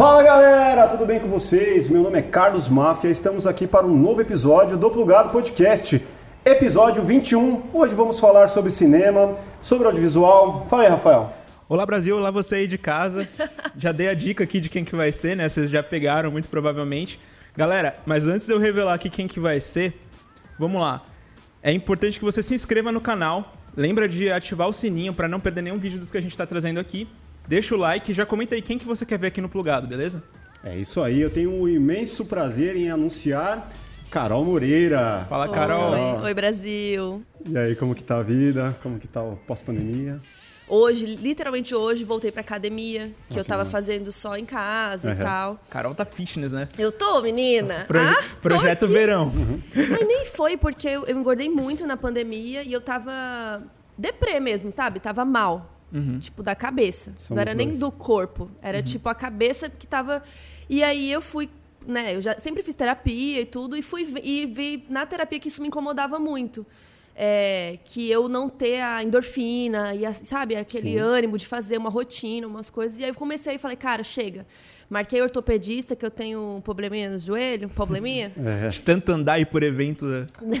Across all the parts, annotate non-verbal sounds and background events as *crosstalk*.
Fala galera, tudo bem com vocês? Meu nome é Carlos Máfia, estamos aqui para um novo episódio do Plugado Podcast, episódio 21. Hoje vamos falar sobre cinema, sobre audiovisual. Fala aí, Rafael. Olá Brasil, olá você aí de casa. *laughs* Já dei a dica aqui de quem que vai ser, né? Vocês já pegaram muito provavelmente. Galera, mas antes de eu revelar aqui quem que vai ser, vamos lá. É importante que você se inscreva no canal. Lembra de ativar o sininho para não perder nenhum vídeo dos que a gente está trazendo aqui. Deixa o like e já comenta aí quem que você quer ver aqui no Plugado, beleza? É isso aí, eu tenho um imenso prazer em anunciar Carol Moreira. Fala, Carol. Oi, Oi, Brasil. E aí, como que tá a vida? Como que tá o pós-pandemia? Hoje, literalmente hoje, voltei pra academia, que eu tava fazendo só em casa Uhum. e tal. Carol tá fitness, né? Eu tô, menina. Proje- ah, projeto verão. Mas nem foi, porque eu, eu engordei muito na pandemia e eu tava deprê mesmo, sabe? Tava mal. Tipo, da cabeça. Somos Não era nem dois. do corpo. Era tipo a cabeça que tava. E aí eu fui, né? Eu já sempre fiz terapia e tudo, e fui e vi na terapia que isso me incomodava muito. É, que eu não ter a endorfina e a- sabe aquele Sim. ânimo de fazer uma rotina, umas coisas. E aí eu comecei e falei, cara, chega. Marquei ortopedista, que eu tenho um probleminha no joelho, um probleminha. *laughs* É, De tanto andar aí por evento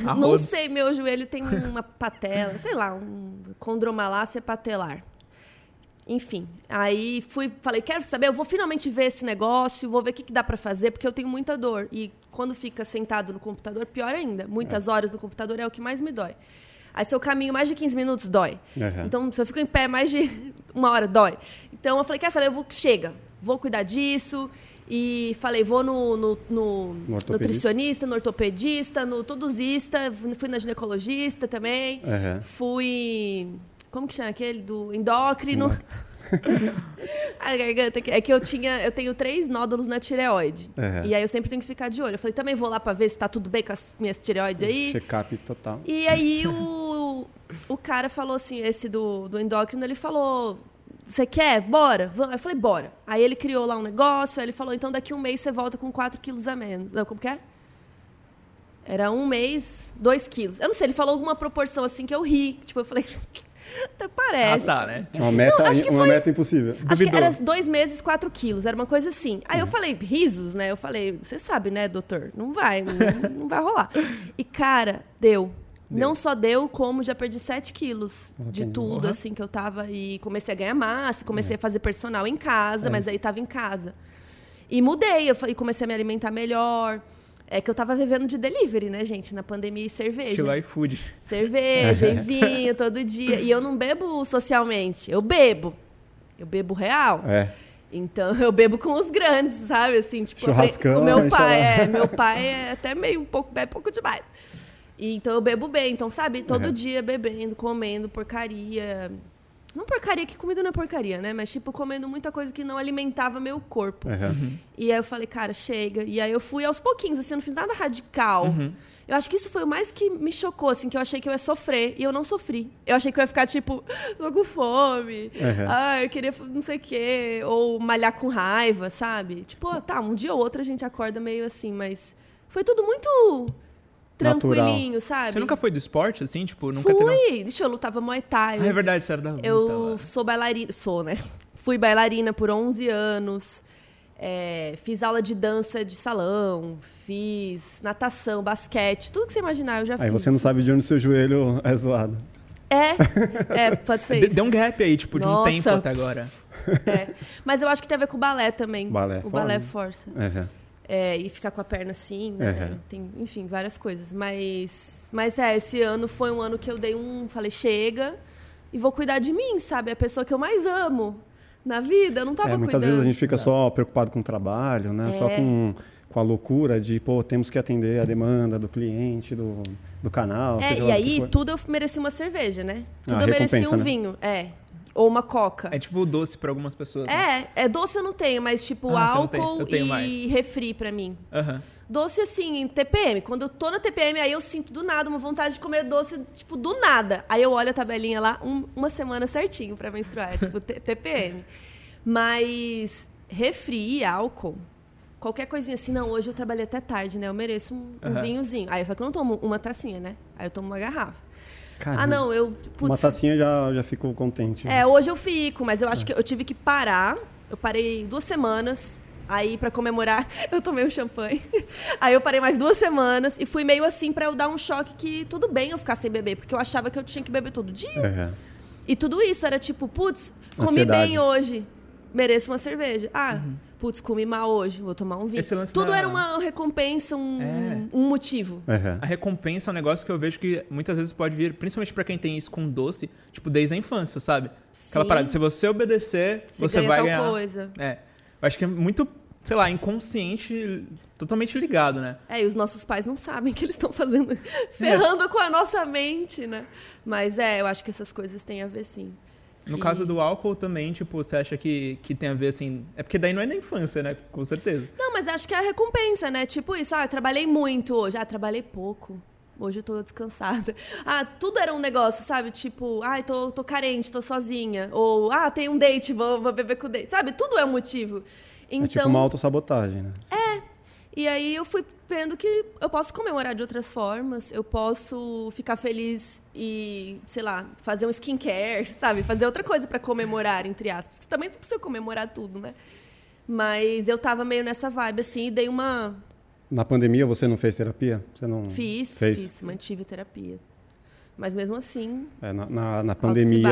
a *laughs* Não sei, meu joelho tem uma patela, sei lá, um condromalácia patelar. Enfim, aí fui, falei, quero saber, eu vou finalmente ver esse negócio, vou ver o que, que dá pra fazer, porque eu tenho muita dor. E quando fica sentado no computador, pior ainda. Muitas horas no computador é o que mais me dói. Aí se eu caminho mais de 15 minutos, dói. Uhum. Então, se eu fico em pé mais de *laughs* uma hora, dói. Então eu falei, quer saber, eu vou, chega, vou cuidar disso. E falei, vou no, no, no ortopedista. nutricionista, no ortopedista, no tudosista, fui na ginecologista também. Uhum. Fui. Como que chama aquele? Do endócrino. *laughs* a garganta. É que eu tinha. Eu tenho três nódulos na tireoide. Uhum. E aí eu sempre tenho que ficar de olho. Eu falei, também vou lá pra ver se tá tudo bem com as minhas tireoides aí. check-up total. E aí o, o cara falou assim, esse do, do endócrino, ele falou. Você quer? Bora? Eu falei, bora. Aí ele criou lá um negócio, aí ele falou, então daqui um mês você volta com 4 quilos a menos. Não, como que é? Era um mês, 2 quilos. Eu não sei, ele falou alguma proporção assim que eu ri. Tipo, eu falei, até Ah, parece. tá, né? Uma meta, acho que uma foi- meta impossível. Acho que Duvidou. era dois meses, 4 quilos. Era uma coisa assim. Aí eu falei, risos, né? Eu falei, você sabe, né, doutor? Não vai, não, não vai rolar. E, cara, deu. Não só deu, como já perdi 7 quilos de tudo, assim, que eu tava. E comecei a ganhar massa, comecei a fazer personal em casa, É mas isso. aí tava em casa. E mudei, eu e comecei a me alimentar melhor. É que eu tava vivendo de delivery, né, gente? Na pandemia e cerveja. Estilo iFood. Cerveja *laughs* e vinho todo dia. E eu não bebo socialmente. Eu bebo. Eu bebo real. É. Então eu bebo com os grandes, sabe? Assim, tipo, Churrascão, com meu pai. É, meu pai é até meio um pouco, bebe pouco demais. E, então eu bebo bem. Então, sabe, todo Uhum. dia bebendo, comendo porcaria. Não porcaria, que comida não é porcaria, né? Mas, tipo, comendo muita coisa que não alimentava meu corpo. Uhum. E aí eu falei, cara, chega. E aí eu fui aos pouquinhos, assim, eu não fiz nada radical. Eu acho que isso foi o mais que me chocou, assim, que eu achei que eu ia sofrer. E eu não sofri. Eu achei que eu ia ficar, tipo, *laughs* tô com fome. Uhum. Ah, eu queria não sei o quê. Ou malhar com raiva, sabe? Tipo, tá, um dia ou outro a gente acorda meio assim, mas foi tudo muito tranquilinho, sabe? Você nunca foi do esporte, assim? Tipo, nunca Fui. teve... Deixa eu lutava Muay Thai. Ah, é verdade, você era da luta. Eu lá. sou bailarina, sou, né? *laughs* Fui bailarina por 11 anos. é, fiz aula de dança de salão, fiz natação, basquete, tudo que você imaginar eu já Aí fiz. você não sabe de onde seu joelho é zoado. É, *laughs* é, pode ser isso. Deu um gap aí, tipo, de um Nossa. tempo até agora. *laughs* É. Mas eu acho que tem a ver com o balé também. Balé o força. balé força. Uhum. É, e ficar com a perna assim, né? Uhum. Tem, enfim, várias coisas. Mas, mas é, esse ano foi um ano que eu dei um. Falei, chega e vou cuidar de mim, sabe? A pessoa que eu mais amo na vida, eu não tava É, muitas cuidando. vezes a gente fica só preocupado com o trabalho, né? Só É. com, com a loucura de, pô, temos que atender a demanda do cliente, do, do canal. É, e aí tudo eu mereci uma cerveja, né? Tudo Ah, eu mereci um né? vinho. É. Ou uma coca. É tipo doce pra algumas pessoas. né? É, é doce eu não tenho, mas tipo Ah, álcool e mais. refri pra mim. Aham. Doce assim, em TPM. Quando eu tô na TPM, aí eu sinto do nada uma vontade de comer doce, tipo, do nada. Aí eu olho a tabelinha lá, um- uma semana certinho pra menstruar, tipo, T- *laughs* TPM. Mas refri e álcool, qualquer coisinha assim, não, hoje eu trabalhei até tarde, né? Eu mereço um, um Aham. vinhozinho. Aí só que eu não tomo uma tacinha, né? Aí eu tomo uma garrafa. Caramba, Ah, não, eu. Uma Putz, tacinha já, já ficou contente. é, hoje eu fico, mas eu acho que eu tive que parar. Eu parei duas semanas. Aí, pra comemorar, *laughs* eu tomei um champanhe. *laughs* Aí eu parei mais duas semanas e fui meio assim pra eu dar um choque que tudo bem eu ficar sem beber, porque eu achava que eu tinha que beber todo dia. Uhum. E tudo isso era tipo, putz, comi Ansiedade. bem hoje, mereço uma cerveja. Ah, putz, comi mal hoje, vou tomar um vinho. Esse lance Tudo da- era uma recompensa, um, É. um motivo. Uhum. A recompensa é um negócio que eu vejo que muitas vezes pode vir, principalmente pra quem tem isso com doce, tipo, desde a infância, sabe? Aquela Sim. parada, se você obedecer, Você, você, ganha vai ganhar. coisa. É. Eu acho que é muito, sei lá, inconsciente, totalmente ligado, né? É, e os nossos pais não sabem que eles estão fazendo, *laughs* ferrando com a nossa mente, né? Mas é, eu acho que essas coisas têm a ver sim. No Que- caso do álcool também, tipo, você acha que, que tem a ver, assim... É porque daí não é da infância, né? Com certeza. Não, mas acho que é a recompensa, né? Tipo isso, ah, eu trabalhei muito hoje. Ah, trabalhei pouco. Hoje eu tô descansada. *laughs* Ah, tudo era um negócio, sabe? Tipo, ai, tô, tô carente, tô sozinha. Ou, ah, tem um date, vou, vou beber com o date. Sabe? Tudo é um motivo. Então, É tipo uma autossabotagem, né? E aí eu fui vendo que eu posso comemorar de outras formas, eu posso ficar feliz e, sei lá, fazer um skincare, *laughs* sabe? Fazer outra coisa pra comemorar, entre aspas. Porque também não precisa comemorar tudo, né? Mas eu tava meio nessa vibe, assim, e dei uma. Na pandemia você não fez terapia? Você não Fiz, fez? fiz, mantive terapia. Mas mesmo assim, É, na, na, na pandemia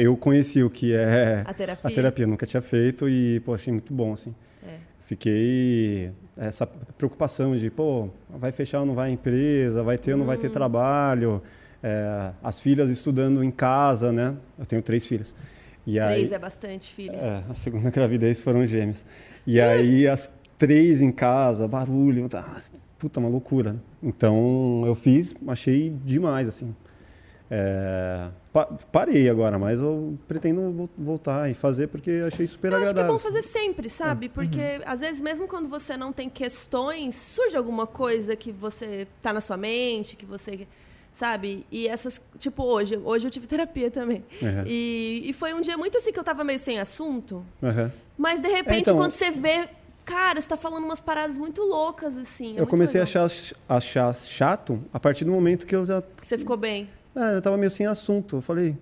eu conheci o que é a terapia. a terapia, eu nunca tinha feito e pô, achei muito bom assim. É. Fiquei essa preocupação de, pô, vai fechar ou não vai a empresa, vai ter ou não vai Hum. ter trabalho, é, as filhas estudando em casa, né? Eu tenho três filhas. E Três aí, é bastante, filho. é, a segunda *laughs* gravidez foram gêmeos. E aí as três em casa, barulho, tá, puta, uma loucura. Então eu fiz, achei demais, assim. É, pa- parei agora, mas eu pretendo vo- voltar e fazer porque achei super Eu acho que é agradável. bom fazer sempre, sabe? Porque às vezes, mesmo quando você não tem questões, surge alguma coisa que você tá na sua mente, que você. Sabe? E essas. Tipo, hoje. Hoje eu tive *laughs* terapia também. Uhum. E, e foi um dia muito assim que eu tava meio sem assunto. Aham. Mas de repente, então- quando você vê. Cara, você tá falando umas paradas muito loucas, assim. é eu comecei a legal. achar, achar chato a partir do momento que eu já. Que você ficou bem. É, eu tava meio sem assunto. Eu falei,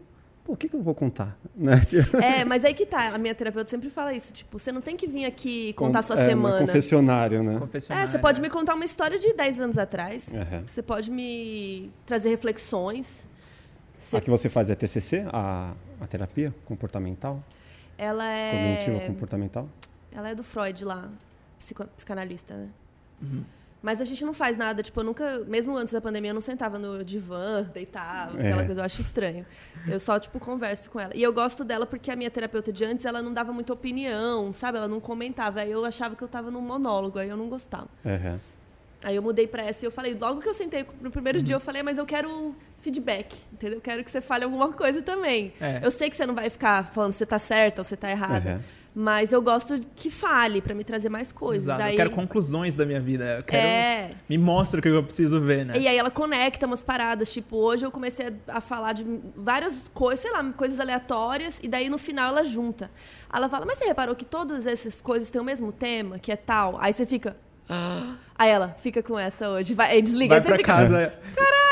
pô, o que, que eu vou contar? *laughs* Né? *laughs* É, mas aí que tá. A minha terapeuta sempre fala isso. Tipo, você não tem que vir aqui contar sua é, semana. confessionário, né? É, Confessionário. você pode me contar uma história de 10 anos atrás. Aham. Você pode me trazer reflexões. Você- A que você faz é TCC, a, a terapia comportamental, Ela cognitiva é. comportamental? Ela é do Freud lá, psico- psicanalista, né? Uhum. Mas a gente não faz nada, tipo, eu nunca, mesmo antes da pandemia, eu não sentava no divã, deitava, É. aquela coisa, eu acho estranho. Eu só, tipo, converso com ela. E eu gosto dela porque a minha terapeuta de antes, ela não dava muita opinião, sabe? Ela não comentava. Aí eu achava que eu tava num monólogo, aí eu não gostava. Aham. Aí eu mudei pra essa e eu falei, logo que eu sentei no primeiro dia, eu falei, mas eu quero feedback, entendeu? Eu quero que você fale alguma coisa também. É. Eu sei que você não vai ficar falando se você tá certa ou você tá errada, Aham. Mas eu gosto que fale pra me trazer mais coisas. Exato. Aí, Eu quero conclusões da minha vida. Eu quero... É. Me mostra o que eu preciso ver, né? E aí ela conecta umas paradas, tipo, hoje eu comecei a, a falar de várias coisas, sei lá, coisas aleatórias, e daí no final ela junta. Ela fala, mas você reparou que todas essas coisas têm o mesmo tema, que é tal? Aí você fica. "Ah." Aí ela fica com essa hoje, vai, aí desliga. Vai pra fica, casa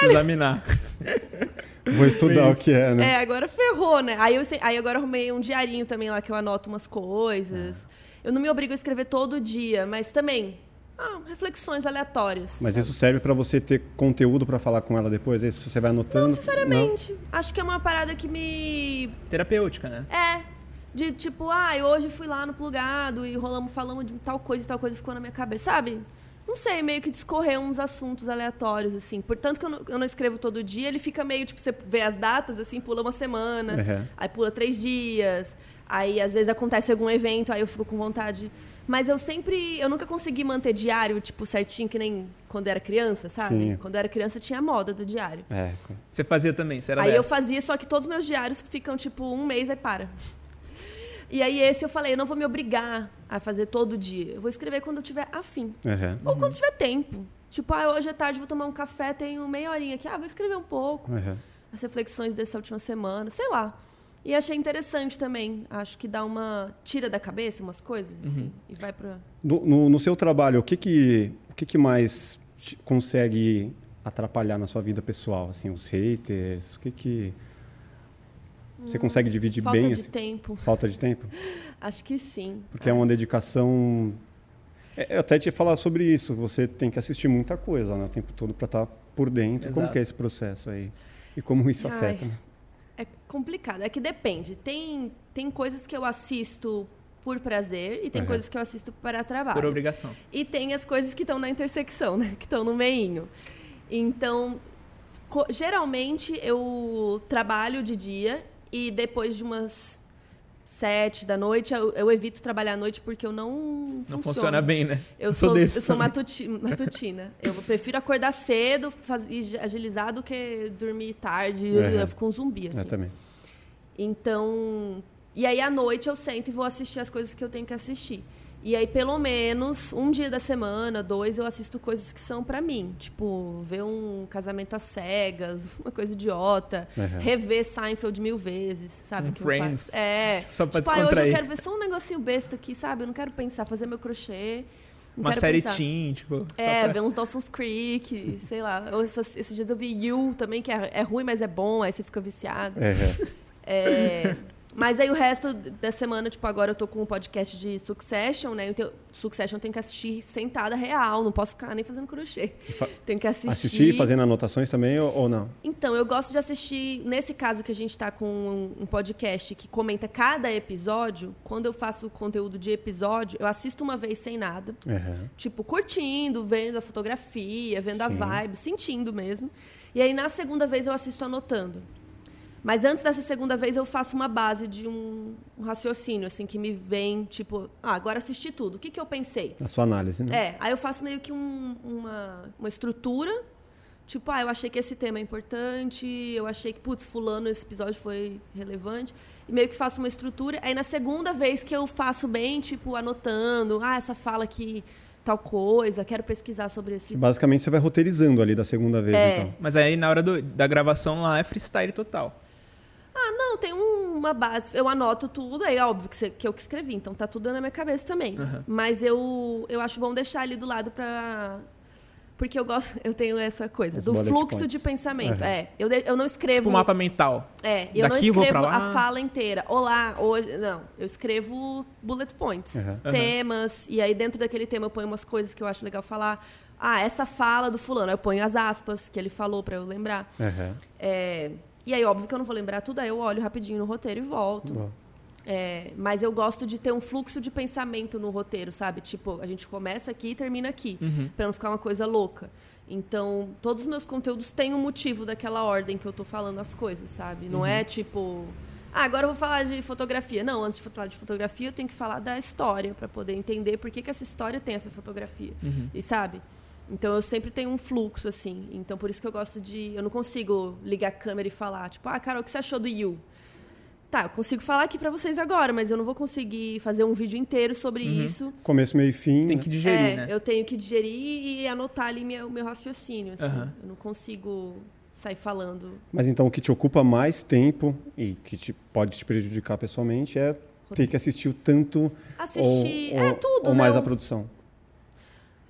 examinar. *laughs* Vou estudar o que é, né? É, agora ferrou, né? Aí, eu, aí agora eu arrumei um diarinho também lá que eu anoto umas coisas. Eu não me obrigo a escrever todo dia, mas também. Ah, reflexões aleatórias. Mas isso serve pra você ter conteúdo pra falar com ela depois? É isso você vai anotando? Não necessariamente. Acho que é uma parada que me. Terapêutica, né? É. De tipo, ah, hoje fui lá no plugado e rolamos, falamos de tal coisa e tal coisa ficou na minha cabeça, sabe? Não sei, meio que discorrer uns assuntos aleatórios, assim. Portanto que eu não, eu não escrevo todo dia, ele fica meio, tipo, você vê as datas, assim, pula uma semana, Uhum. aí pula três dias, aí às vezes acontece algum evento, aí eu fico com vontade. Mas eu sempre, eu nunca consegui manter diário, tipo, certinho, que nem quando era criança, sabe? Sim. Quando eu era criança tinha a moda do diário. É. Você fazia também, você era Aí eu dessa. fazia, só que todos os meus diários ficam tipo um mês e para. E aí esse eu falei, eu não vou me obrigar a fazer todo dia. Eu vou escrever quando eu tiver afim. Aham. Ou quando tiver tempo. Tipo, ah, hoje à tarde vou tomar um café, tenho meia horinha aqui. Ah, vou escrever um pouco. Aham. As reflexões dessa última semana, sei lá. E achei interessante também. Acho que dá uma. tira da cabeça umas coisas, assim. E vai pra. No, no- no seu trabalho, o que que, o que que mais consegue atrapalhar na sua vida pessoal? Assim, os haters, o que que... Você consegue dividir Falta bem de esse... tempo. Falta de tempo? *laughs* Acho que sim. Porque é uma dedicação É, eu até te ia falar sobre isso. Você tem que assistir muita coisa né, o tempo todo para estar por dentro. Como Exato. que é esse processo aí? E como isso Ai. afeta, né? É complicado. É que depende. Tem, tem coisas que eu assisto por prazer e tem Aham. coisas que eu assisto para trabalho. Por obrigação. E tem as coisas que estão na intersecção, né? *laughs* Que estão no meinho. Então, geralmente eu trabalho de dia e depois de umas sete da noite eu, eu evito trabalhar à noite porque eu não Não funciono. funciona bem, né? Eu sou, desse eu sou matuti- matutina. Eu prefiro acordar cedo faz- e agilizar do que dormir tarde. Uhum. Eu fico um zumbi, assim. Eu também. Então. E aí à noite eu sento e vou assistir as coisas que eu tenho que assistir. E aí, pelo menos, um dia da semana, dois, eu assisto coisas que são pra mim. Tipo, ver um casamento às cegas, *laughs* uma coisa idiota. Uhum. Rever Seinfeld mil vezes, sabe? Um que Friends. faço. É. Só pra tipo, ah, hoje eu quero ver só um negocinho besta aqui, sabe? Eu não quero pensar, fazer meu crochê. não Uma série pensar. teen, tipo. É, pra- ver uns Dawson's Creek, sei lá. Eu, essas- esses dias eu vi You também, que é, é ruim, mas é bom, aí você fica viciado. *laughs* É, é. Mas aí o resto da semana, tipo, agora eu tô com um podcast de Succession, né? Então, Succession eu tenho que assistir sentada real, não posso ficar nem fazendo crochê. fa- *laughs* Tenho que assistir. Assistir fazendo anotações também ou, ou não? Então, eu gosto de assistir. Nesse caso que a gente tá com um, um podcast que comenta cada episódio, quando eu faço conteúdo de episódio, eu assisto uma vez sem nada. Uhum. Tipo, curtindo, vendo a fotografia, vendo a Sim. vibe, sentindo mesmo. E aí, na segunda vez, eu assisto anotando. Mas antes dessa segunda vez, eu faço uma base de um, um raciocínio, assim, que me vem, tipo, ah, agora assisti tudo. O que, que eu pensei? A sua análise, né? É, aí eu faço meio que um- uma, uma estrutura. Tipo, ah, eu achei que esse tema é importante, eu achei que, putz, fulano, esse episódio foi relevante. E meio que faço uma estrutura. Aí na segunda vez que eu faço bem, tipo, anotando, ah, essa fala aqui, tal coisa, quero pesquisar sobre esse. Basicamente você vai roteirizando ali da segunda vez, É. então. Mas aí na hora do- da gravação lá é freestyle total. Ah, não, tem um- uma base. Eu anoto tudo, aí é óbvio que, você- que eu que escrevi, então tá tudo na minha cabeça também. Aham. Mas eu, eu acho bom deixar ali do lado pra. Porque eu gosto, eu tenho essa coisa, Os do fluxo points. de pensamento. Aham. É, eu, eu não escrevo. Tipo um mapa mental. É, eu Daqui não escrevo a fala inteira. Olá, hoje. Não, eu escrevo bullet points. Aham. Temas, e aí dentro daquele tema eu ponho umas coisas que eu acho legal falar. Ah, essa fala do fulano, eu ponho as aspas que ele falou pra eu lembrar. Uhum. É, e aí, óbvio que eu não vou lembrar tudo, aí eu olho rapidinho no roteiro e volto. É, mas eu gosto de ter um fluxo de pensamento no roteiro, sabe? Tipo, a gente começa aqui e termina aqui, Uhum. pra não ficar uma coisa louca. Então, todos os meus conteúdos têm um motivo daquela ordem que eu tô falando as coisas, sabe? Não é tipo, ah, agora eu vou falar de fotografia. Não, antes de falar de fotografia, eu tenho que falar da história pra poder entender por que, que essa história tem essa fotografia. Uhum. E sabe? Então eu sempre tenho um fluxo, assim. Então por isso que eu gosto de. Eu não consigo ligar a câmera e falar, tipo, ah, Carol, o que você achou do You? Tá, eu consigo falar aqui pra vocês agora, mas eu não vou conseguir fazer um vídeo inteiro sobre Uhum. isso. Começo, meio e fim. Tem né? que digerir, é, né? eu tenho que digerir e anotar ali meu, meu raciocínio, assim. Aham. Eu não consigo sair falando. Mas então o que te ocupa mais tempo e que te, pode te prejudicar pessoalmente é ter que assistir o tanto Assistir. ou, é ou- tudo, ou mais não. a produção.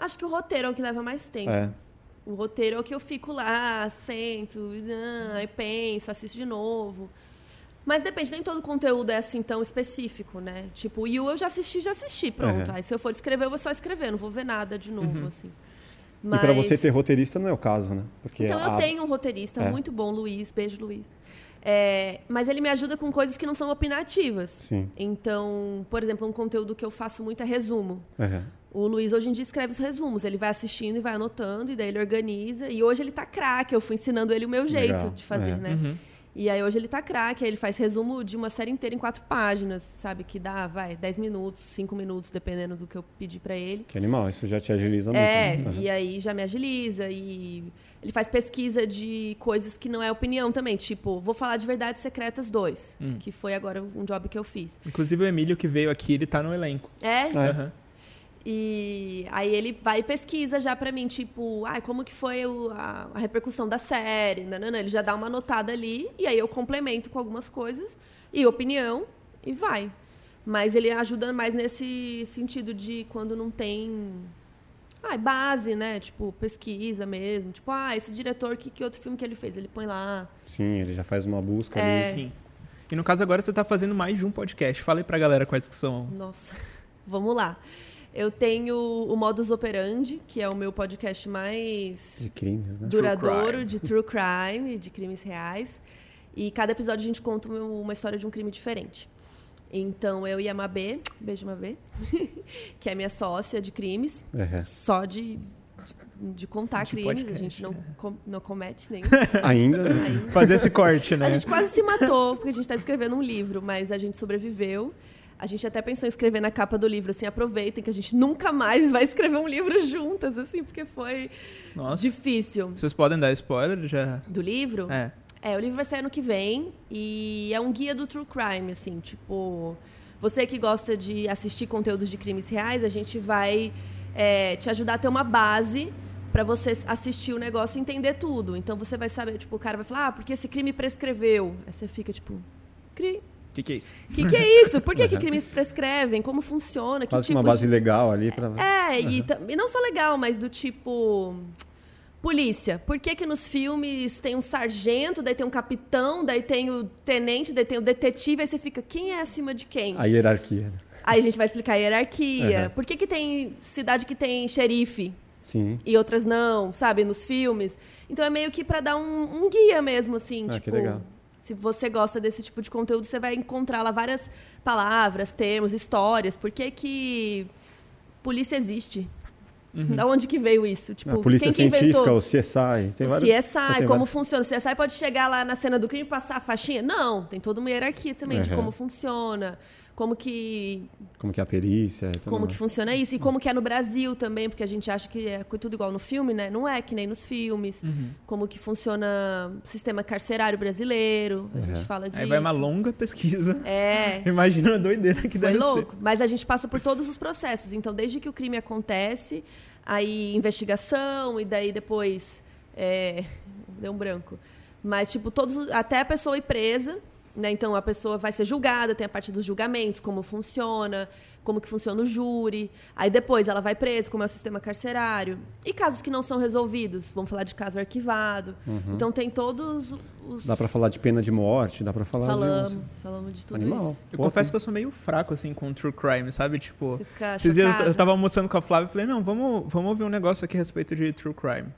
Acho que o roteiro é o que leva mais tempo. É. O roteiro é o que eu fico lá, sento, ah, aí penso, assisto de novo. Mas depende, nem todo conteúdo é assim tão específico, né? Tipo, You eu já assisti, já assisti, pronto. Uhum. Aí se eu for escrever, eu vou só escrever, não vou ver nada de novo, assim. E para você ter roteirista não é o caso, né? Porque Então eu a- tenho um roteirista É. muito bom, Luiz, beijo, Luiz. É, mas ele me ajuda com coisas que não são opinativas. Sim. Então, por exemplo, um conteúdo que eu faço muito é resumo. Uhum. O Luiz hoje em dia escreve os resumos. Ele vai assistindo e vai anotando, e daí ele organiza. E hoje ele tá craque. Eu fui ensinando ele o meu jeito Legal, de fazer, é. né? Uhum. E aí hoje ele tá craque. Aí ele faz resumo de uma série inteira em quatro páginas, sabe? Que dá, vai, 10 minutos, 5 minutos, dependendo do que eu pedir pra ele. Que animal, isso já te agiliza muito. É, né? Uhum. e aí já me agiliza. E ele faz pesquisa de coisas que não é opinião também. Tipo, vou falar de Verdades Secretas 2, Hum. que foi agora um job que eu fiz. Inclusive o Emílio que veio aqui, ele tá no elenco. É? É. Aham. E aí ele vai e pesquisa já pra mim, tipo, ah, como que foi o- a, a repercussão da série, nanana. ele já dá uma anotada ali, e aí eu complemento com algumas coisas, e opinião, e vai. Mas ele ajuda mais nesse sentido de quando não tem ah, base, né? Tipo, pesquisa mesmo. Tipo, ah, esse diretor, que, que outro filme que ele fez? Ele põe lá. Sim, ele já faz uma busca É. ali. Sim. E no caso agora você tá fazendo mais de um podcast. Fala aí pra galera quais que são. Nossa, *laughs* vamos lá. Eu tenho o Modus Operandi, que é o meu podcast mais De crimes, né? duradouro crime. de true crime, de crimes reais. E cada episódio a gente conta uma história de um crime diferente. Então eu e a Mabê, beijo Mabê, *laughs* que é minha sócia de crimes, Uhum. só de, de, de contar De crimes, a gente não, é. com- não comete nenhum. *laughs* Ainda? ainda. Fazer esse corte, né? A gente quase se matou, porque a gente está escrevendo um livro, mas a gente sobreviveu. A gente até pensou em escrever na capa do livro, assim, aproveitem que a gente nunca mais vai escrever um livro juntas, assim, porque foi Nossa. difícil. Vocês podem dar spoiler? Já. Do livro? É. É, o livro vai sair ano que vem e é um guia do true crime, assim, tipo, você que gosta de assistir conteúdos de crimes reais, a gente vai é, te ajudar a ter uma base pra você assistir o negócio e entender tudo. Então você vai saber, tipo, o cara vai falar, ah, porque esse crime prescreveu. Aí você fica, tipo, cri. O que, que é isso? O que, que é isso? Por que, que *laughs* crimes prescrevem? Como funciona? Que Quase tipos uma base de- legal ali pra. é, e, ta- e não só legal, mas do tipo. Polícia. Por que, que nos filmes tem um sargento, daí tem um capitão, daí tem o tenente, daí tem o detetive, aí você fica, quem é acima de quem? A hierarquia. né? Aí a gente vai explicar a hierarquia. Uhum. Por que, que tem cidade que tem xerife Sim. e outras não, sabe, nos filmes? Então é meio que pra dar um, um guia mesmo, assim, Ah, que tipo. legal. Se você gosta desse tipo de conteúdo, você vai encontrar lá várias palavras, termos, histórias. Por que que polícia existe? Da onde que veio isso? Tipo, a polícia quem que científica, inventou? o CSI. Tem o vários- CSI, tem como vários- funciona? O CSI pode chegar lá na cena do crime e passar a faixinha? Não, tem toda uma hierarquia também de Uhum. como funciona, como que Como que é a perícia. e como mais. que funciona isso e como que é no Brasil também, porque a gente acha que é tudo igual no filme, né? Não é que nem nos filmes. Uhum. Como que funciona o sistema carcerário brasileiro, a Uhum. gente fala disso. Aí vai uma longa pesquisa. É, *laughs* Imagina a doideira que foi deve louco. Mas a gente passa por todos os processos. Então, desde que o crime acontece, aí investigação, e daí depois. É, *laughs* deu um branco. Mas, tipo, todos. Até a pessoa ir presa. Né? Então, a pessoa vai ser julgada, tem a parte dos julgamentos, como funciona, como que funciona o júri. Aí depois ela vai presa, como é o sistema carcerário. E casos que não são resolvidos, vamos falar de caso arquivado. Então tem todos os. Dá pra falar de pena de morte, dá pra falar Falamos, de. falamos de tudo Animal. isso. Eu Pô, confesso tem- que eu sou meio fraco, assim, com true crime, sabe? Tipo, Você fica esses dias eu tava almoçando com a Flávia e falei, não, vamos, vamos ouvir um negócio aqui a respeito de true crime.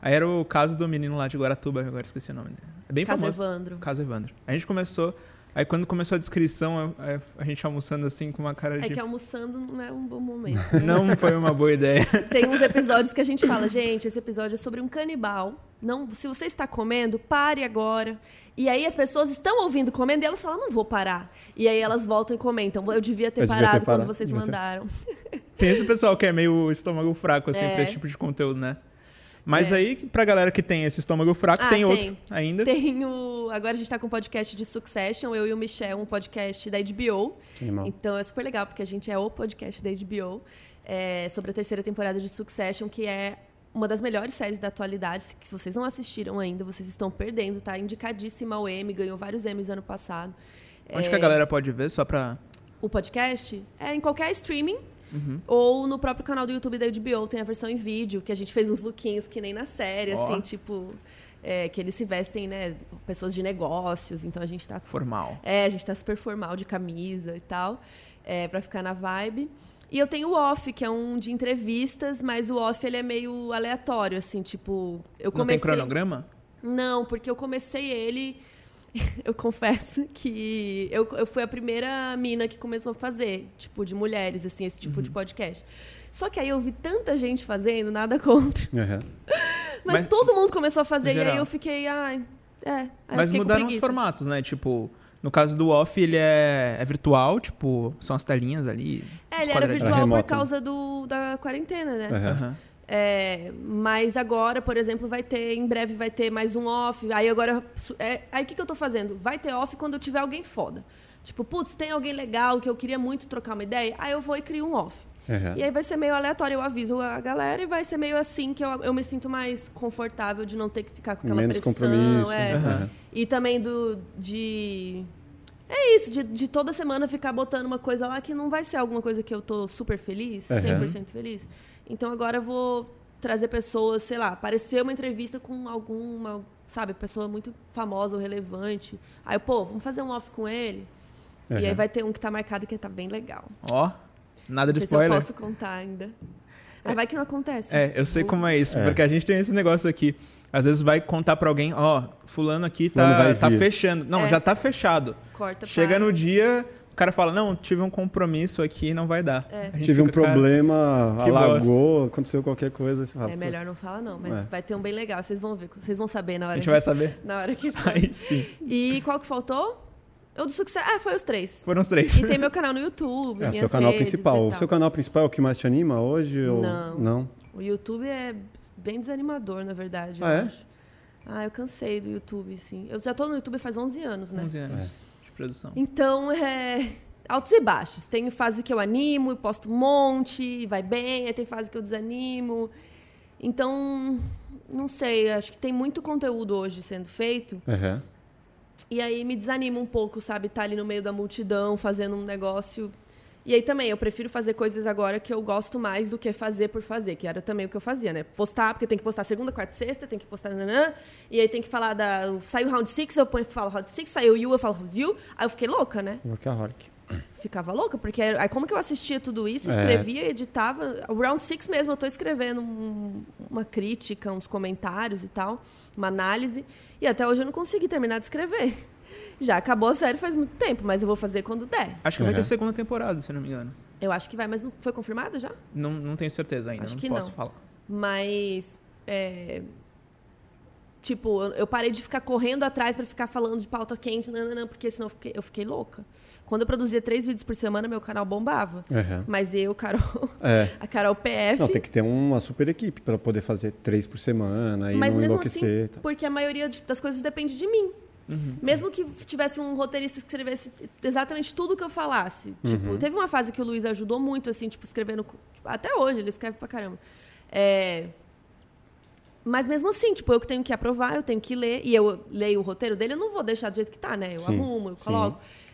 Aí era o caso do menino lá de Guaratuba, agora esqueci o nome dele. É bem Caso famoso. Evandro. O caso Evandro. A gente começou, aí quando começou a descrição, a, a- gente almoçando assim com uma cara É de... que almoçando não é um bom momento. Não foi uma boa ideia. *laughs* Tem uns episódios que a gente fala, gente, esse episódio é sobre um canibal. Não, se você está comendo, pare agora. E aí as pessoas estão ouvindo comendo e elas falam, não vou parar. E aí elas voltam e comentam, eu devia ter Eu devia ter parado quando parado, vocês devia ter. mandaram. Tem esse pessoal que é meio estômago fraco, assim, É. pra esse tipo de conteúdo, né? Mas É. aí, pra galera que tem esse estômago fraco, Ah, tem, tem. outro ainda. Tem o. Agora a gente tá com um podcast de Succession, eu e o Michel, um podcast da HBO. Animal. Então é super legal, porque a gente é o podcast da HBO é, sobre a terceira temporada de Succession, que é uma das melhores séries da atualidade. Que se vocês não assistiram ainda, vocês estão perdendo, tá? Indicadíssima ao Emmy, ganhou vários Emmys ano passado. Onde É, que a galera pode ver, só pra... O podcast é em qualquer streaming. Uhum. Ou no próprio canal do YouTube da HBO, tem a versão em vídeo, que a gente fez uns lookinhos que nem na série, Ó. assim, tipo. é, que eles se vestem, né? Pessoas de negócios, então a gente tá Formal. é, a gente tá super formal de camisa e tal, é, para ficar na vibe. E eu tenho o off, que é um de entrevistas, mas o off ele é meio aleatório, assim, tipo, eu Não tem comecei cronograma? Não, porque eu comecei ele *laughs* eu confesso que eu, eu fui a primeira mina que começou a fazer, tipo, de mulheres, assim, esse tipo Uhum. de podcast. Só que aí eu vi tanta gente fazendo, nada *laughs* contra. Aham. Mas, Mas- todo mundo começou a fazer, e aí eu fiquei, ai, é. Mas mudaram os formatos, né? Tipo, no caso do off, ele é, é virtual, tipo, são as telinhas ali. É, ele era virtual por causa do, da quarentena, né? Aham. É, mas agora, por exemplo, vai ter, em breve vai ter mais um off. Aí agora, é, aí o que, que eu tô fazendo? Vai ter off quando eu tiver alguém foda. Tipo, putz, tem alguém legal que eu queria muito trocar uma ideia? Aí eu vou e crio um off. Aham. E aí vai ser meio aleatório, eu aviso a galera e vai ser meio assim que eu, eu me sinto mais confortável de não ter que ficar com aquela Menos pressão. compromisso. é. Aham. E também do de é isso, de, de toda semana ficar botando uma coisa lá que não vai ser alguma coisa que eu tô super feliz, Aham. 100% feliz. Então agora eu vou trazer pessoas, sei lá, aparecer uma entrevista com alguma, sabe, pessoa muito famosa ou relevante. Aí, pô, vamos fazer um off com ele. E aí vai ter um que tá marcado que tá bem legal. Ó, Nada de se spoiler. eu posso contar ainda. Mas vai que não acontece. É, eu sei como é isso, É. porque a gente tem esse negócio aqui. Às vezes vai contar pra alguém, ó, fulano aqui Fulano tá, tá fechando. Não, É. já tá fechado. Corta Chega para. no dia, cara fala, não, tive um compromisso aqui, não vai dar. É. A Tive um fica, cara, problema, que alagou, aconteceu qualquer coisa. Você fala, É melhor não falar não, mas É. vai ter um bem legal. Vocês vão ver, vocês vão saber na A hora. gente que- vai saber. Na hora que *laughs* for. Aí sim. E qual que faltou? O do sucesso. Ah, foi os três. Foram os três. E tem meu canal no YouTube. É o seu canal redes principal. O seu canal principal é o que mais te anima hoje? Ou... Não. Não? O YouTube é bem desanimador, na verdade. Ah, eu é? acho. Ah, eu cansei do YouTube, sim. Eu já tô no YouTube faz 11 anos, né? 11 anos de produção. Então, é. Altos e baixos. Tem fase que eu animo e posto um monte, e vai bem, aí tem fase que eu desanimo. Então, não sei, acho que tem muito conteúdo hoje sendo feito. Aham. E aí me desanima um pouco, sabe? Estar ali no meio da multidão, fazendo um negócio. E aí também, eu prefiro fazer coisas agora que eu gosto mais do que fazer por fazer, que era também o que eu fazia, né? Postar, porque tem que postar segunda, quarta e sexta, tem que postar. Nanã, e aí tem que falar da. Saiu round six, eu ponho, falo round six, saiu you, eu falo round you. Aí eu fiquei louca, né? Workaholic. Ficava louca, porque aí como que eu assistia tudo isso, É. escrevia, editava. O round six mesmo, eu tô escrevendo um- uma crítica, uns comentários e tal, uma análise. E até hoje eu não consegui terminar de escrever. Já acabou a série faz muito tempo, mas eu vou fazer quando der. Acho que vai ter Uhum. segunda temporada, se eu não me engano. Eu acho que vai, mas não foi confirmada já? Não, não tenho certeza ainda, Acho não que posso não. falar. Mas. é, Tipo, eu- parei de ficar correndo atrás pra ficar falando de pauta quente, não, não, não, porque senão eu fiquei, eu fiquei louca. Quando eu produzia três vídeos por semana, meu canal bombava. Aham. Mas eu, Carol, É. *laughs* a Carol PF. Não, tem que ter uma super equipe para poder fazer três por semana e Mas não mesmo enlouquecer. assim, tá. porque a maioria das coisas depende de mim. Mesmo que tivesse um roteirista que escrevesse exatamente tudo que eu falasse. Tipo, Uhum. teve uma fase que o Luiz ajudou muito, assim, tipo, escrevendo. tipo, até hoje, ele escreve pra caramba. É, Mas mesmo assim, tipo, eu que tenho que aprovar, eu tenho que ler, e eu leio o roteiro dele, eu não vou deixar do jeito que tá, né? Eu Sim, arrumo, eu sim.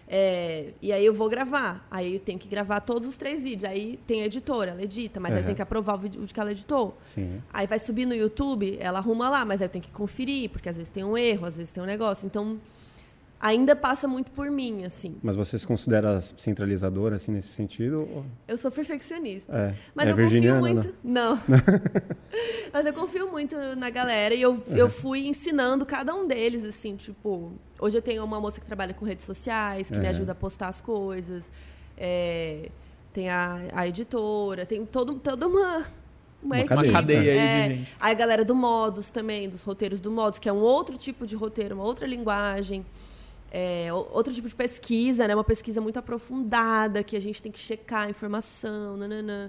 É, e aí eu vou gravar. Aí eu tenho que gravar todos os três vídeos. Aí tem a editora, ela edita, mas aí eu Aham. tenho que aprovar o vídeo que ela editou. Sim. Aí vai subir no YouTube, ela arruma lá, mas aí eu tenho que conferir, porque às vezes tem um erro, às vezes tem um negócio. Então, ainda passa muito por mim, assim. Mas você se considera centralizadora, assim, nesse sentido? ou- Eu sou perfeccionista. É. Mas é eu confio muito. né? Não. *laughs* Mas eu confio muito na galera e eu, eu fui ensinando cada um deles, assim, tipo. Hoje eu tenho uma moça que trabalha com redes sociais, que me Uhum. ajuda a postar as coisas. É, tem a, a editora, tem todo, toda uma. Uma, Uma cadeia aí É, de gente. Aí a galera do Modus também, dos roteiros do Modus, que é um outro tipo de roteiro, uma outra linguagem. É, outro tipo de pesquisa, né? Uma pesquisa muito aprofundada, que a gente tem que checar a informação, nananã.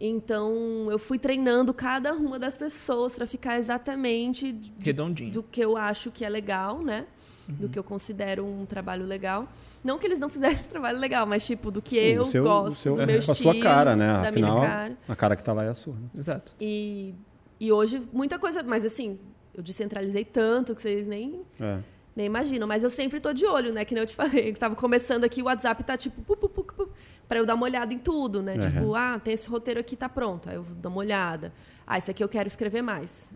Então, eu fui treinando cada uma das pessoas para ficar exatamente Redondinho. do que eu acho que é legal, né? Do que eu considero um trabalho legal. Não que eles não fizessem *laughs* trabalho legal, mas tipo, do que Sim, eu do seu- gosto, do seu- do meu com a estilo, sua cara, né? da Afinal, minha cara. a cara que tá lá é a sua. né? Exato. E, e hoje, muita coisa. Mas assim, eu descentralizei tanto que vocês nem, É. nem imaginam. Mas eu sempre tô de olho, né? Que nem eu te *laughs* falei. Que tava começando aqui, o WhatsApp tá tipo. Pu, pu, pu, pu, pra eu dar uma olhada em tudo, né? Uhum. Tipo, ah, tem esse roteiro aqui, tá pronto. Aí eu dou uma olhada. Ah, esse aqui eu quero escrever mais.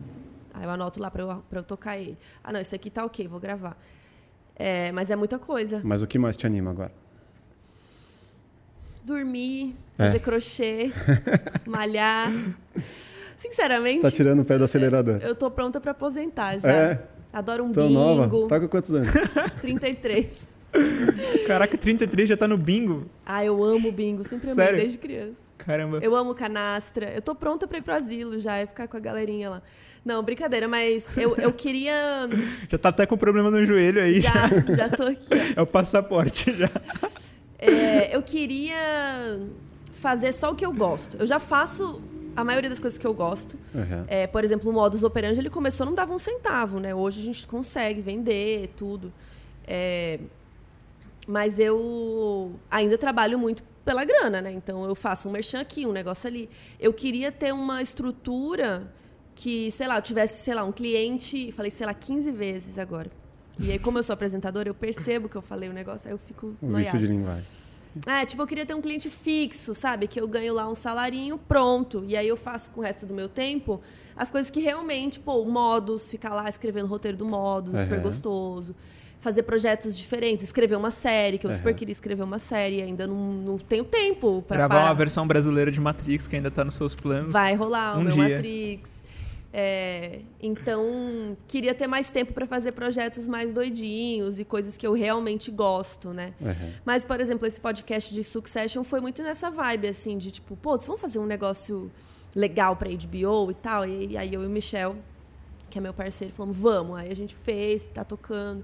Aí eu anoto lá pra eu, pra eu tocar ele. Ah, não, esse aqui tá ok, vou gravar. É, mas é muita coisa. Mas o que mais te anima agora? Dormir, É. fazer crochê, *laughs* malhar. Sinceramente. Tá tirando o pé do acelerador. Eu tô pronta pra aposentar já. É? Adoro um Tão bingo. nova? Tá com quantos anos? *laughs* 33. Caraca, 33 já tá no bingo. Ah, eu amo bingo. Sempre amei Sério? desde criança. Caramba. Eu amo canastra. Eu tô pronta pra ir pro asilo já e ficar com a galerinha lá. Não, brincadeira, mas eu, eu queria. *laughs* Já tá até com problema no joelho aí. Já, *laughs* já tô aqui. ó. É o passaporte já. É, eu queria fazer só o que eu gosto. Eu já faço a maioria das coisas que eu gosto. Uhum. É, por exemplo, o modus operandi, ele começou, não dava um centavo, né? Hoje a gente consegue vender tudo. É, mas eu ainda trabalho muito pela grana, né? Então eu faço um merchan aqui, um negócio ali. Eu queria ter uma estrutura que, sei lá, eu tivesse, sei lá, um cliente, falei, sei lá, 15 vezes agora. E aí, como eu sou apresentadora, eu percebo que eu falei o negócio, aí eu fico O vício de linguagem. É, tipo, eu queria ter um cliente fixo, sabe? Que eu ganho lá um salarinho pronto. E aí eu faço com o resto do meu tempo as coisas que realmente, pô, o modus, ficar lá escrevendo o roteiro do modus, super Aham. gostoso. fazer projetos diferentes, escrever uma série, que eu Aham. super queria escrever uma série, ainda não, não tenho tempo pra Gravar parar. uma versão brasileira de Matrix que ainda tá nos seus planos. Vai rolar o Um meu dia. Matrix. É, então, queria ter mais tempo pra fazer projetos mais doidinhos e coisas que eu realmente gosto, né? Aham. Mas, por exemplo, esse podcast de Succession foi muito nessa vibe, assim, de tipo, pô, vamos fazer um negócio legal pra HBO e tal. E aí eu e o Michel, que é meu parceiro, falamos, vamos. Aí a gente fez, tá tocando.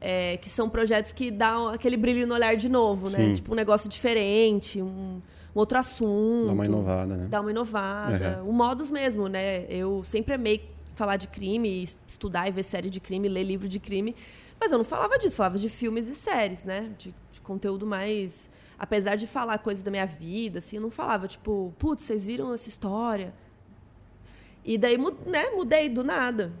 É, que são projetos que dão aquele brilho no olhar de novo, né? Sim. Tipo, um negócio diferente, um, um outro assunto. Dá uma inovada, né? Dar uma inovada. O modus mesmo, né? Eu sempre amei falar de crime, estudar e ver série de crime, ler livro de crime. Mas eu não falava disso, falava de filmes e séries, né? De, de conteúdo mais. Apesar de falar coisas da minha vida, assim, eu não falava, tipo, putz, vocês viram essa história? E daí, né, mudei do nada.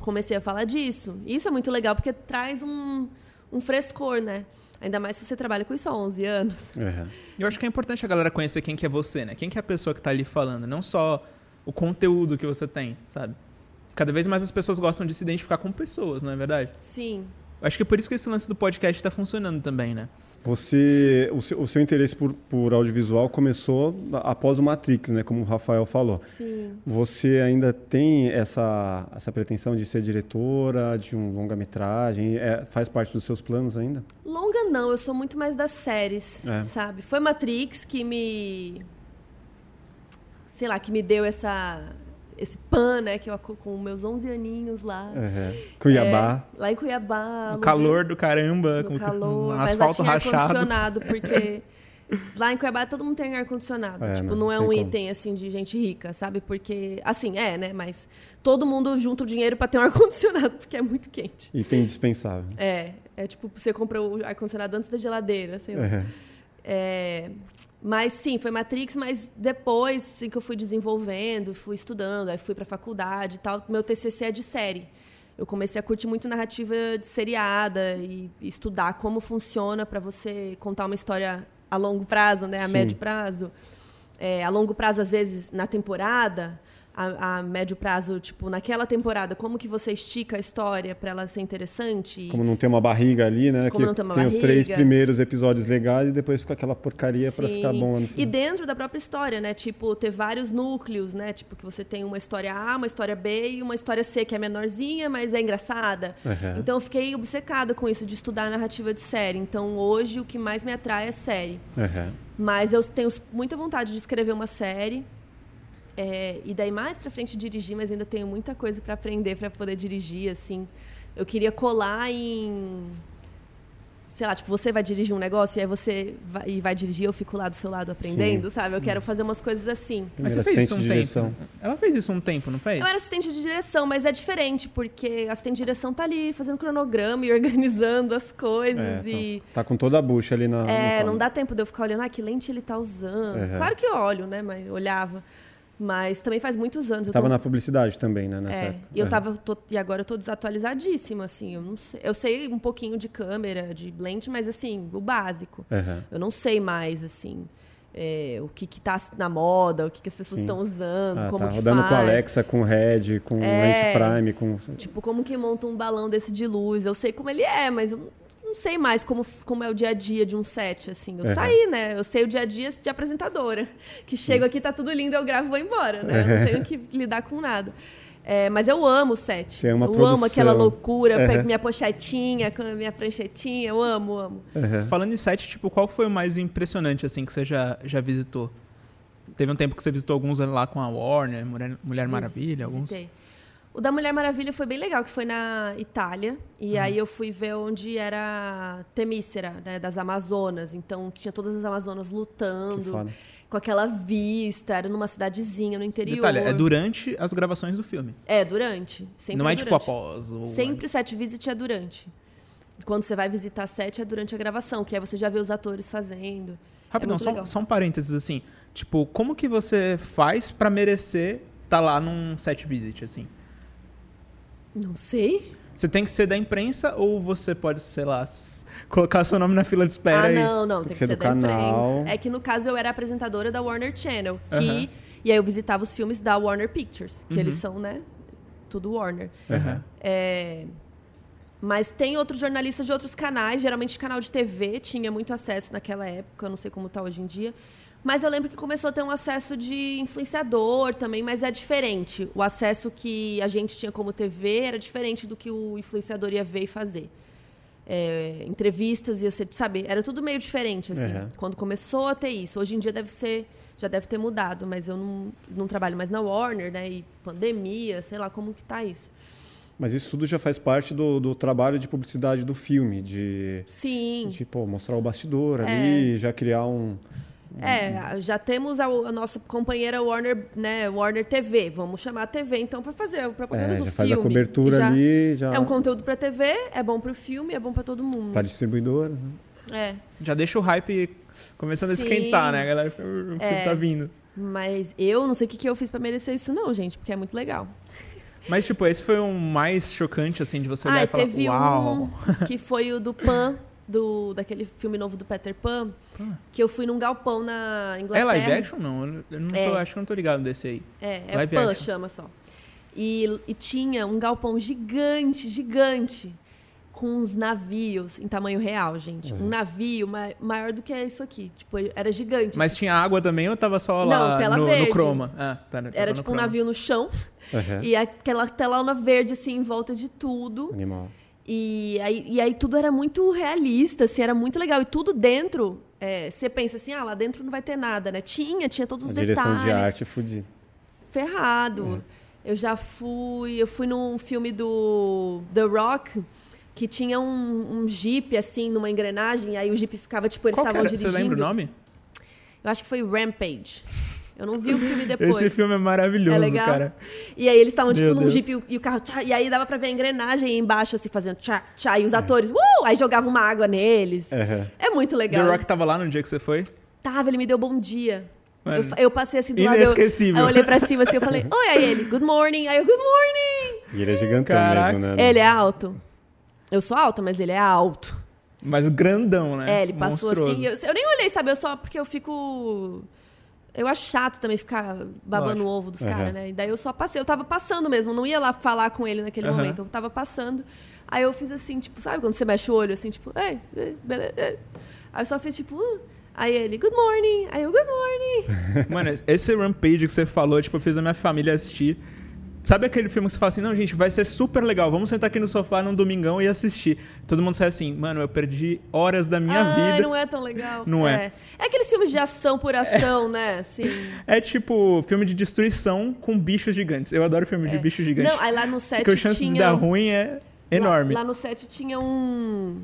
Comecei a falar disso. E isso é muito legal porque traz um, um frescor, né? Ainda mais se você trabalha com isso há 11 anos. Aham. Eu acho que é importante a galera conhecer quem que é você, né? Quem que é a pessoa que tá ali falando, não só o conteúdo que você tem, sabe? Cada vez mais as pessoas gostam de se identificar com pessoas, não é verdade? Sim. Eu acho que é por isso que esse lance do podcast tá funcionando também, né? Você, o seu, o seu interesse por, por audiovisual começou após o Matrix, né? Como o Rafael falou. Sim. Você ainda tem essa, essa pretensão de ser diretora de um longa-metragem? É, faz parte dos seus planos ainda? Longa não, eu sou muito mais das séries, É. sabe? Foi Matrix que me. Sei lá, que me deu essa. Esse pan, né? Que eu com meus 11 aninhos lá. Aham. Cuiabá. É, lá em Cuiabá. O calor do caramba, no com calor, um mas lá asfalto tinha ar-condicionado, *laughs* porque lá em Cuiabá todo mundo tem ar-condicionado. É, tipo, não, não, é um como. item, assim, de gente rica, sabe? Porque, assim, é, né? Mas todo mundo junta o dinheiro pra ter um *laughs* ar-condicionado, porque é muito quente. Item indispensável. É, é tipo, você compra o ar-condicionado antes da geladeira, sei lá. Aham. É, mas sim, foi Matrix, mas depois assim, que eu fui desenvolvendo, fui estudando, aí fui pra faculdade e tal, meu TCC é de série. Eu comecei a curtir muito narrativa de seriada e e estudar como funciona pra você contar uma história a longo prazo, né, a Sim. médio prazo. É, a longo prazo, às vezes, na temporada, a, a médio prazo, tipo, naquela temporada, como que você estica a história pra ela ser interessante? e- Como não tem uma barriga ali, né? Como que não tem uma tem os três barriga. primeiros episódios legais e depois fica aquela porcaria pra ficar bom no E final. dentro da própria história, né? Tipo, ter vários núcleos, né? Tipo, que você tem uma história A, uma história B e uma história C que é menorzinha, mas é engraçada. Aham. Então, eu fiquei obcecada com isso, de estudar narrativa de série. Então, hoje, o que mais me atrai é série. Aham. Mas eu tenho muita vontade de escrever uma série. É, e daí, mais pra frente, dirigir, mas ainda tenho muita coisa pra aprender pra poder dirigir, assim. Eu queria colar em... Sei lá, tipo, você vai dirigir um negócio e aí você vai, e vai dirigir, eu fico lá do seu lado aprendendo, sabe? Eu quero fazer umas coisas assim. Mas você fez isso assistente um de direção. tempo. Ela fez isso um tempo, não fez? Eu era assistente de direção, mas é diferente, porque assistente de direção tá ali fazendo cronograma e *laughs* organizando as coisas É, e... tá, com toda a bucha ali na. É, no não dá tempo de eu ficar olhando, ah, que lente ele tá usando. Uhum. Claro que eu olho, né? Mas olhava. Mas também faz muitos anos. eu Tava tô- na publicidade também, né? Nessa É, época. e eu Aham. tava. tô- e agora eu tô desatualizadíssima, assim. Eu não sei. Eu sei um pouquinho de câmera, de lente, mas assim, o básico. Aham. Eu não sei mais, assim. é, o que, que tá na moda, o que, que as pessoas estão usando, Ah, como tá que rodando faz. com Alexa, com Red, com É. lente Prime, com. Tipo, como que monta um balão desse de luz? Eu sei como ele é, mas eu não sei mais como, como é o dia a dia de um set, assim. Eu Uhum. saí, né? Eu sei o dia a dia de apresentadora. Que chego aqui, tá tudo lindo, eu gravo e vou embora, né? Eu não tenho que lidar com nada. É, mas eu amo o set. Você ama a eu produção. amo aquela loucura, eu Uhum. pego minha pochetinha, com a minha pranchetinha, eu amo, amo. Falando em site, tipo, qual foi o mais impressionante, assim, que você já, já visitou? Teve um tempo que você visitou alguns lá com a Warner, Mulher, Mulher Maravilha, alguns. Visitei. O da Mulher Maravilha foi bem legal, que foi na Itália. E Uhum. aí eu fui ver onde era Temícera, né, das Amazonas. Então tinha todas as Amazonas lutando, com aquela vista. Era numa cidadezinha no interior. Detalhe, é durante as gravações do filme. É, durante. Sempre não é, é tipo após. Ou Sempre o antes. set visit é durante. Quando você vai visitar set é durante a gravação, que aí você já vê os atores fazendo. Rapidão, muito só, só um parênteses, assim. Tipo, como que você faz pra merecer tá lá num set visit, assim? Não sei. Você tem que ser da imprensa ou você pode, sei lá, colocar seu nome na fila de espera ah, e... não, não, tem, que ser, do da canal. imprensa. É que no caso eu era apresentadora da Warner Channel, que Aham. e aí eu visitava os filmes da Warner Pictures, que Uhum. eles são, né, tudo Warner. Aham. É, Mas tem outros jornalistas de outros canais, geralmente canal de TV, tinha muito acesso naquela época, não sei como está hoje em dia. Mas eu lembro que começou a ter um acesso de influenciador também, mas é diferente. O acesso que a gente tinha como TV era diferente do que o influenciador ia ver e fazer. É, entrevistas ia ser, sabe, era tudo meio diferente, assim, Uhum. quando começou a ter isso. Hoje em dia deve ser, já deve ter mudado, mas eu não, não trabalho mais na Warner, né, e pandemia, sei lá como que tá isso. Mas isso tudo já faz parte do, do trabalho de publicidade do filme, de, Sim, de pô, mostrar o bastidor É. ali, já criar um. É, já temos a, a nossa companheira Warner, né, Warner TV. Vamos chamar a TV então para fazer a propaganda É, do já filme. faz a cobertura já- ali, já É um conteúdo para TV, é bom para o filme, é bom para todo mundo. pra distribuidora. né? É, Já deixa o hype começando a Sim. esquentar, né? A galera fica, o filme É. tá vindo. mas eu não sei o que, que eu fiz para merecer isso não, gente, porque é muito legal. Mas, tipo, esse foi o mais chocante, assim, de você olhar Ah, e falar, teve uau. um que foi o do Pan, *laughs* do, daquele filme novo do Peter Pan, que eu fui num galpão na É Inglaterra. live action? Não, eu não tô, É. acho que eu não tô ligado desse aí. É, é Live Pan action. chama só. E, e tinha um galpão gigante, gigante, com uns navios em tamanho real, gente. Uhum. Um navio ma- maior do que isso aqui. Tipo, era gigante. Mas tinha água também ou tava só Não, lá tela no, no verde. chroma? Ah, tá, tava Era no tipo um chroma. navio no chão Aham. e aquela telona verde, assim, em volta de tudo. Animal. E aí, e aí tudo era muito realista, assim, era muito legal. E tudo dentro, é, você pensa assim, ah, lá dentro não vai ter nada, né? Tinha, tinha todos os direção detalhes. de arte é fodida. ferrado. Eu já fui, eu fui num filme do The Rock que tinha um, um jeep assim numa engrenagem, aí o jeep ficava tipo eles Qual estavam dirigindo. Você lembra o nome? Eu acho que foi Rampage. Eu não vi o filme depois. Esse filme é maravilhoso, É legal? cara. E aí eles estavam, tipo, Meu num Deus. jeep e o, carro, tchá, e aí dava pra ver a engrenagem embaixo, assim, fazendo tchá, tchá, e os atores, uh! Aí jogavam uma água neles. Aham. É muito legal. The Rock tava lá no dia que você foi? Tava, ele me deu bom dia. Eu, eu passei assim do lado. eu- inesquecível. Aí eu olhei pra cima assim, eu falei, *laughs* oi, aí ele, good morning. Aí eu, good morning. E ele é gigantão Caraca. mesmo, né? Ele é alto. Eu sou alta, mas ele é alto. Mas grandão, né? É, ele passou Monstruoso. assim. Eu, eu nem olhei, sabe? Eu só porque eu fico. Eu acho chato também ficar babando Lógico. o ovo dos Aham. caras, né? E daí eu só passei. Eu tava passando mesmo, não ia lá falar com ele naquele Aham. momento. Eu tava passando. Aí eu fiz assim, tipo, sabe quando você mexe o olho assim, tipo, ei, ei, beleza. ei. Aí eu só fiz tipo, uh. aí ele, good morning. Aí eu, good morning. *laughs* Mano, esse Rampage que você falou, tipo, eu fiz a minha família assistir. Sabe aquele filme que você fala assim, não, gente, vai ser super legal, vamos sentar aqui no sofá num domingão e assistir. Todo mundo sai assim, mano, eu perdi horas da minha Ai, vida. não é tão legal. Não é. É aqueles filmes de ação por ação, né? Assim. *laughs* É tipo filme de destruição com bichos gigantes. Eu adoro filme de bichos gigantes. Não, aí lá no set Porque a chance tinha... de dar ruim é enorme. Lá, lá no set tinha um.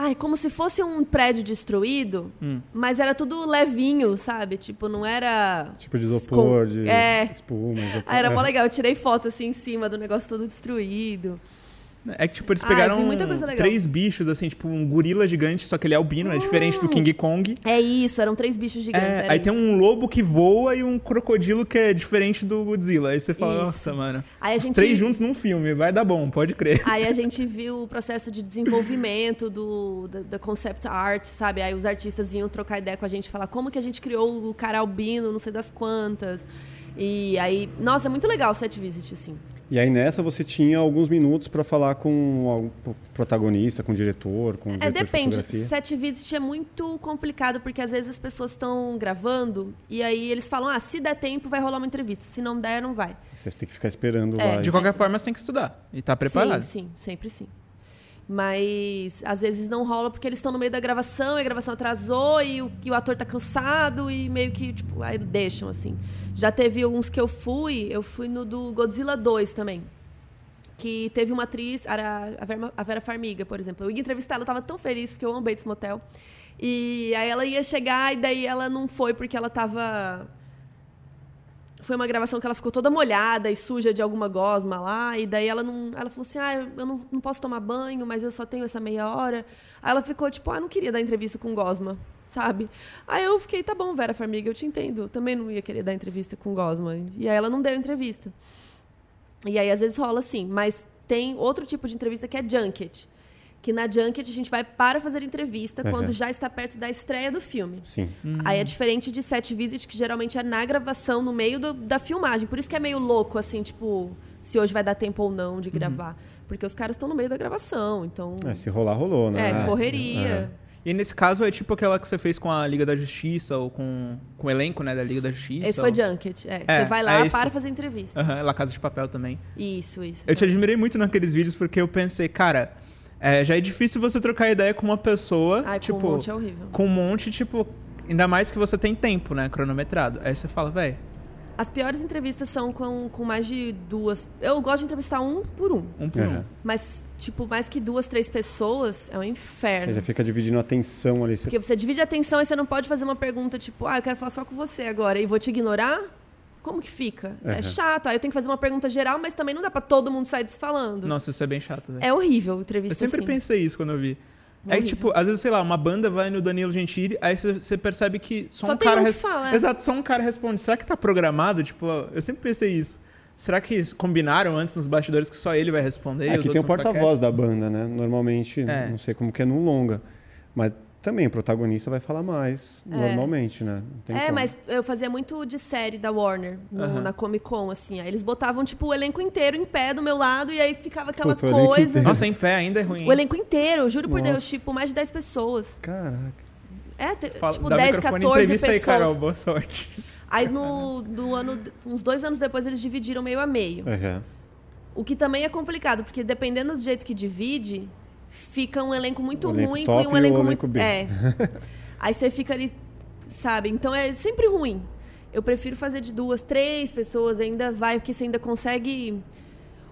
Ai, como se fosse um prédio destruído, Hum. mas era tudo levinho, sabe? Tipo, não era. Tipo de isopor, Com- de É. espuma. Isopor. Ah, era mó É. legal. Eu tirei foto assim em cima do negócio todo destruído. É que, tipo, eles Ah, pegaram legal. três bichos, assim, tipo, um gorila gigante, só que ele é albino, é diferente do Hum. King Kong. É isso, eram três bichos gigantes. É, aí tem isso. um lobo que voa e um crocodilo que é diferente do Godzilla. Aí você fala, Isso. nossa, mano. Aí os gente- três juntos num filme, vai dar bom, pode crer. Aí a gente *laughs* viu o processo de desenvolvimento do, da, da concept art, sabe? Aí os artistas vinham trocar ideia com a gente, falar como que a gente criou o cara albino, não sei das quantas. E aí, nossa, é muito legal o set visit, assim. E aí nessa você tinha alguns minutos pra falar com o protagonista, com o diretor, com o É, diretor de depende. fotografia. Set visit é muito complicado, porque às vezes as pessoas estão gravando e aí eles falam, ah, se der tempo vai rolar uma entrevista, se não der, não vai. Você tem que ficar esperando É. lá. De qualquer forma, você tem que estudar e tá preparado. Sim, sim, sempre sim. Mas às vezes não rola porque eles estão no meio da gravação e a gravação atrasou e o, e o ator tá cansado e meio que, tipo, aí deixam, assim. Já teve alguns que eu fui, eu fui no do Godzilla 2 também. Que teve uma atriz, era a Vera, a Vera Farmiga, por exemplo. Eu ia entrevistar ela, eu tava tão feliz porque eu amo Bates Motel. E aí ela ia chegar e daí ela não foi porque ela tava foi uma gravação que ela ficou toda molhada e suja de alguma gosma lá, e daí ela não. Ela falou assim: ah, eu não, não posso tomar banho, mas eu só tenho essa meia hora. Aí ela ficou tipo, ah, não queria dar entrevista com gosma, sabe? Aí eu fiquei, tá bom, Vera Farmiga, eu te entendo. Eu também não ia querer dar entrevista com gosma. E aí ela não deu entrevista. E aí às vezes rola assim, mas tem outro tipo de entrevista que é junket. Que na junket a gente vai para fazer entrevista Uhum. quando já está perto da estreia do filme. Sim. Aí é diferente de set visit, que geralmente é na gravação, no meio do- da filmagem. Por isso que é meio louco, assim, tipo, se hoje vai dar tempo ou não de gravar. Porque os caras estão no meio da gravação, então. É, se rolar, rolou, né? É, correria. E nesse caso é tipo aquela que você fez com a Liga da Justiça ou com, com o elenco, né, da Liga da Justiça. Esse foi ou... Junket. É, É, você vai lá é para fazer entrevista. Aham, La Casa de Papel também. Isso, isso. Eu te admirei muito naqueles vídeos porque eu pensei, cara, é, já é difícil você trocar ideia com uma pessoa, Ai, tipo, com um monte é horrível. com um monte, tipo, ainda mais que você tem tempo, né, cronometrado. Aí você fala, velho, As piores entrevistas são com, com mais de duas. Eu gosto de entrevistar um por um. um por Aham. um. Mas, tipo, mais que duas, três pessoas é um Você inferno. já fica dividindo a atenção ali. Você... Porque você divide a atenção e você não pode fazer uma pergunta tipo, ah, eu quero falar só com você agora e vou te ignorar? Como que fica? Uhum. É chato. Aí eu tenho que fazer uma pergunta geral, mas também não dá pra todo mundo sair desfalando. Nossa, isso é bem chato, velho. É horrível entrevista Eu sempre assim. pensei isso quando eu vi. É que, tipo, às vezes, sei lá, uma banda vai no Danilo Gentili, aí você percebe que só, Só um tem cara... um que res- fala, é. Exato, só um cara responde. Será que tá programado? Tipo, eu sempre pensei isso. Será que combinaram antes nos bastidores que só ele vai responder? e os Aqui tem o porta-voz da banda, né? Normalmente, É. não sei como que é no longa. Mas também o protagonista vai falar mais, normalmente, né? Não tem É, como. mas eu fazia muito de série da Warner no- na Comic Con, assim. Aí eles botavam, tipo, o elenco inteiro em pé do meu lado e aí ficava aquela Puta, coisa. Nossa, em pé ainda é ruim. O elenco inteiro, juro por Deus, Nossa. tipo, mais de 10 pessoas. Caraca. É, te- Fala, tipo, dá o 10, microfone, 14 entrevista pessoas. aí, Carol. Boa sorte. Aí no, no ano, uns dois anos depois eles dividiram meio a meio. Aham. O que também é complicado, porque dependendo do jeito que divide, fica um elenco muito elenco ruim e um elenco muito. É. *laughs* Aí você fica ali, sabe? Então é sempre ruim. Eu prefiro fazer de duas, três pessoas, ainda vai, porque você ainda consegue.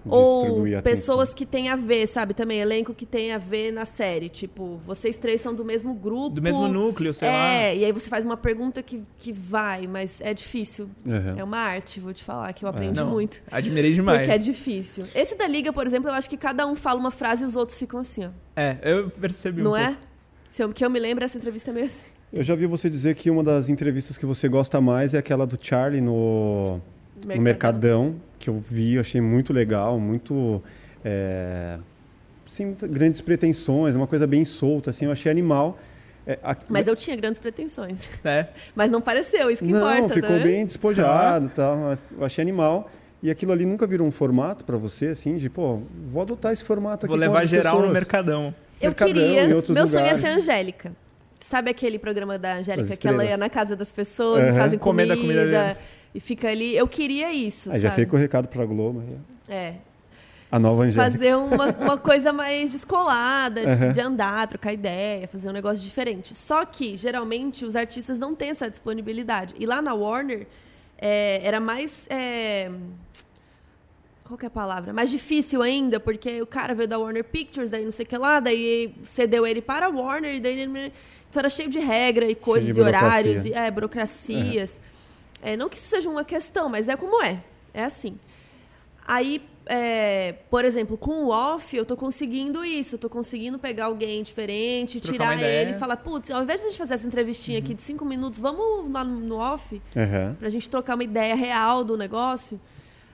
Ou pessoas que têm a ver, sabe? Também, elenco que tem a ver na série. Tipo, vocês três são do mesmo grupo. Do mesmo núcleo, sei lá. É, e aí você faz uma pergunta que, que vai, mas é difícil. Aham. É uma arte, vou te falar, que eu aprendi Não, muito. admirei demais. Porque é difícil. Esse da Liga, por exemplo, eu acho que cada um fala uma frase e os outros ficam assim, ó. É, eu percebi um Não pouco. é? Se eu, que eu me lembro, essa entrevista é meio assim. Eu já vi você dizer que uma das entrevistas que você gosta mais é aquela do Charlie no, no Mercadão, que eu vi, eu achei muito legal, muito. É, sem grandes pretensões, uma coisa bem solta, assim, eu achei animal. É, a- Mas eu tinha grandes pretensões. É. *laughs* Mas não pareceu, isso que Não, importa, ficou né? bem despojado e tal. Eu achei animal. E aquilo ali nunca virou um formato pra você, assim, de, pô, vou adotar esse formato aqui Vou levar geral no pessoas. Mercadão. Eu Mercadão queria. outros Meu sonho é lugares. ser Angélica. Sabe aquele programa da Angélica que ela ia na casa das pessoas e Aham. fazem comida, da comida deles. E fica ali. Eu queria isso, Aí já fica o recado pra Globo. aí. É. A nova Angélica. Fazer uma, uma *laughs* coisa mais descolada, de, Aham. de andar, trocar ideia, fazer um negócio diferente. Só que, geralmente, os artistas não têm essa disponibilidade. E lá na Warner, é, era mais. é, qual que é a palavra? Mais difícil ainda, porque o cara veio da Warner Pictures, daí não sei o que lá, daí cedeu ele para a Warner, e daí ele- então era cheio de regra e coisas e horários, e é, burocracias. É, não que isso seja uma questão, mas é como é. É assim. Aí, é, por exemplo, com o off, eu tô conseguindo isso. Eu tô conseguindo pegar alguém diferente, Trocar tirar ele e falar, putz, ao invés de a gente fazer essa entrevistinha aqui de cinco minutos, vamos lá no, no off Aham. pra gente trocar uma ideia real do negócio.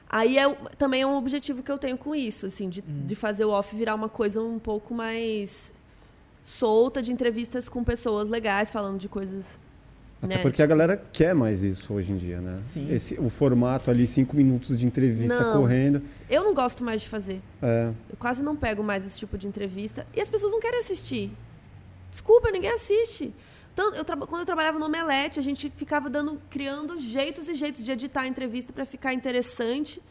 Aí é, também é um objetivo que eu tenho com isso, assim, de, Hum. de fazer o off virar uma coisa um pouco mais solta de entrevistas com pessoas legais, falando de coisas. Até né, porque a galera quer mais isso hoje em dia, né? Sim. Esse, o formato ali, cinco minutos de entrevista Não. correndo. Eu não gosto mais de fazer. É, Eu quase não pego mais esse tipo de entrevista. E as pessoas não querem assistir. Desculpa, ninguém assiste. Tanto, eu quando eu trabalhava no Omelete, a gente ficava dando, criando jeitos e jeitos de editar a entrevista para ficar interessante.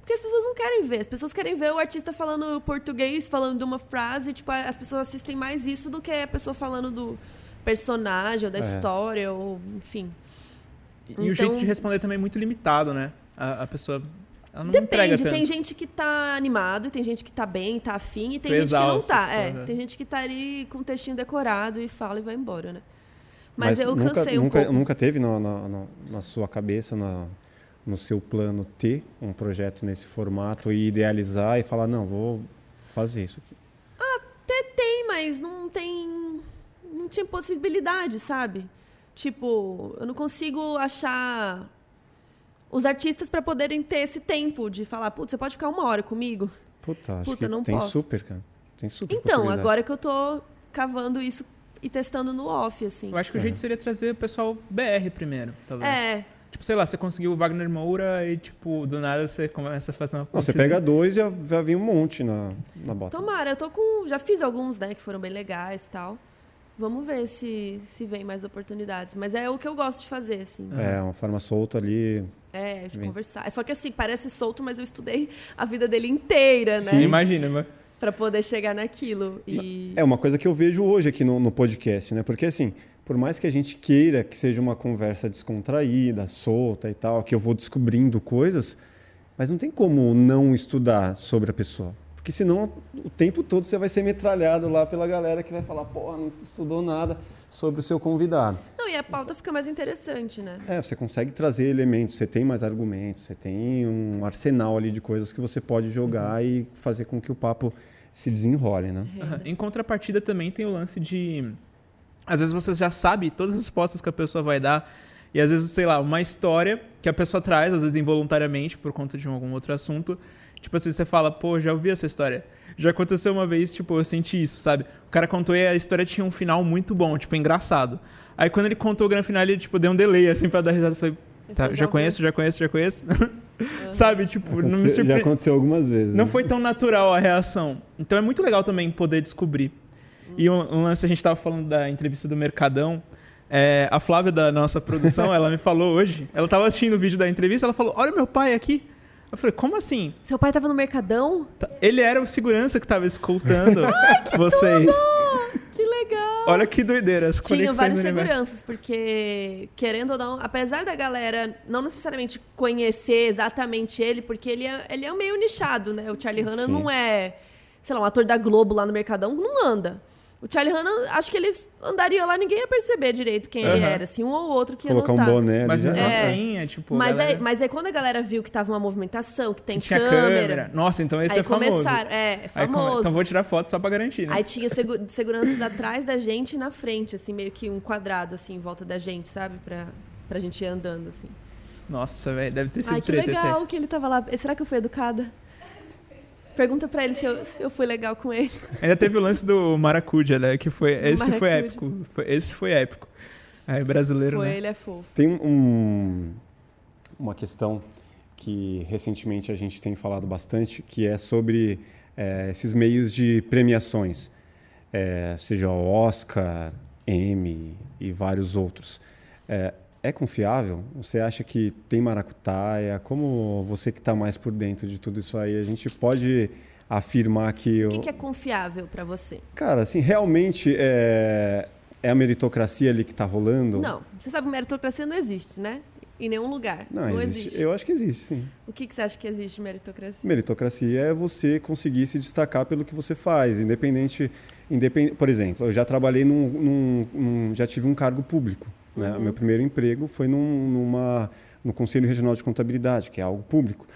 Porque as pessoas não querem ver. As pessoas querem ver o artista falando português, falando de uma frase. Tipo, as pessoas assistem mais isso do que a pessoa falando do personagem, ou da É. história, ou enfim. E, e Então- o jeito de responder também é muito limitado, né? A, a pessoa. Ela não Depende, tem gente que tá animado, tem gente que tá bem, tá afim, e tem Tu gente exausta, que não tá. tipo, É, tem gente que tá ali com o textinho decorado e fala e vai embora, né? Mas, eu nunca, cansei um nunca, pouco. nunca teve na, na, na- na sua cabeça, na, no seu plano, ter um projeto nesse formato e idealizar e falar, não, vou fazer isso aqui. Até tem, mas não tem. Não tinha possibilidade, sabe? Tipo, eu não consigo achar os artistas pra poderem ter esse tempo de falar, putz, você pode ficar uma hora comigo? Puta, acho Puta, que não tem posso. super, cara. Tem super Então, agora que eu tô cavando isso e testando no off, assim. Eu acho que o jeito seria trazer o pessoal BR primeiro, talvez. É, Tipo, sei lá, você conseguiu o Wagner Moura e, tipo, do nada você começa a fazer uma Não, você pega dois e já, já vem um monte na, na bota. Tomara, eu tô com. Já fiz alguns, né, que foram bem legais e tal. Vamos ver se, se vem mais oportunidades. Mas é o que eu gosto de fazer, assim. É, uma forma solta ali. É, de Vem. conversar. É Só que assim, parece solto, mas eu estudei a vida dele inteira, né? Sim, imagina, mas... Pra poder chegar naquilo. E. É uma coisa que eu vejo hoje aqui no, no podcast, né? Porque assim, por mais que a gente queira que seja uma conversa descontraída, solta e tal, que eu vou descobrindo coisas, mas não tem como não estudar sobre a pessoa. Porque senão o tempo todo você vai ser metralhado lá pela galera que vai falar, pô, não estudou nada sobre o seu convidado. Não, e a pauta fica mais interessante, né? É, você consegue trazer elementos, você tem mais argumentos, você tem um arsenal ali de coisas que você pode jogar e fazer com que o papo se desenrole, né? Aham. Em contrapartida também tem o lance de. Às vezes você já sabe todas as respostas que a pessoa vai dar. E às vezes, sei lá, uma história que a pessoa traz, às vezes involuntariamente, por conta de algum outro assunto. Tipo assim, você fala, pô, já ouvi essa história. Já aconteceu uma vez, tipo, eu senti isso, sabe? O cara contou e a história tinha um final muito bom, tipo, engraçado. Aí quando ele contou o grande final, ele, tipo, deu um delay, assim, pra dar risada. Eu falei, tá, já ouviu? conheço, já conheço, já conheço. *laughs* sabe? Tipo, não me Aconteceu- já surpreende. aconteceu algumas vezes. Não né? foi tão natural a reação. Então é muito legal também poder descobrir. E um, um lance, a gente tava falando da entrevista do Mercadão. é, a Flávia da nossa produção, *laughs* ela me falou hoje. Ela tava assistindo o vídeo da entrevista, ela falou: Olha meu pai aqui. Eu falei: Como assim? Seu pai tava no Mercadão? Tá- Ele era o segurança que tava escutando *laughs* vocês. Que legal! Olha que doideira, as Tinha conexões vários seguranças, porque, querendo ou não, apesar da galera não necessariamente conhecer exatamente ele, porque ele é, ele é meio nichado, né? O Charlie Hanna Sim. não é, sei lá, um ator da Globo lá no Mercadão, não anda. O Charlie Hanna, acho que ele andaria lá, ninguém ia perceber direito quem ele Aham. era, assim, um ou outro que ia Colocar um boné. Mas mesmo É. assim, é tipo. Mas, galera, aí, mas aí quando a galera viu que tava uma movimentação, que tem que tinha câmera, câmera. Nossa, então esse aí é famoso. começaram. É, é Aí come- famoso. Então vou tirar foto só pra garantir, né? Aí tinha segu seguranças atrás da gente e na frente, assim, meio que um quadrado, assim, em volta da gente, sabe? Pra, pra gente ir andando, assim. Nossa, velho, deve ter sido Ai, que treta esse aí. legal que ele tava lá. Será que eu fui educada? Pergunta pra ele se eu, se eu fui legal com ele. Ainda teve o lance do Maracuja, né? Que foi. Esse foi épico. Foi- esse foi épico. É brasileiro, Foi, né? ele é fofo. Tem um, uma questão que recentemente a gente tem falado bastante, que é sobre é, esses meios de premiações, é, seja o Oscar, Emmy e vários outros. É, é confiável? Você acha que tem maracutaia? Como você que está mais por dentro de tudo isso aí, a gente pode afirmar que... O que, que é confiável pra você? Cara, assim, realmente é, é a meritocracia ali que está rolando? Não, você sabe que meritocracia não existe, né? Em nenhum lugar. Não, Não, existe. existe. Eu acho que existe, sim. O que, que você acha que existe meritocracia? Meritocracia é você conseguir se destacar pelo que você faz, independente, independ... por exemplo, eu já trabalhei num, num- num- já tive um cargo público, né? O meu primeiro emprego foi num, numa no Conselho Regional de Contabilidade, que é algo público.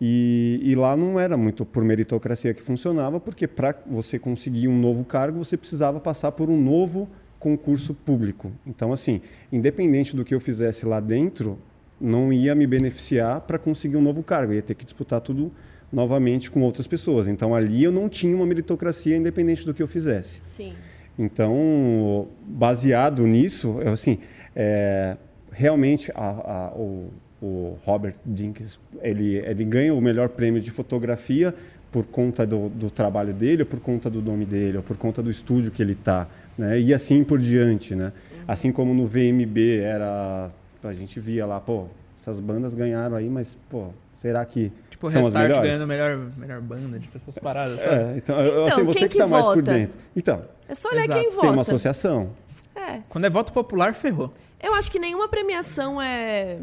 E, e lá não era muito por meritocracia que funcionava, porque para você conseguir um novo cargo, você precisava passar por um novo concurso público. Então, assim, independente do que eu fizesse lá dentro, não ia me beneficiar para conseguir um novo cargo. Eu ia ter que disputar tudo novamente com outras pessoas. Então, ali eu não tinha uma meritocracia independente do que eu fizesse. Sim. Então, baseado nisso, eu, assim, é, realmente a- a- o, o Robert Jenkins ele, ele ganha o melhor prêmio de fotografia por conta do, do trabalho dele, ou por conta do nome dele, ou por conta do estúdio que ele está, né? E assim por diante, né? Assim como no VMB era, a gente via lá, pô, essas bandas ganharam aí, mas pô, será que Tipo, são as Restart melhores? ganhando melhor, melhor banda de pessoas paradas, sabe? É, então, eu- Então, assim, você quem que está que mais por vota? dentro. Então, É só olhar Exato. quem vota. tem uma associação. É. Quando é voto popular, ferrou. Eu acho que nenhuma premiação é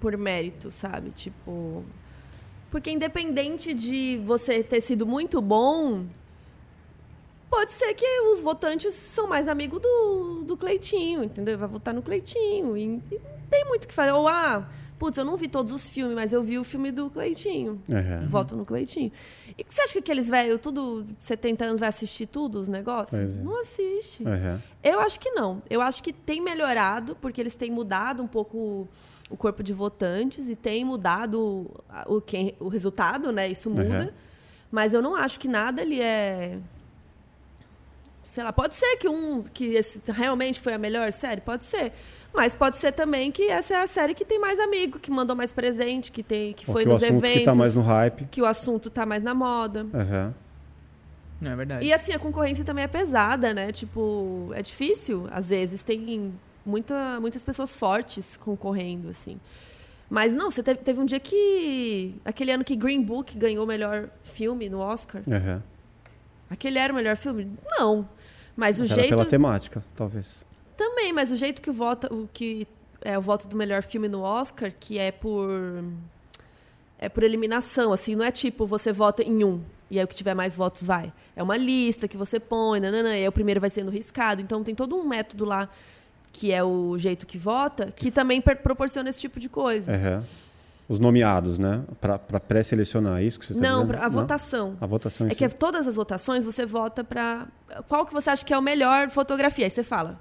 por mérito, sabe? Tipo. Porque independente de você ter sido muito bom, pode ser que os votantes são mais amigos do, do Cleitinho, entendeu? Vai votar no Cleitinho. E, e não tem muito o que fazer. Ou, ah, putz, eu não vi todos os filmes, mas eu vi o filme do Cleitinho. Uhum. Voto no Cleitinho. E você acha que aqueles velhos, tudo de 70 anos, vai assistir tudo os negócios? É. Não assiste. Uhum. Eu acho que não. Eu acho que tem melhorado, porque eles têm mudado um pouco o- corpo de votantes e tem mudado o, quem, o resultado, né? Isso muda. Uhum. Mas eu não acho que nada ali é sei lá, pode ser que um que esse realmente foi a melhor série, pode ser. Mas pode ser também que essa é a série que tem mais amigo, que mandou mais presente, que tem que Ou foi que o nos assunto eventos, que tá mais no hype. que o assunto tá mais na moda. Aham. Não, é verdade. E assim, a concorrência também é pesada, né? Tipo, é difícil, às vezes, tem muita, muitas pessoas fortes concorrendo, assim. Mas não, você teve, teve um dia que. Aquele ano que Green Book ganhou o melhor filme no Oscar. Aham. Aquele era o melhor filme? Não. Mas o Era jeito. pela temática, talvez. Também, mas o jeito que o voto, o que é o voto do melhor filme no Oscar, que é por é por eliminação, assim, não é tipo você vota em um e aí o que tiver mais votos vai. É uma lista que você põe, nanana, e aí o primeiro vai sendo riscado. Então tem todo um método lá que é o jeito que vota, que também per- proporciona esse tipo de coisa. Aham. Os nomeados, né? Pra, pra pré-selecionar, é isso que você está não, a votação. A votação É si. que todas as votações você vota pra. Qual que você acha que é o melhor fotografia? Aí você fala.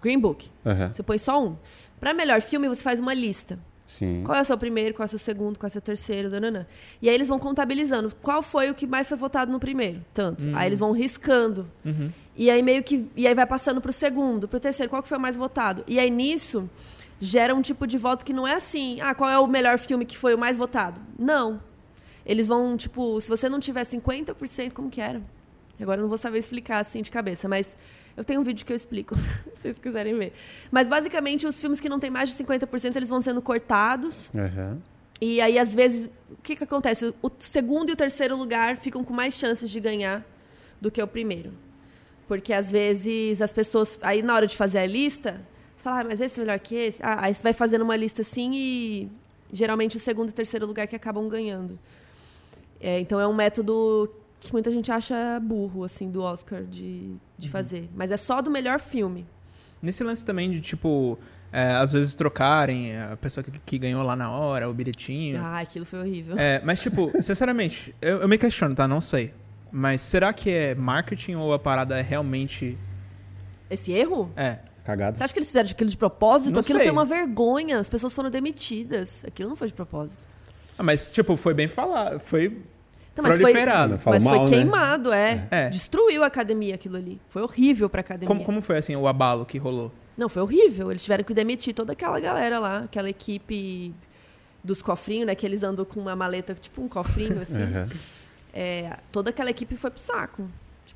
Green Book. Aham. Você põe só um. Pra melhor filme, você faz uma lista. Sim. Qual é o seu primeiro, qual é o seu segundo, qual é o seu terceiro, dananã. E aí eles vão contabilizando qual foi o que mais foi votado no primeiro. Tanto. Aí eles vão riscando. Uhum. E aí meio que. E aí vai passando pro segundo, pro terceiro, qual que foi o mais votado. E aí nisso gera um tipo de voto que não é assim, ah, qual é o melhor filme que foi o mais votado? Não. Eles vão, tipo, se você não tiver 50%, como que era? Agora eu não vou saber explicar assim de cabeça, mas eu tenho um vídeo que eu explico, *laughs* se vocês quiserem ver. Mas basicamente os filmes que não têm mais de 50%, eles vão sendo cortados. Aham. E aí, às vezes, o que, que acontece? O segundo e o terceiro lugar ficam com mais chances de ganhar do que o primeiro. Porque às vezes as pessoas. Aí na hora de fazer a lista, você fala, ah, mas esse é melhor que esse? Ah, aí você vai fazendo uma lista assim e geralmente o segundo e terceiro lugar que acabam ganhando. É, então é um método que muita gente acha burro, assim, do Oscar de, de fazer. Mas é só do melhor filme. Nesse lance também de, tipo, é, às vezes trocarem a pessoa que, que ganhou lá na hora, o bilhetinho. Ah, aquilo foi horrível. É, mas, tipo, *laughs* sinceramente, eu, eu me questiono, tá? Não sei. Mas será que é marketing ou a parada é realmente. Esse erro? É. Cagada. Você acha que eles fizeram aquilo de propósito? Não aquilo sei. foi uma vergonha. As pessoas foram demitidas. Aquilo não foi de propósito. Ah, mas, tipo, foi bem falado. Foi Então, mas foi, proliferado. Fala mas mal, foi né? queimado, é. É. Destruiu a academia aquilo ali. Foi horrível pra academia. Como, como foi, assim, o abalo que rolou? Não, foi horrível. Eles tiveram que demitir toda aquela galera lá, aquela equipe dos cofrinhos, né? Que eles andam com uma maleta, tipo um cofrinho, *laughs* assim. Aham. É, toda aquela equipe foi pro saco.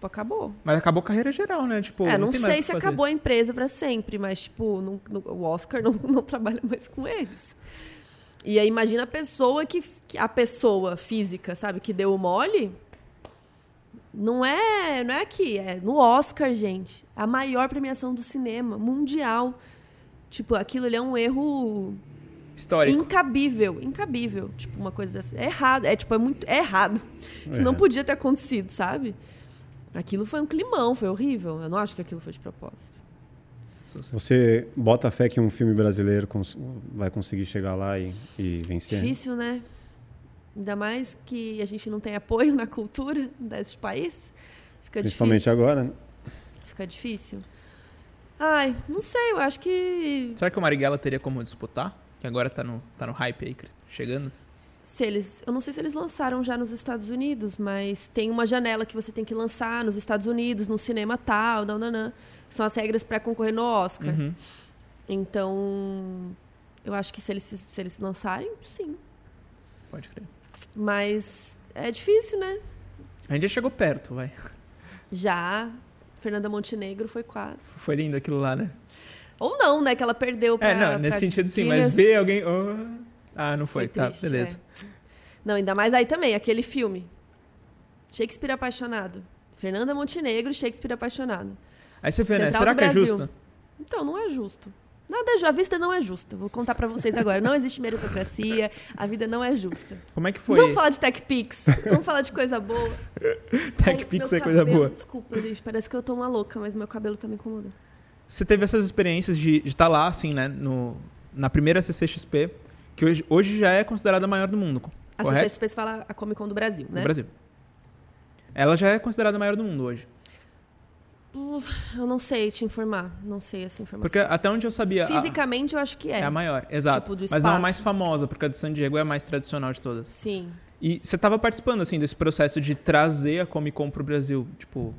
Tipo, acabou. Mas acabou a carreira geral, né? Tipo, é, não, tem mais o sei se acabou a empresa pra sempre, mas, tipo, não- não- o Oscar não, *laughs* não trabalha mais com eles. E aí, imagina a pessoa que, que- A pessoa física, sabe, que deu o mole. Não é, não é aqui, é no Oscar, gente. A maior premiação do cinema mundial. Tipo, aquilo ali é um erro Histórico. incabível, incabível. Tipo, uma coisa dessa. É errado, é tipo, é muito é errado. Isso não É. podia ter acontecido, sabe? Aquilo foi um climão, foi horrível. Eu não acho que aquilo foi de propósito. Você bota fé que um filme brasileiro cons- vai conseguir chegar lá e, e vencer? Difícil, né? Ainda mais que a gente não tem apoio na cultura desse país. Fica Principalmente difícil. agora, né? Fica difícil. Ai, não sei, eu acho que Será que o Marighella teria como disputar? Que agora tá no, tá no hype aí, chegando. Se eles, eu não sei se eles lançaram já nos Estados Unidos, mas tem uma janela que você tem que lançar nos Estados Unidos, num cinema tal, não, não, não. São as regras para concorrer no Oscar. Uhum. Então, eu acho que se eles, se eles lançarem, sim. Pode crer. Mas é difícil, né? A gente já chegou perto, vai. Já Fernanda Montenegro foi quase. Foi lindo aquilo lá, né? Ou não, né? Que ela perdeu pra... é, não, nesse sentido sim, mas ver alguém. oh, Ah, não foi. tá, triste, beleza. Não, ainda mais aí também, aquele filme. Shakespeare Apaixonado. Fernanda Montenegro, Shakespeare Apaixonado. Aí você vê, né? Será que é justo? Então, não é justo. Nada é. A vida não é justa. Vou contar pra vocês agora. Não existe meritocracia. A vida não é justa. Como é que foi? Vamos falar de TechPix. Vamos falar de coisa boa. *laughs* Tech Pix é coisa cabelo- boa. Desculpa, gente. Parece que eu tô uma louca, mas meu cabelo tá me incomodando. Você teve essas experiências de estar lá, assim, né? No, na primeira CCXP, que hoje, hoje já é considerada a maior do mundo, A correto? Se fala a Comic Con do Brasil, né? Brasil. Ela já é considerada a maior do mundo hoje. Eu não sei te informar. Não sei essa informação. Porque até onde eu sabia. a- Fisicamente, eu acho que é. é a maior, exato. Tipo, do mas não a espaço. mais famosa, porque a de San Diego é a mais tradicional de todas. Sim. E você estava participando, assim, desse processo de trazer a Comic Con pro Brasil. Tipo,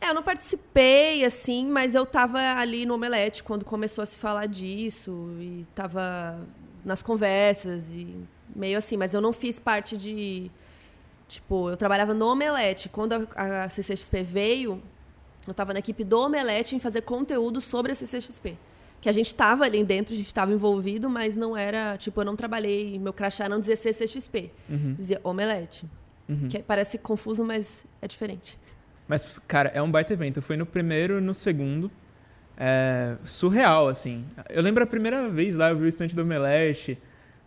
É, eu não participei, assim, mas eu tava ali no Omelete quando começou a se falar disso e tava nas conversas e meio assim, mas eu não fiz parte de. Tipo, eu trabalhava no Omelete. Quando a, a CCXP veio, eu tava na equipe do Omelete em fazer conteúdo sobre a CCXP. Que a gente tava ali dentro, a gente tava envolvido, mas não era. Tipo, eu não trabalhei. Meu crachá não dizia CCXP. Dizia Omelete. Que parece confuso, mas é diferente. Mas, cara, é um baita evento. Foi no primeiro e no segundo. É surreal, assim. Eu lembro a primeira vez lá, eu vi o estante do Omelete.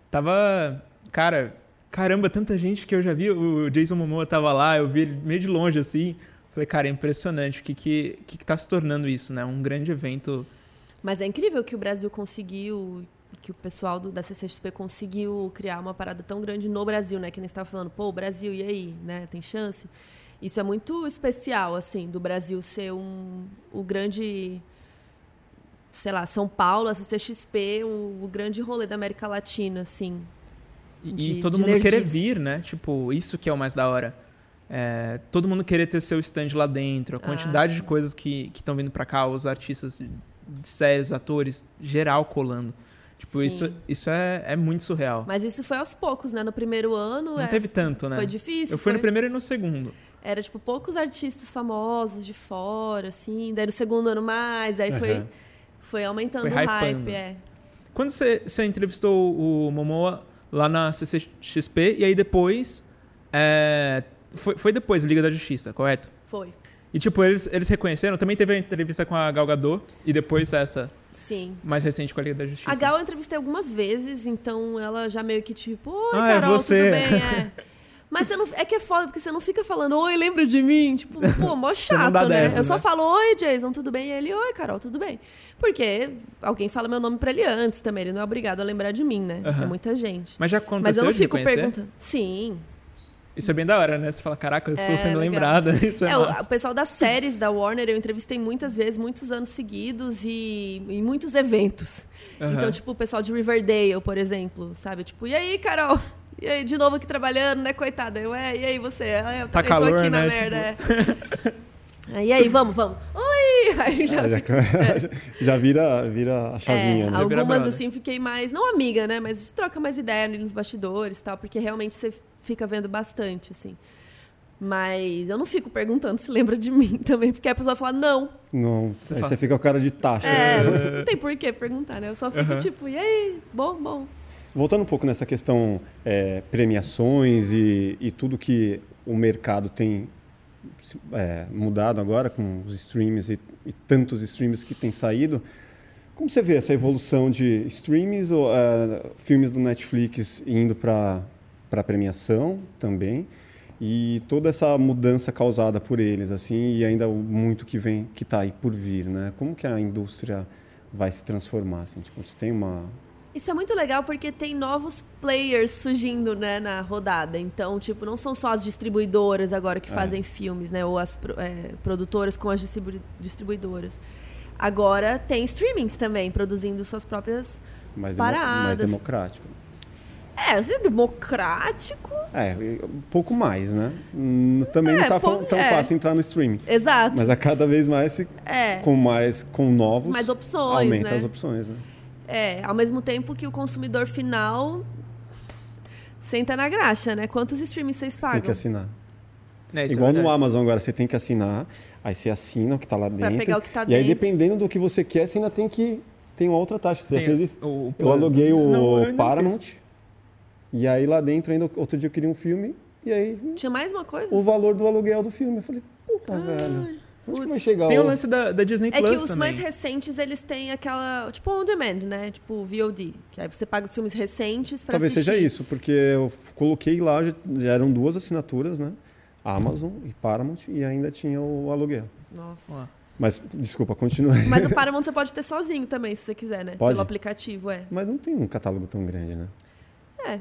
Tava. Cara, caramba, tanta gente que eu já vi. O Jason Momoa tava lá, eu vi ele meio de longe, assim. Falei, cara, é impressionante o que, que, que, que tá se tornando isso, né? Um grande evento. Mas é incrível que o Brasil conseguiu, que o pessoal do, da CCXP conseguiu criar uma parada tão grande no Brasil, né? Que nem estava falando, pô, o Brasil, e aí, né? Tem chance? Isso é muito especial, assim, do Brasil ser um, o grande, sei lá, São Paulo, a CCXP, o, o grande rolê da América Latina, assim. E, De- e todo de mundo querer nerdice. vir, né? Tipo, isso que é o mais da hora. É, todo mundo querer ter seu stand lá dentro, a Ah, quantidade de sim. coisas que estão vindo pra cá, os artistas de séries, os atores, geral colando. Tipo, Sim. isso, isso é, é muito surreal. Mas isso foi aos poucos, né? No primeiro ano. Não é, teve tanto, né? Foi difícil. Eu fui no foi- primeiro e no segundo. Era, tipo, poucos artistas famosos de fora, assim. Daí no segundo ano mais, aí foi, Aham. foi aumentando Foi o hype, é. Quando você entrevistou o Momoa lá na CCXP, e aí depois. é, foi, foi depois Liga da Justiça, correto? Foi. E tipo, eles, eles reconheceram. Também teve a entrevista com a Gal Gadot, e depois essa Sim. mais recente com a Liga da Justiça. A Gal eu entrevistei algumas vezes, então ela já meio que tipo, oi, Ah, é Carol, você. tudo bem? *laughs* É. Mas você não, é que é foda, porque você não fica falando, oi, lembra de mim? Tipo, *laughs* pô, mó chato, né? dessas, eu só né? falo, oi, Jason, tudo bem? E ele, oi, Carol, tudo bem? Porque alguém fala meu nome pra ele antes também, ele não é obrigado a lembrar de mim, né? Aham. É muita gente. Mas já Mas aconteceu eu não fico perguntando. Sim. Isso é bem da hora, né? Você fala, caraca, eu estou É, sendo legal. lembrada. *laughs* Isso é, É, o, o pessoal das séries da Warner eu entrevistei muitas vezes, muitos anos seguidos e em muitos eventos. Aham. Então, tipo, o pessoal de Riverdale, por exemplo, sabe? Tipo, e aí, Carol? E aí, de novo aqui trabalhando, né, coitada? Eu, é, e aí você? É, eu Tá também tô calor, aqui na né? merda, é. *laughs* Aí, e aí, vamos, vamos. Oi! *laughs* Aí já, Ah, já, *laughs* já vira, vira a é, chavinha, né? vira algumas, assim, fiquei mais, não amiga, né, mas troca mais ideia ali nos bastidores e tal, porque realmente você fica vendo bastante, assim. Mas eu não fico perguntando se lembra de mim também, porque a pessoa fala, não, Não, aí você fica com a cara de taxa. É, não, não tem por que perguntar, né? Eu só fico Aham. tipo, e aí? Bom, bom. Voltando um pouco nessa questão é, premiações e, e tudo que o mercado tem é, mudado agora com os streams e, e tantos streams que têm saído, como você vê essa evolução de streams ou é, filmes do Netflix indo para para premiação também e toda essa mudança causada por eles assim e ainda muito que vem que está aí por vir, né? Como que a indústria vai se transformar? Assim? Tipo, você tem uma Isso é muito legal porque tem novos players surgindo, né, na rodada. Então, tipo, não são só as distribuidoras agora que É. fazem filmes, né? Ou as é, produtoras com as distribu- distribuidoras. Agora tem streamings também, produzindo suas próprias. mais, demo- mais Paradas. democrático. É, isso é democrático. É, um pouco mais, né? Também É, não tá tão é. fácil entrar no streaming. Exato. Mas a cada vez mais, se- É. com mais, com novos, Mais opções, aumenta né? as opções, né? É, ao mesmo tempo que o consumidor final senta na graxa, né? Quantos streamings vocês pagam? Tem que assinar. É, é Igual no verdade. Amazon agora, você tem que assinar, aí você assina o que tá lá dentro. pegar o que tá e aí, dentro. dependendo do que você quer, você ainda tem que. Tem uma outra taxa. Você já fez isso? o- o Eu aluguei o Não, eu Paramount. fiz. E aí lá dentro, ainda outro dia eu queria um filme, e aí Tinha mais uma coisa? o valor do aluguel do filme. Eu falei, porra, velho. Onde que vai chegar Tem o lance da, da Disney É Plus que os também. mais recentes, eles têm aquela. Tipo, on demand, né? Tipo, VOD. Que aí você paga os filmes recentes pra Talvez assistir. seja isso, porque eu coloquei lá, já, eram duas assinaturas, né? Amazon e Paramount, e ainda tinha o aluguel. Nossa. Ó, Mas, desculpa, continue. Mas o *laughs* Paramount você pode ter sozinho também, se você quiser, né? Pode? Pelo aplicativo, é. Mas não tem um catálogo tão grande, né? É.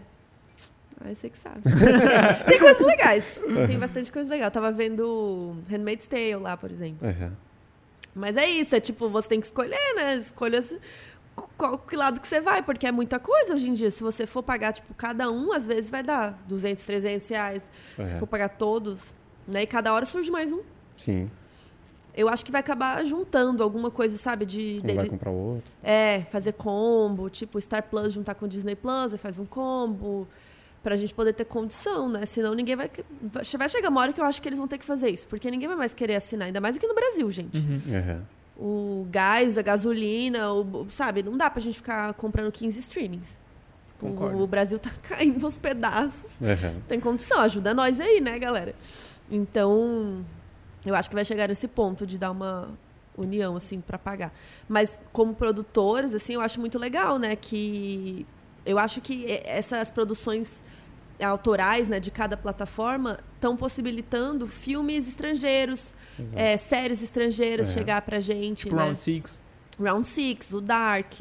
Aí você que sabe. *laughs* tem coisas legais. Tem bastante coisa legal. Eu tava vendo Handmaid's Tale lá, por exemplo. É. Mas é isso, é tipo, você tem que escolher, né? Escolha se- qual que lado que você vai, porque é muita coisa hoje em dia. Se você for pagar, tipo, cada um, às vezes vai dar 200, 300 reais. Se É. for pagar todos, né? E cada hora surge mais um. Sim. eu acho que vai acabar juntando alguma coisa, sabe? De, Um dele- vai comprar o outro. é, fazer combo, tipo Star Plus juntar com Disney Plus e faz um combo. Pra gente poder ter condição, né? Senão ninguém vai. vai- chegar uma hora que eu acho que eles vão ter que fazer isso. Porque ninguém vai mais querer assinar, ainda mais aqui no Brasil, gente. É. O gás, a gasolina, o, sabe? Não dá pra gente ficar comprando 15 streamings. O, Concordo. o Brasil tá *laughs* caindo aos pedaços. É. Tem condição, ajuda nós aí, né, galera? Então, eu acho que vai chegar nesse ponto de dar uma união, assim, pra pagar. Mas, como produtores, assim, eu acho muito legal, né, que... Eu acho que essas produções autorais, né, de cada plataforma estão possibilitando filmes estrangeiros, é, séries estrangeiras É. chegar pra gente, Tipo né? Round Six. Round Six, o Dark,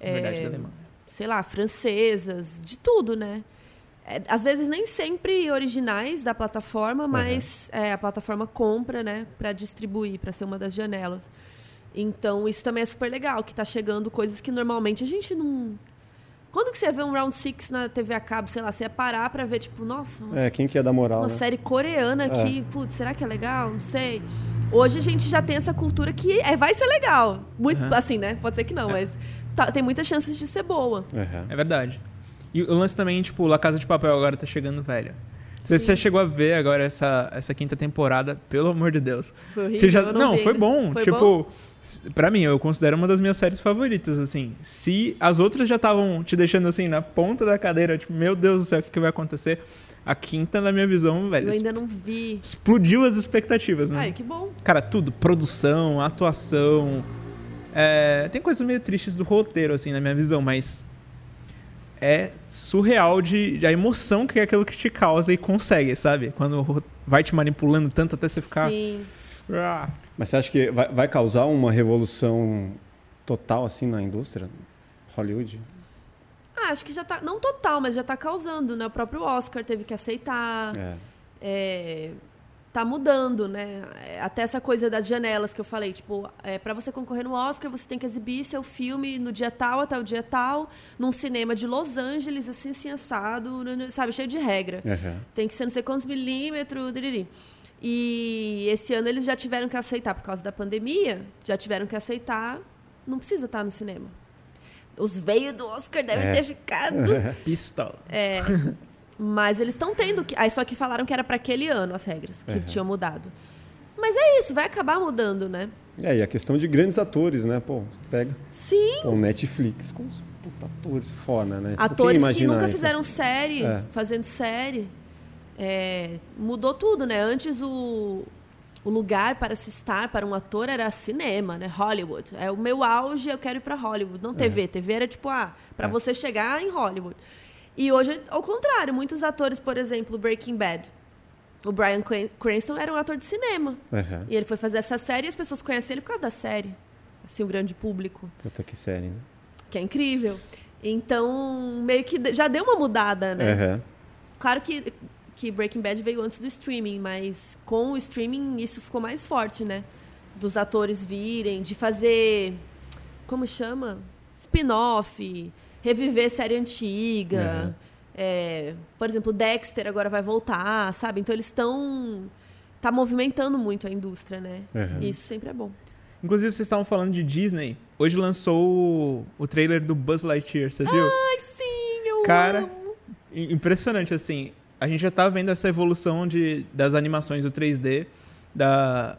verdade, é, da sei lá, francesas, de tudo, né? É, às vezes nem sempre originais da plataforma, mas é, a plataforma compra, né, Pra distribuir, pra ser uma das janelas. Então isso também é super legal, que tá chegando coisas que normalmente a gente não. Quando que você vê um Round Six na TV a cabo, sei lá, você ia parar pra ver, tipo, nossa, uma É, quem que ia dar moral, uma né? série coreana que, putz, será que é legal? Não sei. Hoje a gente já tem essa cultura que é, vai ser legal. Muito, Aham. assim, né? Pode ser que não, mas tá- tem muitas chances de ser boa. É. É verdade. E o lance também, tipo, La Casa de Papel agora tá chegando velho. Não sei se Sim. você chegou a ver agora essa, essa quinta temporada, pelo amor de Deus. Foi horrível, Você já, não, vi foi bom. Foi tipo, bom? pra mim, eu considero uma das minhas séries favoritas, assim. Se as outras já estavam te deixando assim na ponta da cadeira, tipo, meu Deus do céu, o que, que vai acontecer? A quinta, na minha visão, velho, Eu ainda não vi. explodiu as expectativas, né? Ai, que bom. Cara, tudo, produção, atuação. É, tem coisas meio tristes do roteiro, assim, na minha visão, mas é surreal de, de a emoção que é aquilo que te causa e consegue, sabe? Quando vai te manipulando tanto até você ficar. Sim. Ah, Mas você acha que vai, vai causar uma revolução total, assim, na indústria? Hollywood? Ah, acho que já tá. Não total, mas já tá causando, né? O próprio Oscar teve que aceitar. É. é, tá mudando, né? É, Até essa coisa das janelas que eu falei, tipo, é, para você concorrer no Oscar, você tem que exibir seu filme no dia tal até o dia tal, num cinema de Los Angeles, assim, assim, assado, sabe, cheio de regra. É. Tem que ser não sei quantos milímetros, diriri. E esse ano eles já tiveram que aceitar, por causa da pandemia, já tiveram que aceitar, não precisa estar no cinema. Os veios do Oscar devem É. ter ficado *laughs* pistola. é, *laughs* mas eles estão tendo que. Aí só que falaram que era para aquele ano as regras, que Uhum. tinham mudado. Mas é isso, vai acabar mudando, né? É, e a questão de grandes atores, né? Pô, pega Sim. pô, o Netflix com os puta atores foda, né? Atores que nunca isso. fizeram série, É. fazendo série. É, mudou tudo, né? Antes o, o lugar para se estar para um ator era cinema, né? Hollywood. É o meu auge, eu quero ir para Hollywood. Não TV. TV era tipo, ah, para É. você chegar em Hollywood. E hoje, ao contrário, muitos atores, por exemplo, Breaking Bad. O Cran- Cranston era um ator de cinema. Aham. E ele foi fazer essa série e as pessoas conhecem ele por causa da série. Assim, o grande público. Puta que série, né? Que é incrível. Então, meio que já deu uma mudada, né? Aham. Claro que, que Breaking Bad veio antes do streaming, mas com o streaming isso ficou mais forte, né? Dos atores virem, de fazer. Como chama? Spin-off, reviver série antiga. Uhum. É, por exemplo, Dexter agora vai voltar, sabe? Então eles estão. Tá movimentando muito a indústria, né? Uhum. E isso sempre é bom. Inclusive, vocês estavam falando de Disney. Hoje lançou o, trailer do Buzz Lightyear, você viu? Ai, sim, eu Cara, amo. Impressionante, assim. A gente já tá vendo essa evolução de, das animações do 3D, da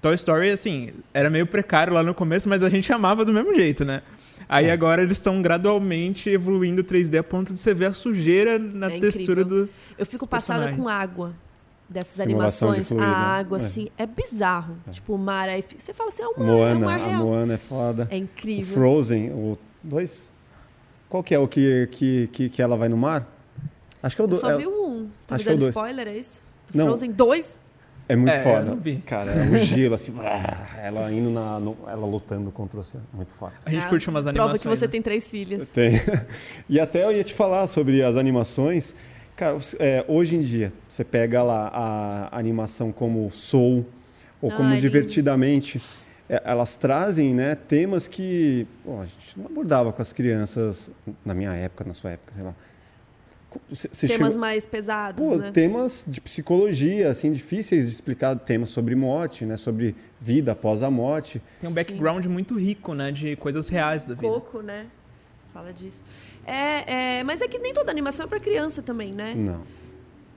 Toy Story, assim, era meio precário lá no começo, mas a gente amava do mesmo jeito, né? Aí É. agora eles estão gradualmente evoluindo o 3D a ponto de você ver a sujeira na É textura incrível. do. Eu fico passada personagens. com água dessas Simulação de animações. fluido, a né? água, É. assim, é bizarro. Tipo, o mar aí. Você fala assim, é um mar, é um Moana, mar a real. Moana é foda. É O incrível. Frozen, o 2. Qual que é o que, que, que, que ela vai no mar? Acho que é o Eu 2. só É, vi o um. Você tá acho me que é o dando dois. spoiler, é isso? Não. Frozen 2? É muito É, eu foda. não vi. Cara, é o *laughs* gelo, assim, *laughs* ela indo na. no- ela lutando contra o oceano. Muito foda. A gente Ah, curte umas animações. Prova que você né? tem três filhas. Tem. *laughs* E até eu ia te falar sobre as animações. Cara, é, hoje em dia, você pega lá a animação como Soul ou como Ai, lindo. Divertidamente, é, elas trazem né, temas que pô, a gente não abordava com as crianças na minha época, na sua época, sei lá. Temas chegou- mais pesados, Pô, né? temas de psicologia, assim, difíceis de explicar, temas sobre morte, né? Sobre vida após a morte. Tem um background muito rico, né? De coisas reais da vida. Coco, né? Fala disso. É, é, mas é que nem toda animação é pra criança também, né? Não.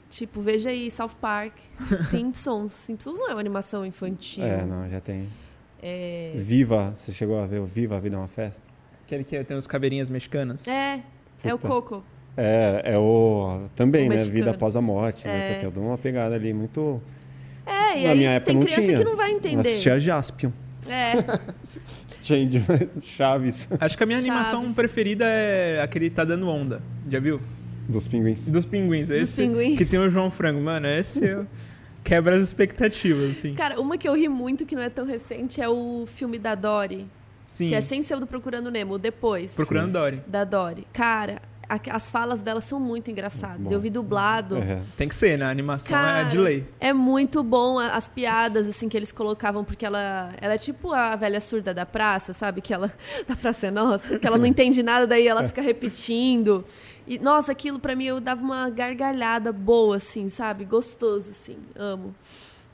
Tipo, veja aí South Park, *laughs* Simpsons. Simpsons não é uma animação infantil. É, não, já tem. É, Viva, você chegou a ver o Viva, a Vida é uma Festa? Aquele que tem os caveirinhas mexicanas. é, é o Puta. Coco. É, é o. Também, O né? mexicano. Vida após a morte. Né? É. Tem toda uma pegada ali muito. É, e Na aí minha época tem não criança tinha. que não vai Eu entender. assistia Jaspion. É, *laughs* Change, Chaves. Acho que a minha animação Chaves. preferida é aquele Tá Dando Onda. Já viu? Dos pinguins. Dos pinguins. Esse pinguins. que tem o João Frango. Mano, esse é- *laughs* quebra as expectativas, assim. cara, uma que eu ri muito que não é tão recente é o filme da Dory, Sim. que é sem ser o do Procurando Nemo, o depois. Procurando Dory. Da Dory. Cara, as falas dela são muito engraçadas. Muito eu vi dublado. É. Tem que ser, né? A animação Cara, é de lei. É muito bom as piadas assim que eles colocavam, porque ela, ela é tipo a velha surda da praça, sabe? Que ela *laughs* da praça é nossa, que ela não entende nada, daí ela fica repetindo. E nossa, aquilo pra mim eu dava uma gargalhada boa assim, sabe? Gostoso assim, amo.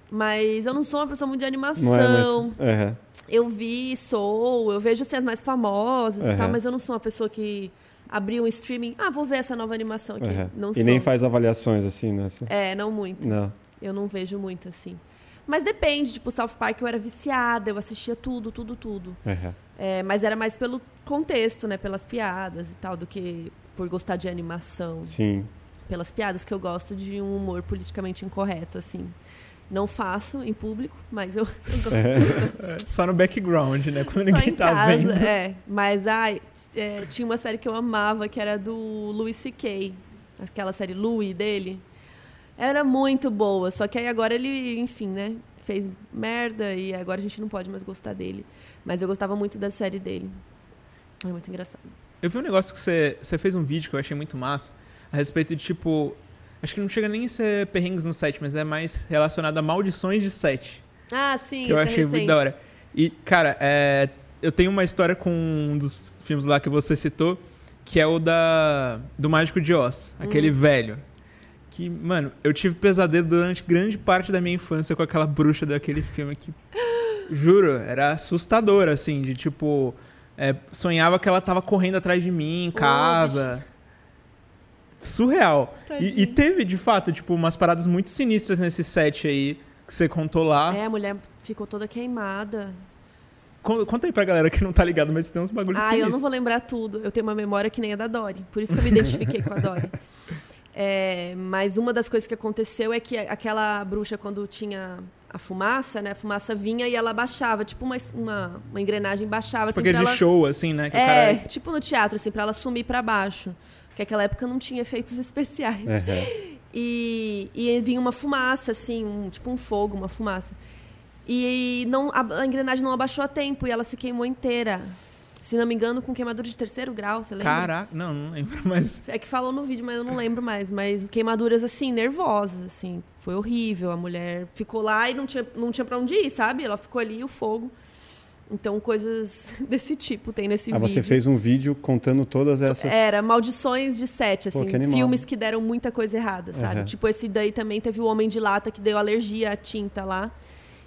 Mas eu não sou uma pessoa muito de animação. Não é muito. É. Eu vi, sou, eu vejo assim, as mais famosas e Aham. tal, mas eu não sou uma pessoa que abriu um streaming, ah, vou ver essa nova animação aqui. é. Não E sou. nem faz avaliações assim nessa. É, não muito. Não. Eu não vejo muito assim. Mas depende, tipo, South Park eu era viciada, eu assistia tudo, tudo, tudo. É. É, mas era mais pelo contexto, né? Pelas piadas e tal, do que por gostar de animação. Sim. Pelas piadas que eu gosto de um humor politicamente incorreto, assim. Não faço em público, mas eu, *laughs* gosto. É. Só no background, né? Quando Só ninguém em tá casa, vendo. é. Mas, ai, é, tinha uma série que eu amava, que era do Louis C.K. Aquela série Louis dele. Era muito boa, só que aí agora ele, enfim, né? Fez merda e agora a gente não pode mais gostar dele. Mas eu gostava muito da série dele. É muito engraçado. Eu vi um negócio que você, você fez um vídeo que eu achei muito massa a respeito de tipo. Acho que não chega nem a ser perrengues no set, mas é mais relacionado a maldições de set. Ah, sim, que eu é achei muito recente. da hora. E, cara, é, eu tenho uma história com um dos filmes lá que você citou, que é o da do Mágico de Oz, aquele Hum. velho. Que, mano, eu tive pesadelo durante grande parte da minha infância com aquela bruxa daquele filme que. Juro, era assustador, assim, de tipo. é, sonhava que ela tava correndo atrás de mim em casa. Surreal. E, e teve, de fato, tipo, umas paradas muito sinistras nesse set aí que você contou lá. É, a mulher ficou toda queimada. Con- Conta aí pra galera que não tá ligado, mas tem uns bagulhos Ah, eu sinistros. não vou lembrar tudo. Eu tenho uma memória que nem a da Dory. Por isso que eu me identifiquei com a Dory. *laughs* É, mas uma das coisas que aconteceu é que aquela bruxa, quando tinha a fumaça, né? A fumaça vinha e ela baixava. Tipo uma, uma, uma engrenagem baixava. Tipo assim, aquele ela... show, assim, né? É, cara... tipo no teatro, assim, pra ela sumir pra baixo. Porque naquela época não tinha efeitos especiais. É. E, e vinha uma fumaça, assim, um, tipo um fogo, uma fumaça. E não, a, a engrenagem não abaixou a tempo e ela se queimou inteira. Se não me engano, com queimadura de terceiro grau, você lembra? Caraca, não, não lembro, mas... É que falou no vídeo, mas eu não lembro mais. Mas queimaduras, assim, nervosas, assim. Foi horrível. A mulher ficou lá e não tinha, não tinha pra onde ir, sabe? Ela ficou ali, o fogo. Então, coisas *laughs* desse tipo tem nesse Ah, vídeo. você fez um vídeo contando todas essas. Era maldições de set, Pô, assim, que animal. filmes que deram muita coisa errada, sabe? Aham. Tipo, esse daí também teve o Homem de Lata que deu alergia à tinta lá.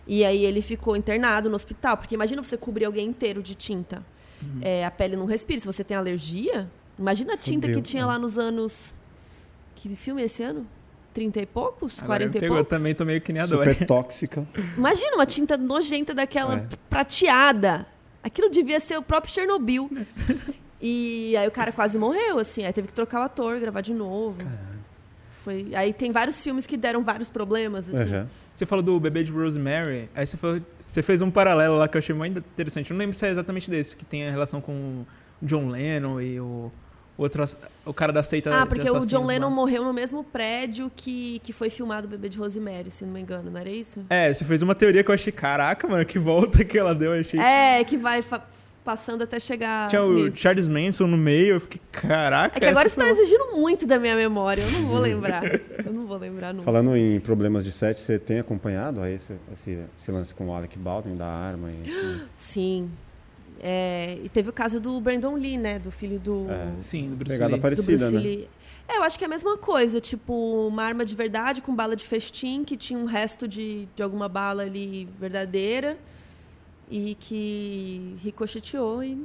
E aí ele ficou internado no hospital. Porque imagina você cobrir alguém inteiro de tinta. Uhum. É, a pele não respira. Se você tem alergia, imagina a tinta Fudeu, que tinha é. lá nos anos. Que filme é esse ano? 30 e poucos? Agora 40 me e pegou, eu poucos? também tô meio que nem a. Super *laughs* tóxica. Imagina uma tinta nojenta daquela É. prateada. Aquilo devia ser o próprio Chernobyl. *laughs* e aí o cara quase morreu, assim. Aí teve que trocar o ator, gravar de novo. Foi... Aí tem vários filmes que deram vários problemas, assim. Aham. Você falou do bebê de Rosemary, aí você, falou, você fez um paralelo lá que eu achei muito interessante. Eu não lembro se é exatamente desse, que tem a relação com o John Lennon e o outro, o cara da seita Ah, porque o John Lennon lá. morreu no mesmo prédio que, que foi filmado o bebê de Rosemary, se não me engano, não era isso? É, você fez uma teoria que eu achei, caraca, mano, que volta que ela deu, eu achei. É, que vai passando até chegar. Tinha o nisso. Charles Manson no meio, eu fiquei, caraca. É que agora você tá foi- exigindo muito da minha memória, eu não vou *laughs* lembrar. Eu não vou lembrar nunca. Falando em problemas de set, você tem acompanhado aí esse, esse, esse lance com o Alec Baldwin da arma? E, Sim. É, e teve o caso do Brandon Lee, né? Do filho do, É. Sim, do Bruce Pegada Lee. do parecida, Bruce né? Lee. É, eu acho que é a mesma coisa, tipo, uma arma de verdade com bala de festim, que tinha um resto de, de alguma bala ali verdadeira e que ricocheteou e,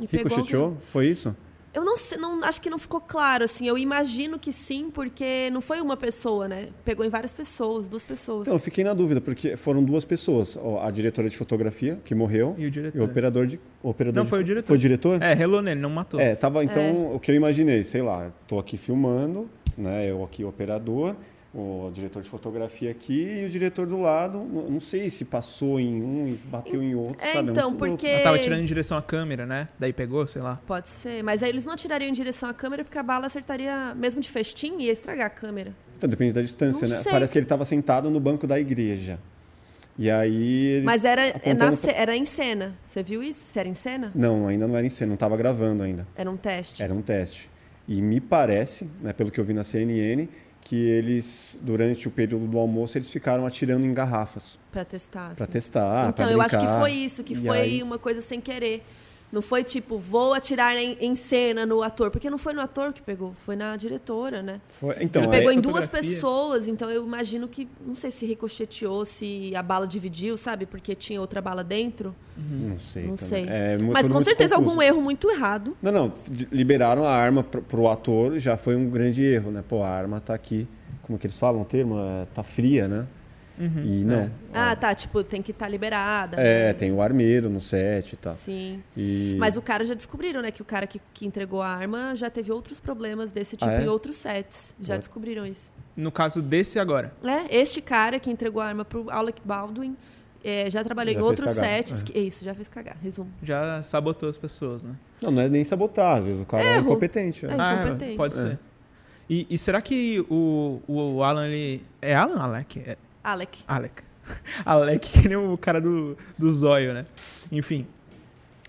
e pegou Ricocheteou? alguém. Foi isso? Eu não sei, não, acho que não ficou claro, assim. Eu imagino que sim, porque não foi uma pessoa, né? Pegou em várias pessoas, duas pessoas. Então, eu fiquei na dúvida, porque foram duas pessoas. A diretora de fotografia, que morreu, E o diretor. o operador de. O operador Não, de- foi o diretor. Foi o diretor? É, relou nele, não matou. É, tava, então, É. o que eu imaginei, sei lá, tô aqui filmando, né, eu aqui o operador, o diretor de fotografia aqui e o diretor do lado, não sei se passou em um e bateu em outro, É, sabe? então, muito louco. porque- Ela tava tirando em direção à câmera, né? Daí pegou, sei lá. Pode ser. Mas aí eles não atirariam em direção à câmera, porque a bala acertaria, mesmo de festim, ia estragar a câmera. Então, depende da distância, Não né? sei. Parece que ele estava sentado no banco da igreja. E aí... ele- Mas era, é apontando na pra- era em cena. Você viu isso? Se era em cena? Não, ainda não era em cena, não estava gravando ainda. Era um teste. Era um teste. E me parece, né, pelo que eu vi na CNN, que eles, durante o período do almoço, eles ficaram atirando em garrafas Pra testar. para testar, então, eu acho que brincar. foi isso, que E foi aí- uma coisa sem querer. Não foi tipo, vou atirar em, em cena no ator, porque não foi no ator que pegou, foi na diretora, né? Foi- Então, Ele Pegou é em duas fotografia. pessoas, então eu imagino que, não sei se ricocheteou, se a bala dividiu, sabe? Porque tinha outra bala dentro. não sei. não também. sei. É, Mas com certeza confuso. algum erro muito errado. Não, não. Liberaram a arma pro, pro ator, já foi um grande erro, né? Pô, a arma tá aqui, como que eles falam o termo? É, tá fria, né? Uhum. E não. Ah, tá, tipo, tem que estar liberada. É, né? tem o armeiro no set e tal. Sim. E... Mas o cara já descobriram, né? Que o cara que, que entregou a arma já teve outros problemas desse tipo Ah, é? em outros sets. Já Ué. descobriram isso. No caso desse agora. É, este cara que entregou a arma pro Alec Baldwin é, já trabalhou Já em outros cagar, sets. é. Que, isso, já fez cagar. Resumo. Já sabotou as pessoas, né? Não, não é nem sabotar, às vezes o cara é Erro. incompetente. é. É. Ah, incompetente. pode É. ser. E, e será que o, o Alan, ele... É Alan Alec? É Alec. Alec. *laughs* Alec, que nem o cara do, do zóio, né? Enfim.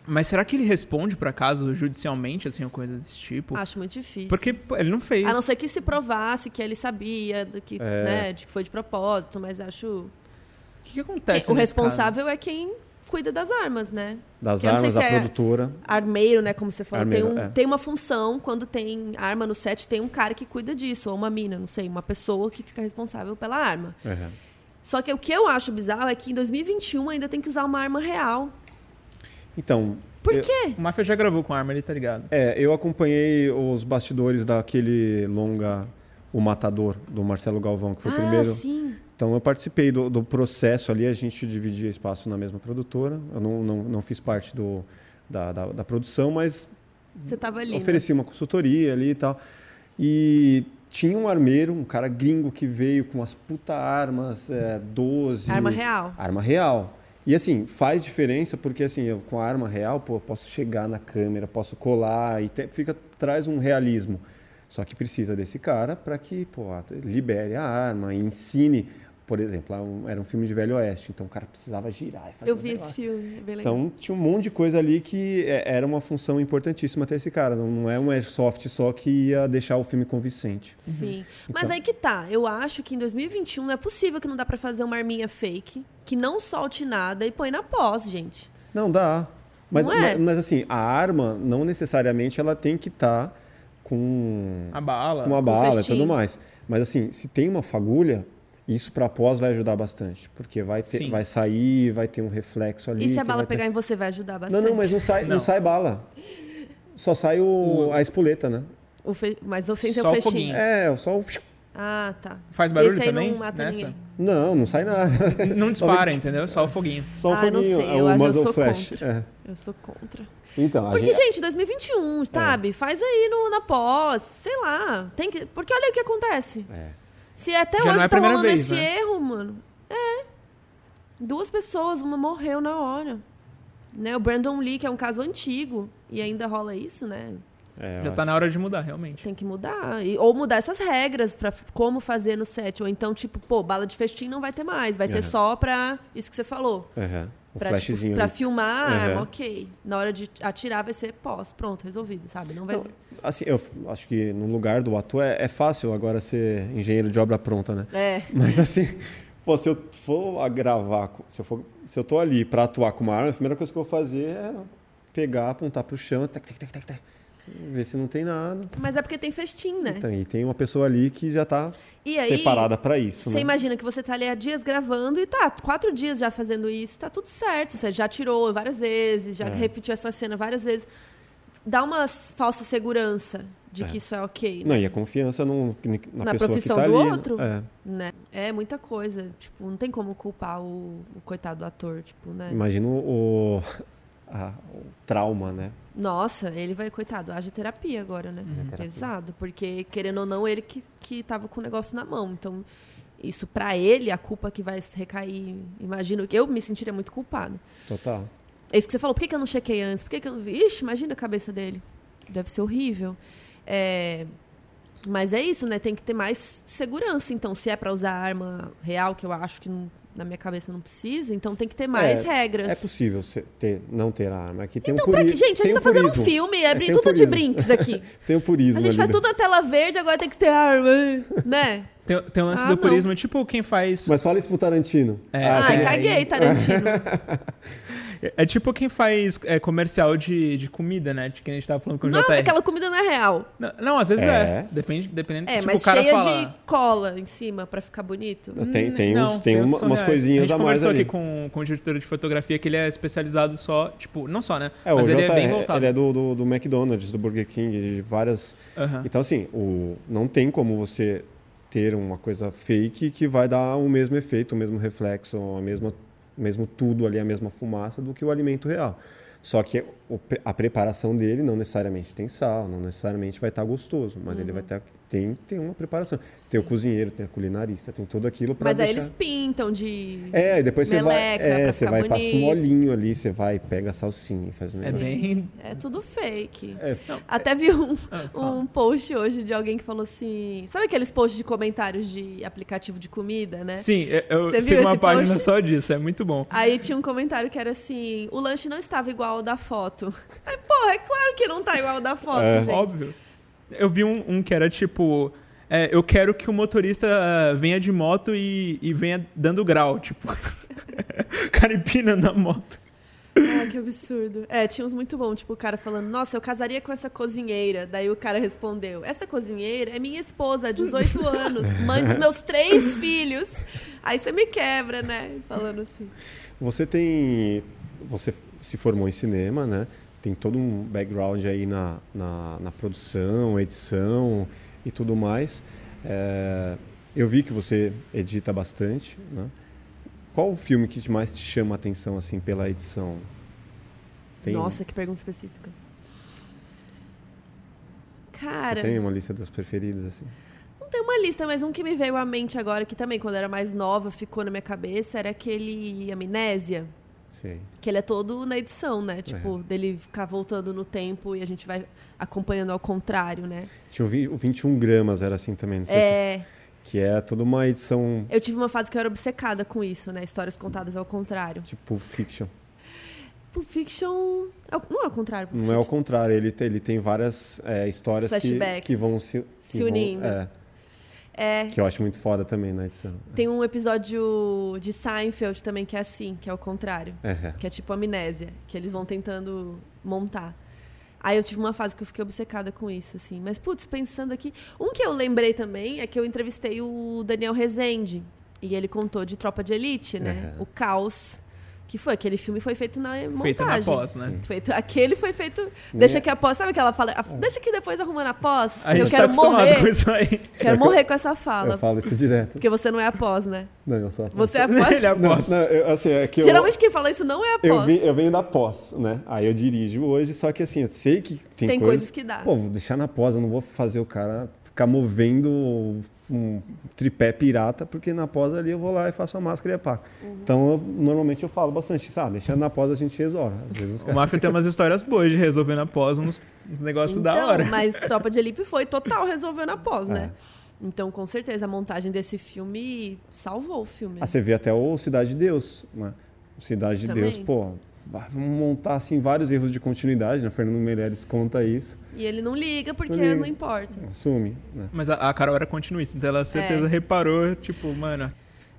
Mas será que ele responde, por acaso, judicialmente, assim, ou coisa desse tipo? Acho muito difícil. Porque pô, ele não fez. A não ser que se provasse que ele sabia do que, É. né, de que foi de propósito, mas acho. O que, que acontece que o nesse caso? responsável é quem cuida das armas, né? Das eu armas, da se é- produtora. Armeiro, né? Como você falou, Armeiro, tem, um- é. tem uma função quando tem arma no set, tem um cara que cuida disso, ou uma mina, não sei, uma pessoa que fica responsável pela arma. Uhum. Só que o que eu acho bizarro é que em 2021 ainda tem que usar uma arma real. Então, Por Eu- quê? O Mafia já gravou com arma, ele tá ligado. é, eu acompanhei os bastidores daquele longa O Matador, do Marcelo Galvão, que foi ah, o primeiro. sim. Então eu participei do, do processo ali, a gente dividia espaço na mesma produtora. Eu não, não, não fiz parte do, da, da, da produção, mas Você tava ali. né? ofereci uma consultoria ali e tal. E tinha um armeiro, um cara gringo que veio com umas puta armas, é, 12. Arma real. Arma real. E assim, faz diferença porque assim, eu, com a arma real, pô, eu posso chegar na câmera, posso colar e te- fica traz um realismo. Só que precisa desse cara para que, pô, libere a arma ensine, por exemplo, um- era um filme de Velho Oeste, então o cara precisava girar e fazer Eu vi esse filme, é bem legal. Então tinha um monte de coisa ali que é, era uma função importantíssima até esse cara. Não, não é um airsoft só que ia deixar o filme convincente. Sim. Mas Então- aí que tá. Eu acho que em 2021 não é possível que não dá pra fazer uma arminha fake que não solte nada e põe na pós, gente. Não dá. Mas, Não é? mas, mas, assim, a arma não necessariamente ela tem que estar com, A bala. com uma com bala e tudo mais. Mas assim, se tem uma fagulha, isso para pós vai ajudar bastante, porque vai ter, Sim. vai sair, vai ter um reflexo ali. E se a bala vai ter- pegar em você vai ajudar bastante? Não, não, mas não sai, não. Não. sai bala. Só sai o, a espoleta, né? O fe... Mas o ser Só o foguinho. É, só o Ah, tá. Faz barulho Esse aí também não mata nessa? ninguém. Não, não sai nada. Não *laughs* dispara, *laughs* entendeu? Só o foguinho. Só o Ah, não foguinho, sei, é eu o acho que eu muzzle sou flash. contra. É. Eu sou contra. Então, a Porque, gente, gente, 2021, sabe? Faz aí no, na pós, sei lá. Tem que... Porque olha o que acontece. É. Se até Já hoje é tá rolando vez, esse né? erro, mano. É. Duas pessoas, uma morreu na hora. Né? O Brandon Lee, que é um caso antigo, e ainda rola isso, né? É, Já tá acho- na hora de mudar, realmente. Tem que mudar. E- ou mudar essas regras pra como fazer no set. Ou então, tipo, pô, bala de festim não vai ter mais. Vai ter Aham. só pra isso que você falou. Aham. O Pra, tipo, flashzinho. pra ali. filmar a Aham. arma, ok. Na hora de atirar vai ser pós. Pronto, resolvido, sabe? Não vai Não, assim, eu acho que no lugar do ator é, é fácil agora ser engenheiro de obra pronta, né? É. *laughs* Mas assim, pô, se eu for gravar, se eu, for, se eu tô ali pra atuar com uma arma, a primeira coisa que eu vou fazer é pegar, apontar pro chão, tac, tac, tac, tac, tac, ver se não tem nada. Mas é porque tem festim, né? Então, e tem uma pessoa ali que já tá E aí, separada pra isso, Você né? imagina que você tá ali há dias gravando e tá quatro dias já fazendo isso, tá tudo certo. Você já tirou várias vezes, já É. repetiu essa cena várias vezes. Dá uma falsa segurança de que isso é ok, né? Não, e a confiança no, na, Na pessoa que profissão tá do ali. outro? É. né? É muita coisa. Tipo, não tem como culpar o, o coitado do ator, tipo, né? Imagina o, a- o trauma, né? Nossa, ele vai, coitado, haja terapia agora, né? Pesado, porque querendo ou não, ele que, que tava com o negócio na mão. Então, isso pra ele, a culpa que vai recair, imagino, eu me sentiria muito culpado. Total. É isso que você falou, por que, que eu não chequei antes? Por que, que eu não vi? Ixi, imagina a cabeça dele. Deve ser horrível. É, Mas é isso, né? Tem que ter mais segurança. Então, se é pra usar arma real, que eu acho que não- na minha cabeça não precisa, então tem que ter mais É, regras. É possível ter, não ter arma. Aqui tem Então, um pra que? Gente, a tem gente tá fazendo um filme, é, um tudo de brinks aqui. *laughs* Tem o purismo A gente ali faz do- tudo na tela verde, agora tem que ter arma, né? Tem, tem o lance Ah, do não. purismo, tipo quem faz. Mas fala isso pro Tarantino. É. Ah, Ai, caguei, Tarantino. *laughs* É tipo quem faz é, comercial de, de comida, né? De que a gente tava falando com o Não, JR. aquela comida não é real. Não, não, às vezes É. é. Depende, dependendo. É, tipo, mas o cara cheia fala. de cola em cima pra ficar bonito. Tem, tem, Não, uns, tem uns uma- umas reais. coisinhas a a, gente mais conversou ali. aqui com, com o diretor de fotografia que ele é especializado só, tipo, não só, né? É, Mas o ele JR, é bem voltado. Ele é do, do, do McDonald's, do Burger King, de várias. Então, assim, o, não tem como você ter uma coisa fake que vai dar o mesmo efeito, o mesmo reflexo, a mesma, mesmo tudo ali, a mesma fumaça do que o alimento real. Só que a preparação dele não necessariamente tem sal, não necessariamente vai estar gostoso, mas Uhum. ele vai ter, tem, tem uma preparação. Tem o cozinheiro, tem a culinarista, tem tudo aquilo para Mas aí deixar... eles pintam de. É, e depois você vai, meleca é, pra você vai passa um bonito. olhinho ali, você vai pega a salsinha e faz um É negócio. bem. É tudo fake. É, Até vi um, *laughs* fala. um post hoje de alguém que falou assim. Sabe aqueles posts de comentários de aplicativo de comida, né? Sim, eu- eu Você sigo uma página post? só disso, é muito bom. Aí tinha um comentário que era assim: o lanche não estava igual ao da foto. Aí, porra, é claro que não tá igual da foto, É. gente. Óbvio. Eu vi um, um que era tipo. é, eu quero que o motorista ah, venha de moto e, e venha dando grau, tipo. *laughs* o cara empina na moto. Ah, que absurdo. É, tinha uns muito bons, tipo, o cara falando, nossa, eu casaria com essa cozinheira. Daí o cara respondeu, essa cozinheira é minha esposa, 18 *laughs* anos, mãe dos meus três filhos. Aí você me quebra, né? Falando assim. Você tem. Você se formou em cinema, né? Tem todo um background aí na, na, na produção, edição e tudo mais. É, eu vi que você edita bastante, né? Qual o filme que mais te chama a atenção, assim, pela edição? Tem, Nossa, que pergunta específica. Cara, Você tem uma lista das preferidas, assim? não tem uma lista, mas um que me veio à mente agora, que também, quando eu era mais nova, ficou na minha cabeça, era aquele Amnésia. Sei. Que ele é todo na edição, né? Tipo, dele ficar voltando no tempo e a gente vai acompanhando ao contrário, né? Tinha o, vi- o 21 gramas, era assim também, não sei se... É, Que é toda uma edição eu tive uma fase que eu era obcecada com isso, né? Histórias contadas ao contrário. tipo fiction. Pulp Fiction. é o- Não é ao contrário. Não é Fiction. contrário, ele tem, ele tem várias é, histórias que, que vão se, que Se vão- unindo. é, É. que eu acho muito foda também na edição. Tem um episódio de Seinfeld também que é assim, que é o contrário. É, Que é tipo amnésia, que eles vão tentando montar. Aí eu tive uma fase que eu fiquei obcecada com isso, assim. Mas, putz, pensando aqui. Um que eu lembrei também é que eu entrevistei o Daniel Rezende. E ele contou de Tropa de Elite, né? Uhum. O Caos. Que foi, aquele filme foi feito na montagem. Feito na pós, né? Feito, aquele foi feito. Deixa que a pós. Sabe aquela fala? É. a- Deixa que depois arruma na pós. A que eu gente tá quero acostumado morrer. com isso aí. Quero morrer com essa fala. Eu falo isso direto. Porque você não é a pós, né? Não, eu só. Você é a pós. Ele Não, aposta. não, eu, assim, é que eu, Geralmente quem fala isso não é a pós. eu, vim- eu venho da pós, né? Aí eu dirijo hoje, só que assim, eu sei que tem, Tem coisas que dá. Pô, vou deixar na pós, eu não vou fazer o cara ficar movendo um tripé pirata, porque na pós ali eu vou lá e faço a máscara e a pá. Uhum. Então, eu- normalmente eu falo bastante, ah, deixando na pós a gente resolve. Às vezes os O. Mafia tem umas histórias boas de resolver na pós uns, uns negócios da Então, hora. Mas Tropa de Elite foi total resolvendo após, É. né? Então, com certeza, a montagem desse filme salvou o filme. Ah, você vê até o Cidade de Deus, né? Cidade de Também. Deus, pô, vamos montar assim vários erros de continuidade, né? Fernando Meirelles conta isso, E ele não liga porque Não liga. não importa. assume, né? Mas a, a Carol era continuista, então ela certeza É. reparou, tipo, mano.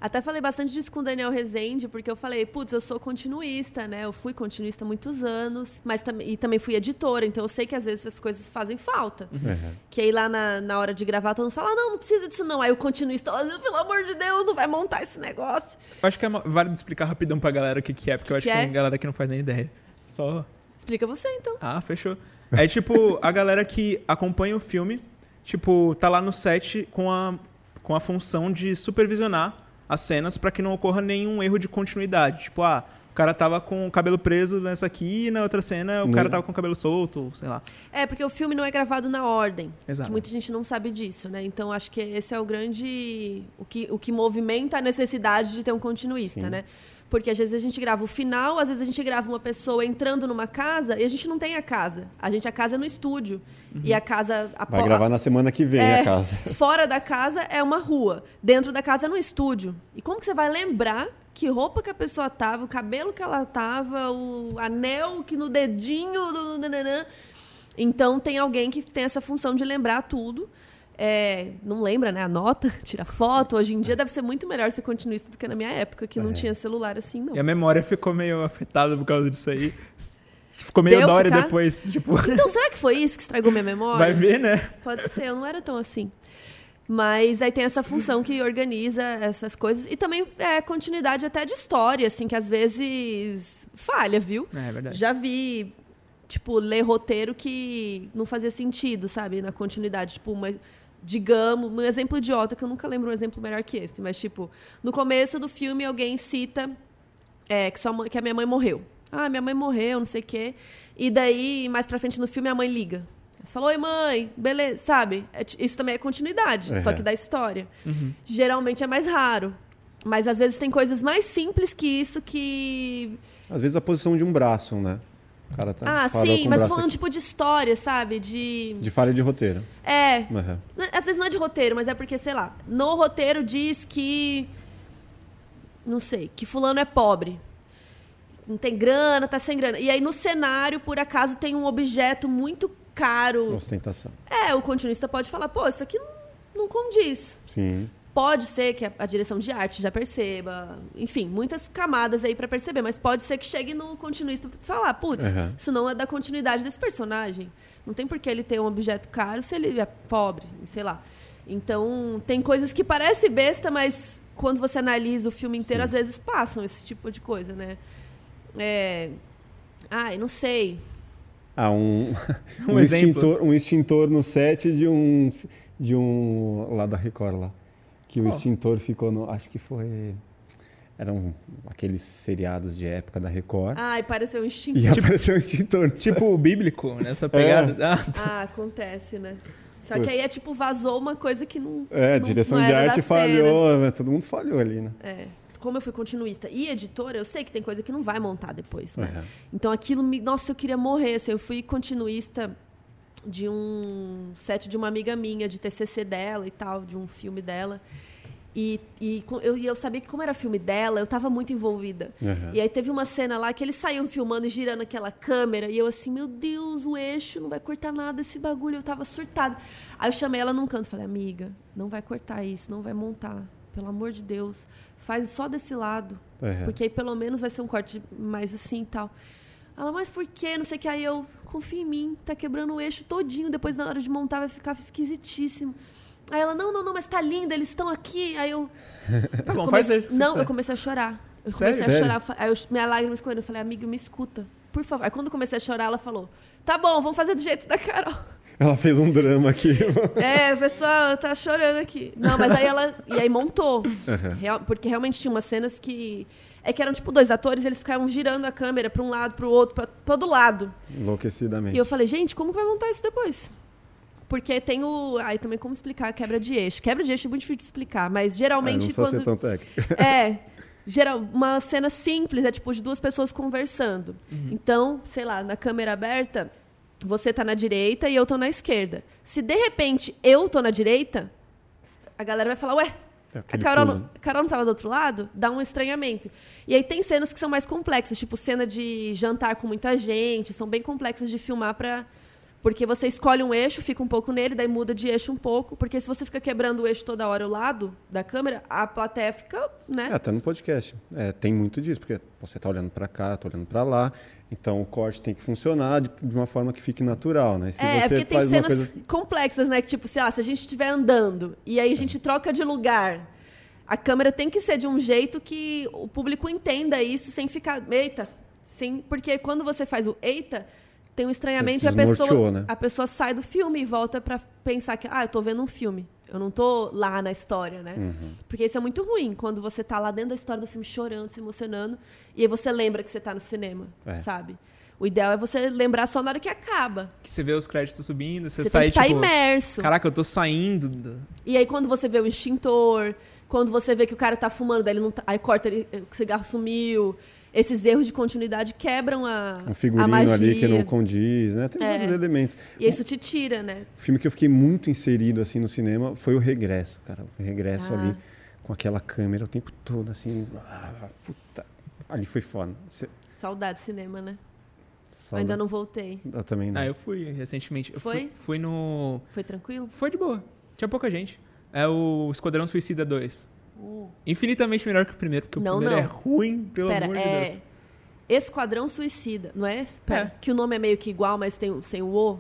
Até falei bastante disso com o Daniel Rezende, porque eu falei, putz, eu sou continuista, né? Eu fui continuista há muitos anos, mas tam e também fui editora, então eu sei que às vezes essas coisas fazem falta. Uhum. Que aí lá na, na hora de gravar, todo mundo fala, ah, não, não precisa disso não. Aí o continuista lá, pelo amor de Deus, não vai montar esse negócio. Eu acho que é válido explicar rapidão pra galera o que, que é, porque eu acho que, que é? tem galera que não faz nem ideia. Só. Explica você então. Ah, fechou. É tipo, a galera que acompanha o filme, tipo, tá lá no set com a, com a função de supervisionar as cenas para que não ocorra nenhum erro de continuidade. Tipo, ah, o cara tava com o cabelo preso nessa aqui e na outra cena o cara tava com o cabelo solto, sei lá. É, porque o filme não é gravado na ordem. Exato. muita gente não sabe disso, né? Então acho que esse é o grande. O que, o que movimenta a necessidade de ter um continuista, Sim. né? Porque às vezes a gente grava o final, às vezes a gente grava uma pessoa entrando numa casa e a gente não tem a casa. A gente a casa é no estúdio. Uhum. E a casa. A Vai gravar na semana que vem é, a casa. *laughs* Fora da casa é uma rua. Dentro da casa é no estúdio. E como que você vai lembrar que roupa que a pessoa tava, o cabelo que ela tava, o anel que no dedinho do. Então tem alguém que tem essa função de lembrar tudo. É, não lembra, né? Anota, *laughs* tira foto. Hoje em dia deve ser muito melhor ser continuista do que na minha época, que não é. tinha celular assim, não. E a memória ficou meio afetada por causa disso aí. Ficou meio Deu depois. Tipo... Então, será que foi isso que estragou minha memória? Vai ver, né? Pode ser, eu não era tão assim. Mas aí tem essa função que organiza essas coisas. E também é continuidade até de história, assim, que às vezes falha, viu? É, é verdade. Já vi, tipo, ler roteiro que não fazia sentido, sabe? Na continuidade. Tipo, uma digamos, um exemplo idiota, que eu nunca lembro um exemplo melhor que esse, mas tipo, no começo do filme alguém cita é, que, sua mãe, que a minha mãe morreu. Ah, minha mãe morreu, não sei o quê. E daí, mais pra frente no filme, a mãe liga. Você falou, oi mãe, beleza, sabe? É, isso também é continuidade, uhum. só que da história. Uhum. Geralmente é mais raro. Mas às vezes tem coisas mais simples que isso que. Às vezes a posição de um braço, né? O cara tá ah, sim, mas falando aqui. tipo de história, sabe? De. De falha de roteiro. É. Uhum. Às vezes não é de roteiro, mas é porque, sei lá, no roteiro diz que. Não sei, que fulano é pobre. Não tem grana, tá sem grana. E aí no cenário, por acaso, tem um objeto muito caro. Ostentação. É, o continuista pode falar, pô, isso aqui não, não condiz. Sim. Pode ser que a, a, direção de arte já perceba, enfim, muitas camadas aí para perceber, mas pode ser que chegue no continuista e falar, putz, uhum. isso não é da continuidade desse personagem. Não tem por que ele ter um objeto caro se ele é pobre, sei lá. Então, tem coisas que parecem besta, mas quando você analisa o filme inteiro, Sim. às vezes passam esse tipo de coisa, né? É... Ai, não sei. Ah, um, *laughs* um, um extintor, um extintor no set de um, de um lá da Record lá que o oh. extintor ficou no. Acho que foi. Eram aqueles seriados de época da Record. Ah, e pareceu um extintor. E *laughs* tipo, apareceu um extintor. Tipo o bíblico, nessa pegada. É. Ah, *laughs* ah, acontece, né? Só que aí é tipo, vazou uma coisa que não. É, a direção não de arte falhou, cena. todo mundo falhou ali, né? É. Como eu fui continuista e editora, eu sei que tem coisa que não vai montar depois, né? Uhum. Então aquilo me. Nossa, eu queria morrer. Assim, eu fui continuista de um set de uma amiga minha, de TCC dela e tal, de um filme dela. E, e eu, eu, sabia que, como era filme dela, eu estava muito envolvida. Uhum. E aí teve uma cena lá que eles saíam filmando e girando aquela câmera. E eu assim, meu Deus, o eixo não vai cortar nada esse bagulho. Eu estava surtada. Aí eu chamei ela num canto falei, amiga, não vai cortar isso, não vai montar. Pelo amor de Deus, faz só desse lado. Uhum. Porque aí pelo menos vai ser um corte mais assim e tal. Ela, mas por quê? Não sei o que. Aí eu, confia em mim, tá quebrando o eixo todinho. Depois, na hora de montar, vai ficar esquisitíssimo. Aí ela, não, não, não, mas tá linda, eles estão aqui. Aí eu. Tá bom, comece... faz isso. Não, eu comecei a chorar. Eu Sério? comecei a chorar. Aí eu, minha lágrima escorrendo. Eu falei, amigo, me escuta, por favor. Aí quando eu comecei a chorar, ela falou: tá bom, vamos fazer do jeito da Carol. Ela fez um drama aqui. *laughs* é, o pessoal tá chorando aqui. Não, mas aí ela. E aí montou. Uhum. Real, porque realmente tinha umas cenas que. É que eram tipo dois atores, eles ficavam girando a câmera para um lado, para o outro, para todo lado. Enlouquecidamente. E eu falei, gente, como vai montar isso depois? Porque tem o. Aí também como explicar a quebra de eixo. Quebra de eixo é muito difícil de explicar, mas geralmente. É, não quando... ser tão técnico. *laughs* É. *laughs* Geral, uma cena simples, é tipo de duas pessoas conversando. Uhum. Então, sei lá, na câmera aberta, você tá na direita e eu tô na esquerda. Se de repente eu tô na direita, a galera vai falar, ué, é a Carol, Carol não tava do outro lado? Dá um estranhamento. E aí tem cenas que são mais complexas, tipo cena de jantar com muita gente, são bem complexas de filmar para Porque você escolhe um eixo, fica um pouco nele, daí muda de eixo um pouco. Porque se você fica quebrando o eixo toda hora o lado da câmera, a plateia fica, né? É, até no podcast. É, tem muito disso, porque você está olhando para cá, está olhando para lá. Então o corte tem que funcionar de, de, uma forma que fique natural, né? Se é, é porque tem cenas coisa... complexas, né? Que tipo, lá, se a gente estiver andando e aí a gente troca de lugar, a câmera tem que ser de um jeito que o público entenda isso sem ficar, eita, sim, porque quando você faz o eita, tem um estranhamento e a pessoa, né? a pessoa sai do filme e volta para pensar que, ah, eu tô vendo um filme. Eu não tô lá na história, né? Uhum. Porque isso é muito ruim, quando você tá lá dentro da história do filme chorando, se emocionando, e aí você lembra que você tá no cinema, é. sabe? O ideal é você lembrar só na hora que acaba. Que você vê os créditos subindo, você, você sai, tem que tá tipo... imerso. Caraca, eu tô saindo. Do... E aí quando você vê o extintor, quando você vê que o cara tá fumando, daí ele não tá... aí corta, ele... o cigarro sumiu esses erros de continuidade quebram a, um figurino a magia. ali que não condiz, né? Tem é. vários elementos. E isso te tira, né? O filme que eu fiquei muito inserido assim no cinema foi o Regresso, cara. O Regresso ah. ali com aquela câmera o tempo todo assim, ah, puta. Ali foi foda. Cê... Saudade de cinema, né? Saudade. Ainda não voltei. Eu também não. Ah, eu fui recentemente. Eu foi? Fui, fui no Foi tranquilo? Foi de boa. Tinha pouca gente. É o Esquadrão Suicida 2. Uh. Infinitamente melhor que o primeiro, porque não, o primeiro não. é ruim, pelo Pera, amor é... de Deus. Esquadrão Suicida, não é? Pera, é. Que o nome é meio que igual, mas tem sem o O.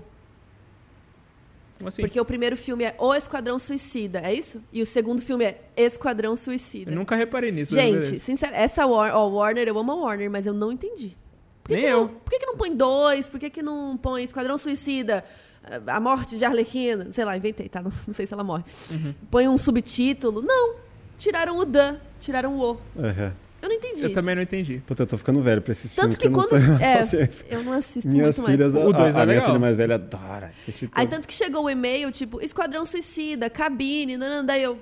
Como assim? Porque o primeiro filme é O Esquadrão Suicida, é isso? E o segundo filme é Esquadrão Suicida. Eu nunca reparei nisso. Gente, sincero, essa War oh, Warner, eu amo a Warner, mas eu não entendi. Por que Nem que eu. Não, por que, que não põe dois? Por que, que não põe Esquadrão Suicida? A morte de Arlequina. Sei lá, inventei, tá? Não, *laughs* não sei se ela morre. Uhum. Põe um subtítulo. Não. Tiraram o Dan, tiraram o O. Uhum. Eu não entendi Eu isso. também não entendi. Puta, eu tô ficando velho pra esses Tanto filmes que, que quando. eu não tenho é, eu não assisto Minhas muito filhas, mais. O dois a, é a minha legal. filha mais velha adora assistir tudo. Aí tanto que chegou o e-mail, tipo, Esquadrão Suicida, cabine, nanana, daí eu.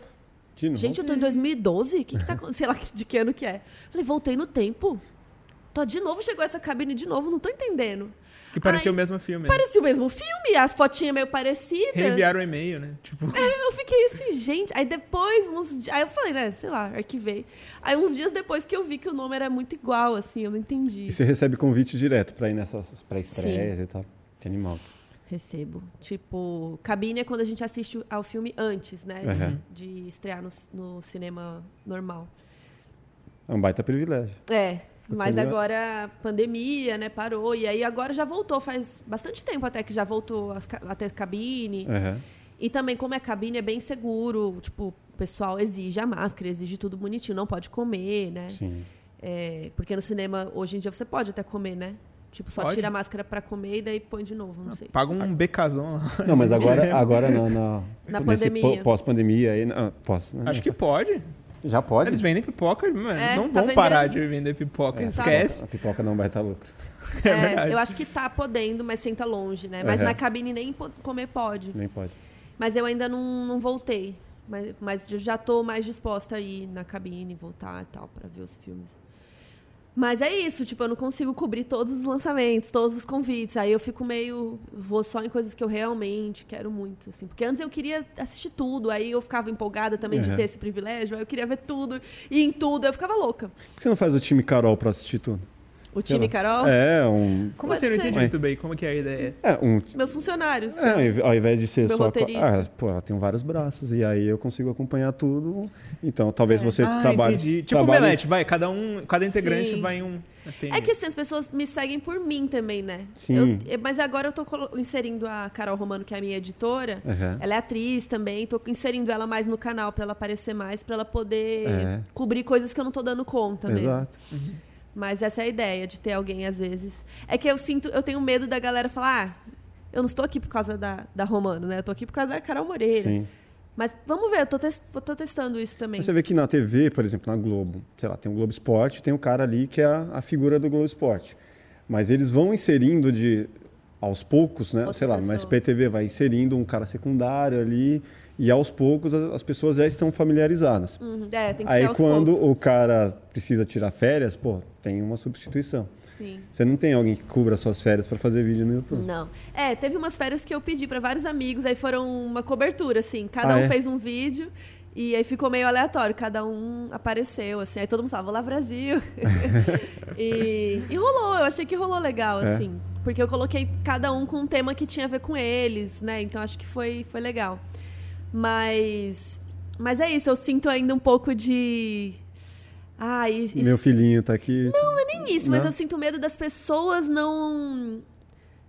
De novo? Gente, eu tô em 2012? O que, que tá *laughs* acontecendo? Sei lá de que ano que é. Falei, voltei no tempo. Tô de novo, chegou essa cabine de novo, não tô entendendo. Que parecia Ai, o mesmo filme. né? Parecia o mesmo filme, as fotinhas meio parecidas. Reenviaram o e-mail, né? Tipo, É, eu fiquei assim, gente. Aí depois, uns, aí eu falei, né, sei lá, arquivei. Aí uns dias depois que eu vi que o nome era muito igual, assim, eu não entendi. E você recebe convite direto pra ir nessas pré-estreias e tal. Que animal. Recebo. Tipo, cabine é quando a gente assiste ao filme antes, né? de- Uhum. De estrear no, no cinema normal. É um baita privilégio. É. Mas Entendeu? agora a pandemia, né, parou. E aí agora já voltou, faz bastante tempo até que já voltou as até cabine. Uhum. E também, como é cabine, é bem seguro. Tipo, o pessoal exige a máscara, exige tudo bonitinho, não pode comer, né? Sim. É, porque no cinema, hoje em dia, você pode até comer, né? Tipo, só Pode? tira a máscara pra comer e daí põe de novo, não sei. paga um becazão lá. Não, mas agora, *laughs* agora na, na, Na nesse pandemia. pós-pandemia aí. ah, pós, Acho que pode. Já pode. Eles vendem pipoca, mano. É, Eles não tá vão parar de vender pipoca. É, Esquece. A pipoca não vai estar lucro. *laughs* É, É, verdade. eu acho que tá podendo, mas senta longe, né? Mas Uhum. na cabine nem comer pode. Nem pode. Mas eu ainda não, não voltei. Mas, mas já tô mais disposta a ir na cabine, voltar e tal, pra ver os filmes. Mas é isso, tipo, eu não consigo cobrir todos os lançamentos, todos os convites. Aí eu fico meio. Vou só em coisas que eu realmente quero muito, assim. Porque antes eu queria assistir tudo, aí eu ficava empolgada também de Uhum. ter esse privilégio, aí eu queria ver tudo, e em tudo, eu ficava louca. Por que você não faz o time Carol pra assistir tudo? O time. Carol, É, um. Como Pode assim? Eu não entendi muito bem como que é a ideia. É, um. meus funcionários. É, ao invés de ser Meu só. roteirista. Ah, pô, ela tem vários braços. E aí eu consigo acompanhar tudo. Então, talvez você ah, trabalhe. entendi. Tipo o trabalhe- Melete, vai. Cada um, cada integrante Sim. vai em um. Entendi. É que assim, as pessoas me seguem por mim também, né? Sim. Eu- mas agora eu tô inserindo a Carol Romano, que é a minha editora. Aham. Ela é atriz também, tô inserindo ela mais no canal pra ela aparecer mais, pra ela poder É. cobrir coisas que eu não tô dando conta mesmo. Exato. Mas essa é a ideia de ter alguém às vezes. É que eu sinto, eu tenho medo da galera falar, ah, eu não estou aqui por causa da, da Romano, né? Eu tô aqui por causa da Carol Moreira. Sim. Mas vamos ver, eu tô, tes- eu tô testando isso também. Você vê que na TV, por exemplo, na Globo, sei lá, tem o Globo Esporte, tem o cara ali que é a, a figura do Globo Esporte. Mas eles vão inserindo de aos poucos, né? Outra sei lá, pessoa. mas PTV vai inserindo um cara secundário ali e aos poucos as, as pessoas já estão familiarizadas. Uhum, É, tem que Aí ser aos quando poucos. o cara precisa tirar férias, pô, tem uma substituição. Sim. Você não tem alguém que cubra suas férias para fazer vídeo no YouTube. Não. É, teve umas férias que eu pedi pra vários amigos, aí foram uma cobertura, assim. Cada Ah, um é? fez um vídeo e aí ficou meio aleatório. Cada um apareceu, assim. Aí todo mundo falava, lá Brasil. *laughs* e, e rolou, eu achei que rolou legal, É? assim. Porque eu coloquei cada um com um tema que tinha a ver com eles, né? Então acho que foi, foi legal. Mas. Mas é isso, eu sinto ainda um pouco de. Ah, isso, Meu filhinho tá aqui. Não, não é nem isso, mas Não? eu sinto medo das pessoas não.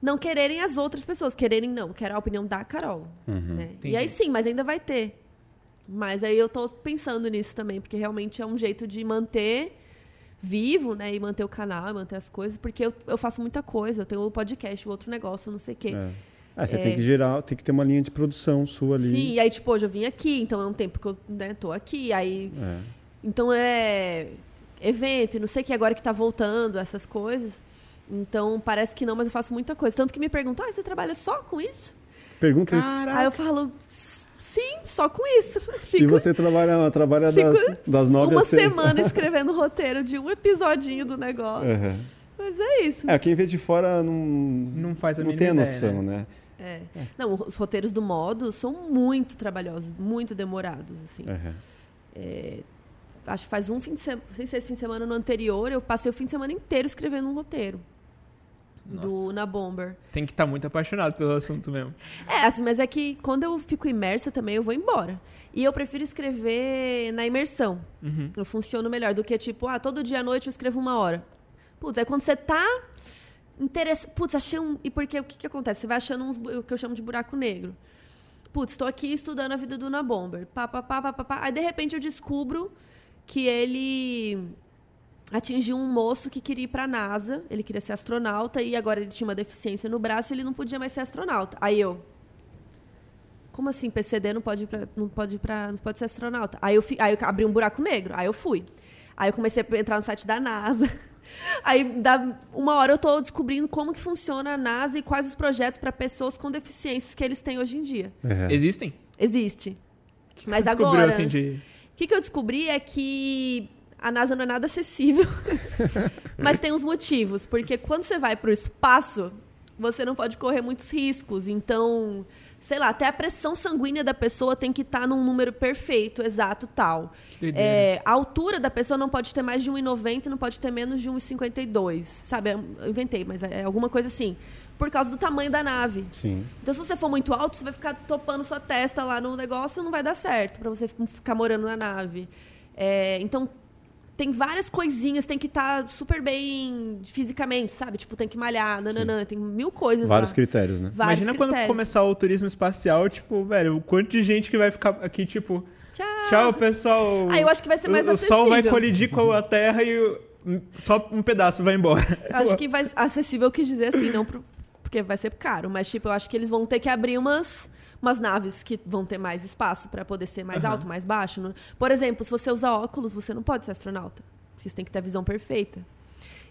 Não quererem as outras pessoas. Quererem, não. Quero a opinião da Carol. Uhum. né? E aí sim, mas ainda vai ter. Mas aí eu tô pensando nisso também, porque realmente é um jeito de manter vivo, né? E manter o canal, e manter as coisas, porque eu, eu faço muita coisa. Eu tenho o podcast, o outro negócio, não sei o quê. É. Ah, você É. tem que gerar, tem que ter uma linha de produção sua ali. Sim, e aí, tipo, hoje eu vim aqui, então é um tempo que eu né, tô aqui. Aí É. Então é evento e não sei o que agora que tá voltando, essas coisas. Então parece que não, mas eu faço muita coisa. Tanto que me perguntam, ah, você trabalha só com isso? Pergunta isso. Aí eu falo, sim, só com isso. *laughs* E Fico você trabalha, trabalha fico das, das nove uma às seis. semana *laughs* escrevendo roteiro de um episodinho do negócio. Uhum. Mas é isso. É, quem vê de fora não, Não faz a não tem a ideia, noção, né? né? É. Não, os roteiros do modo são muito trabalhosos, muito demorados, assim. Uhum. Acho que faz um fim de semana, sem ser esse fim de semana no anterior, eu passei o fim de semana inteiro escrevendo um roteiro. Do, Nossa. na Bomber. Tem que estar muito apaixonado pelo assunto mesmo. É, assim, mas é que quando eu fico imersa também, eu vou embora. E eu prefiro escrever na imersão. Uhum. Eu funciono melhor do que, tipo, ah, todo dia à noite eu escrevo uma hora. Putz, aí quando você tá interessado. Putz, achei um. E porque o que, que acontece? Você vai achando uns, o que eu chamo de buraco negro. Putz, estou aqui estudando a vida do Una Bomber. Pá, pá, pá, pá, pá, pá. Aí, de repente, eu descubro que ele atingiu um moço que queria ir para a NASA. Ele queria ser astronauta e agora ele tinha uma deficiência no braço e ele não podia mais ser astronauta. Aí eu. Como assim, PCD não pode ir pra, não pode ir pra, não pode ser astronauta? Aí eu, fi- aí eu abri um buraco negro. Aí eu fui. Aí eu comecei a entrar no site da NASA. *laughs* Aí, da uma hora eu tô descobrindo como que funciona a NASA e quais os projetos para pessoas com deficiências que eles têm hoje em dia. Uhum. Existem? Existe. O que Mas agora- assim, de... O que, que eu descobri é que a NASA não é nada acessível. *laughs* Mas tem uns motivos. Porque quando você vai para o espaço, você não pode correr muitos riscos. Então, sei lá, até a pressão sanguínea da pessoa tem que estar num número perfeito, exato, tal. É, a altura da pessoa não pode ter mais de 1,90 e não pode ter menos de 1,52. Sabe? Eu inventei, mas é alguma coisa assim. Por causa do tamanho da nave. Sim. Então, se você for muito alto, você vai ficar topando sua testa lá no negócio, não vai dar certo pra você ficar morando na nave. É, então, tem várias coisinhas, tem que estar super bem fisicamente, sabe? Tipo, tem que malhar, nananã, tem mil coisas Vários lá. critérios, né? Vários Imagina quando critérios. começar o turismo espacial, tipo, velho, o quanto de gente que vai ficar aqui, tipo, Tchau. tchau, pessoal. Ah, eu acho que vai ser mais o, o sol vai acessível. colidir com a Terra e o- só um pedaço vai embora. Acho *laughs* que vai acessível eu quis dizer assim, não pro- porque vai ser caro, mas tipo, eu acho que eles vão ter que abrir umas umas naves que vão ter mais espaço pra poder ser mais Aham. alto, mais baixo. Por exemplo, se você usar óculos, você não pode ser astronauta. Você tem que ter a visão perfeita.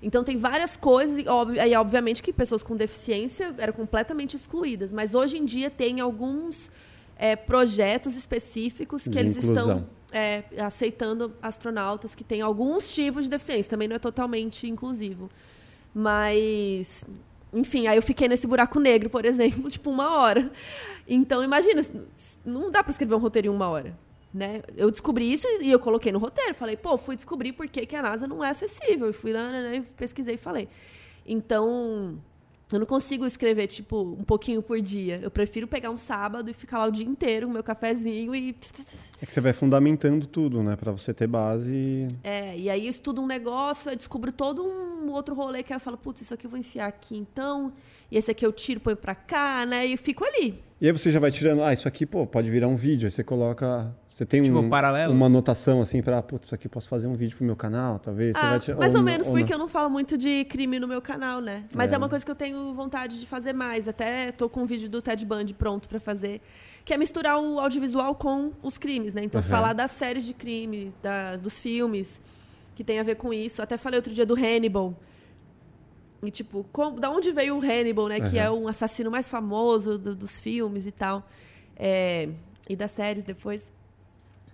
Então tem várias coisas, e aí obviamente que pessoas com deficiência eram completamente excluídas, mas hoje em dia tem alguns é, projetos específicos que De eles inclusão. estão é, aceitando astronautas que têm alguns tipos de deficiência. Também não é totalmente inclusivo. Mas, enfim, aí eu fiquei nesse buraco negro, por exemplo, *laughs* tipo uma hora. Então, imagina, não dá pra escrever um roteiro em uma hora. Né? Eu descobri isso e eu coloquei no roteiro. Falei, pô, fui descobrir por que, que a NASA não é acessível. E fui lá, né, né, pesquisei e falei. Então, eu não consigo escrever, tipo, um pouquinho por dia. Eu prefiro pegar um sábado e ficar lá o dia inteiro com meu cafezinho e. É que você vai fundamentando tudo, né? Pra você ter base. É, e aí eu estudo um negócio, eu descubro todo um outro rolê que eu falo, putz, isso aqui eu vou enfiar aqui então, e esse aqui eu tiro, põe pra cá, né? E fico ali. E aí você já vai tirando, ah, isso aqui, pô, pode virar um vídeo. Aí você coloca. Você tem Tipo, um, paralelo? uma anotação assim pra, putz, isso aqui eu posso fazer um vídeo pro meu canal, talvez. Você Ah, tirar- mais ou, não- menos, não. porque eu não falo muito de crime no meu canal, né? Mas É. é. uma coisa que eu tenho vontade de fazer mais. Até tô com um vídeo do Ted Bundy pronto pra fazer. Que é misturar o audiovisual com os crimes, né? Então, Aham. falar das séries de crime, da- dos filmes, que tem a ver com isso. Até falei outro dia do Hannibal. E, tipo, como- da onde veio o Hannibal, né? Que Aham. é um assassino mais famoso do- dos filmes e tal. É, e das séries depois.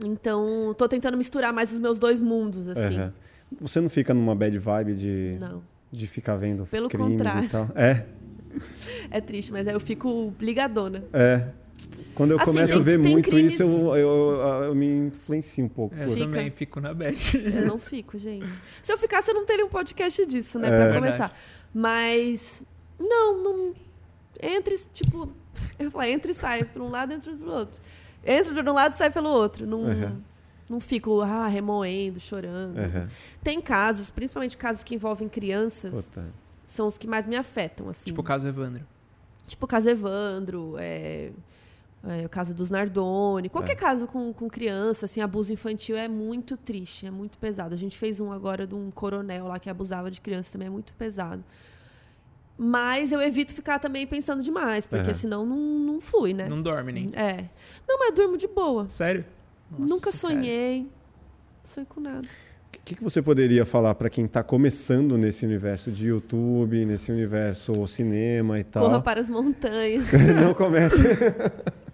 Então, tô tentando misturar mais os meus dois mundos, assim. Aham. Você não fica numa bad vibe de, Não. de ficar vendo Pelo crimes contrário. e tal? É, *laughs* É triste, mas aí eu fico ligadona. é. Quando eu Assim, começo tem- a ver muito crimes- isso, eu, eu, eu me influencio um pouco. É, eu também fico na bad. Eu não fico, gente. Se eu ficasse, eu não teria um podcast disso, né? É. pra Verdade. Mas Não, não. Entre, tipo. *laughs* Eu falo, entra e sai. Por um lado, entra pro outro. Entra por um lado e sai pelo outro. Não, Uhum. não fico ah, remoendo, chorando. Aham. Tem casos, principalmente casos que envolvem crianças, Puta. são os que mais me afetam, assim. Tipo o caso Evandro. Tipo o caso Evandro, é, é, o caso dos Nardoni. Qualquer É. caso com, com criança, assim, abuso infantil é muito triste, é muito pesado. A gente fez um agora de um coronel lá que abusava de criança, também é muito pesado. Mas eu evito ficar também pensando demais, porque Aham. senão não, não flui, né? Não dorme nem. É. Não, mas eu durmo de boa. Sério? Nossa, Nunca cara. sonhei. Não sonhei com nada. O que, que você poderia falar para quem está começando nesse universo de YouTube, nesse universo cinema e tal? Corra para as montanhas. *laughs* Não comece. *laughs*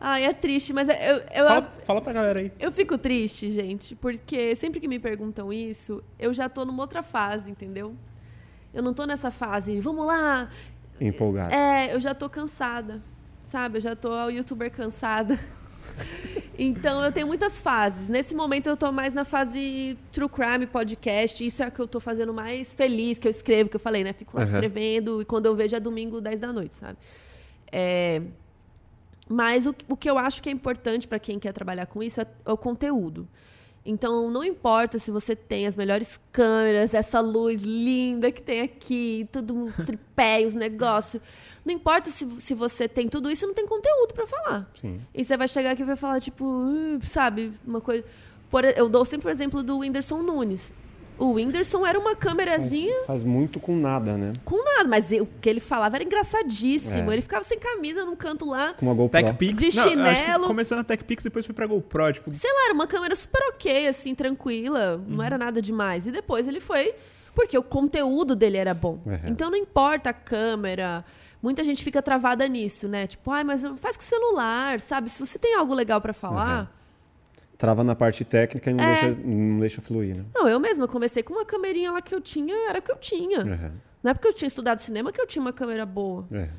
Ai, é triste, mas é- eu, eu, Fala, fala pra galera aí. Eu fico triste, gente, porque sempre que me perguntam isso, eu já tô numa outra fase, entendeu? Eu não tô nessa fase, vamos lá. Empolgado. É, eu já tô cansada, sabe? Eu já tô a youtuber cansada. *laughs* Então eu tenho muitas fases. Nesse momento eu tô mais na fase True Crime Podcast. Isso é o que eu tô fazendo mais feliz, que eu escrevo, que eu falei, né? Fico lá Aham. escrevendo e quando eu vejo é domingo, 10 da noite, sabe? É, Mas o, o que eu acho que é importante para quem quer trabalhar com isso é, é o conteúdo. Então, não importa se você tem as melhores câmeras, essa luz linda que tem aqui, tudo *laughs* tripé, os negócios. Não importa se, se você tem tudo isso não tem conteúdo para falar. Sim. E você vai chegar aqui e vai falar, tipo, "Uh", sabe, uma coisa. Por, eu dou sempre o exemplo do Whindersson Nunes. O Whindersson era uma câmerazinha Faz, faz muito com nada, né? com nada, mas o que ele falava era engraçadíssimo. É. Ele ficava sem camisa num canto lá. Com uma GoPro. TechPix. De Não, chinelo. começou na TechPix e depois foi pra GoPro. Tipo, Sei lá, era uma câmera super ok, assim, tranquila. Não era nada demais. E depois ele foi. Porque o conteúdo dele era bom. Uhum. Então não importa a câmera. Muita gente fica travada nisso, né? Tipo, ai, mas faz com o celular, sabe? Se você tem algo legal pra falar. Trava na parte técnica e não, É. deixa, não deixa fluir, né? Não, eu mesma comecei com uma câmerinha lá que eu tinha, era o que eu tinha. Uhum. Não é porque eu tinha estudado cinema que eu tinha uma câmera boa. É.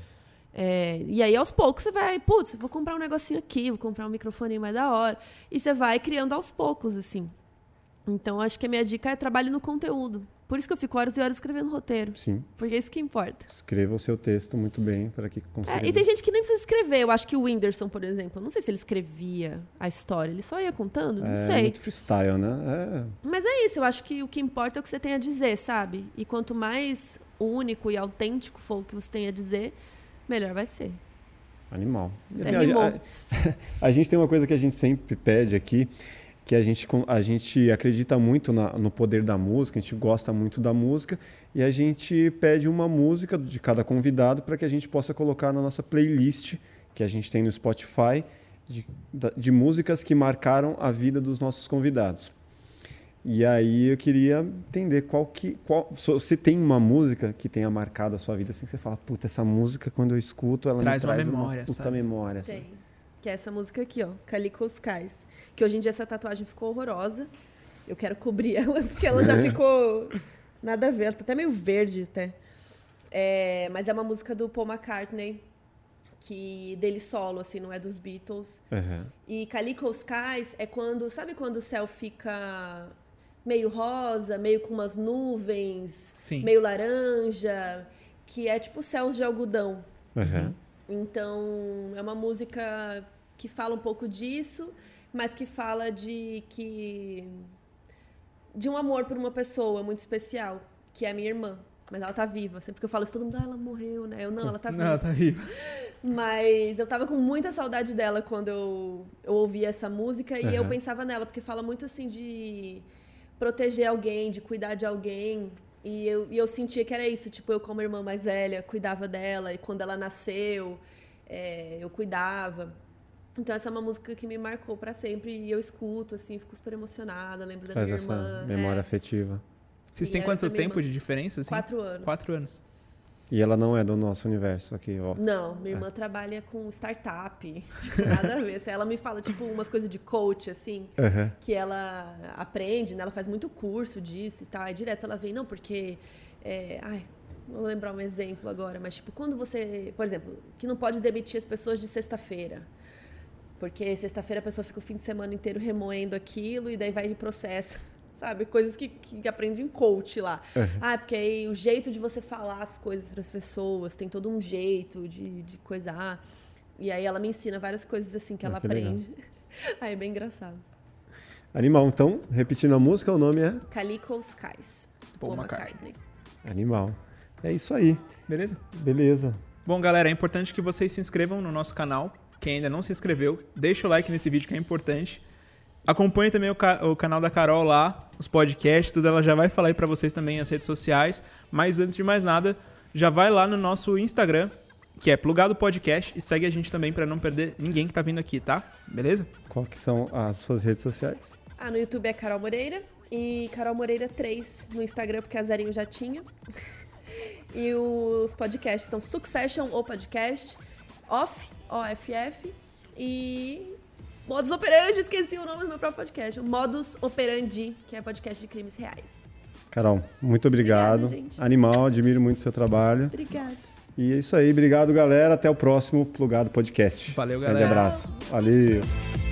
É, e aí, aos poucos, você vai, putz, vou comprar um negocinho aqui, vou comprar um microfone mais da hora. E você vai criando aos poucos, assim. Então, acho que a minha dica é trabalhe no conteúdo. Por isso que eu fico horas e horas escrevendo roteiro. Sim. Porque é isso que importa. Escreva o seu texto muito bem para que consiga. É, e tem gente que nem precisa escrever. Eu acho que o Whindersson, por exemplo, não sei se ele escrevia a história, ele só ia contando, não é sei. muito freestyle, né? Mas é isso, eu acho que o que importa é o que você tem a dizer, sabe? E quanto mais único e autêntico for o que você tem a dizer, melhor vai ser. É animal. Tem- rimou. a, *laughs* a gente tem uma coisa que a gente sempre pede aqui, que a gente, a gente acredita muito na- no poder da música, a gente gosta muito da música e a gente pede uma música de cada convidado para que a gente possa colocar na nossa playlist que a gente tem no Spotify de, de músicas que marcaram a vida dos nossos convidados. E aí eu queria entender qual que. Qual, se você tem uma música que tenha marcado a sua vida, assim que você fala, puta, essa música, quando eu escuto, ela Traz me uma traz memória, puta sabe? memória. sabe? Que é essa música aqui, ó, Calico Skies. Que hoje em dia essa tatuagem ficou horrorosa. Eu quero cobrir *laughs* ela, porque ela já ficou nada a ver. Ela tá até meio verde até. É, mas é uma música do Paul McCartney, que dele solo, assim, não é dos Beatles. Aham. E Calico Skies é quando, sabe quando o céu fica meio rosa, meio com umas nuvens, Sim. meio laranja, que é tipo céus de algodão. Aham. Então, é uma música que fala um pouco disso, mas que fala de que de um amor por uma pessoa muito especial, que é a minha irmã. Mas ela tá viva. Sempre que eu falo isso, todo mundo, ah, ela morreu, né? Eu, não, ela tá viva. *laughs* Não, ela tá viva. *laughs* Mas eu tava com muita saudade dela quando eu, eu ouvia essa música e eu Aham. pensava nela, porque fala muito assim de proteger alguém, de cuidar de alguém. E eu, e eu sentia que era isso, tipo, eu como irmã mais velha, cuidava dela, e quando ela nasceu, é, eu cuidava. Então essa é uma música que me marcou pra sempre e eu escuto, assim, fico super emocionada, lembro da Traz minha essa irmã. memória é, afetiva. Vocês têm era quanto tempo irmã. de diferença? Assim? Quatro anos. Quatro anos. E ela não é do nosso universo aqui, ó. Não, minha irmã trabalha com startup. *laughs* Tipo, nada a ver. Ela me fala, tipo, umas coisas de coach, assim, Aham. que ela aprende, né? Ela faz muito curso disso e tal. Aí direto ela vem, não, porque. é, ai, vou lembrar um exemplo agora, mas tipo, quando você. Por exemplo, que não pode demitir as pessoas de sexta-feira. Porque sexta-feira a pessoa fica o fim de semana inteiro remoendo aquilo e daí vai de processo. Sabe? Coisas que, que aprende em coach lá. É. Ah, porque aí o jeito de você falar as coisas para as pessoas, tem todo um jeito de, de coisar. E aí ela me ensina várias coisas assim que Ah, ela que legal. aprende. *laughs* Aí é bem engraçado. Animal. Então, repetindo a música, o nome é Calico Skies. Paul McCartney. Animal. É isso aí. Beleza? Beleza. Bom, galera, é importante que vocês se inscrevam no nosso canal. Quem ainda não se inscreveu, deixa o like nesse vídeo que é importante. Acompanhe também o, ca- o canal da Carol lá, os podcasts, tudo. Ela já vai falar aí pra vocês também as redes sociais. Mas antes de mais nada, já vai lá no nosso Instagram, que é Plugado Podcast, e segue a gente também pra não perder ninguém que tá vindo aqui, tá? Beleza? Qual que são as suas redes sociais? Ah, no YouTube é Carol Moreira e Carol Moreira 3 no Instagram, porque a Zerinho já tinha. E os podcasts são Succession ou Podcast, Off, OFF e Modus Operandi, esqueci o nome do meu próprio podcast. o Modus Operandi, que é podcast de crimes reais. Carol, muito obrigado. Obrigada. Animal, admiro muito o seu trabalho. Obrigada. E é isso aí. Obrigado, galera. Até o próximo Plugado Podcast. Valeu, Grande galera. abraço. Valeu.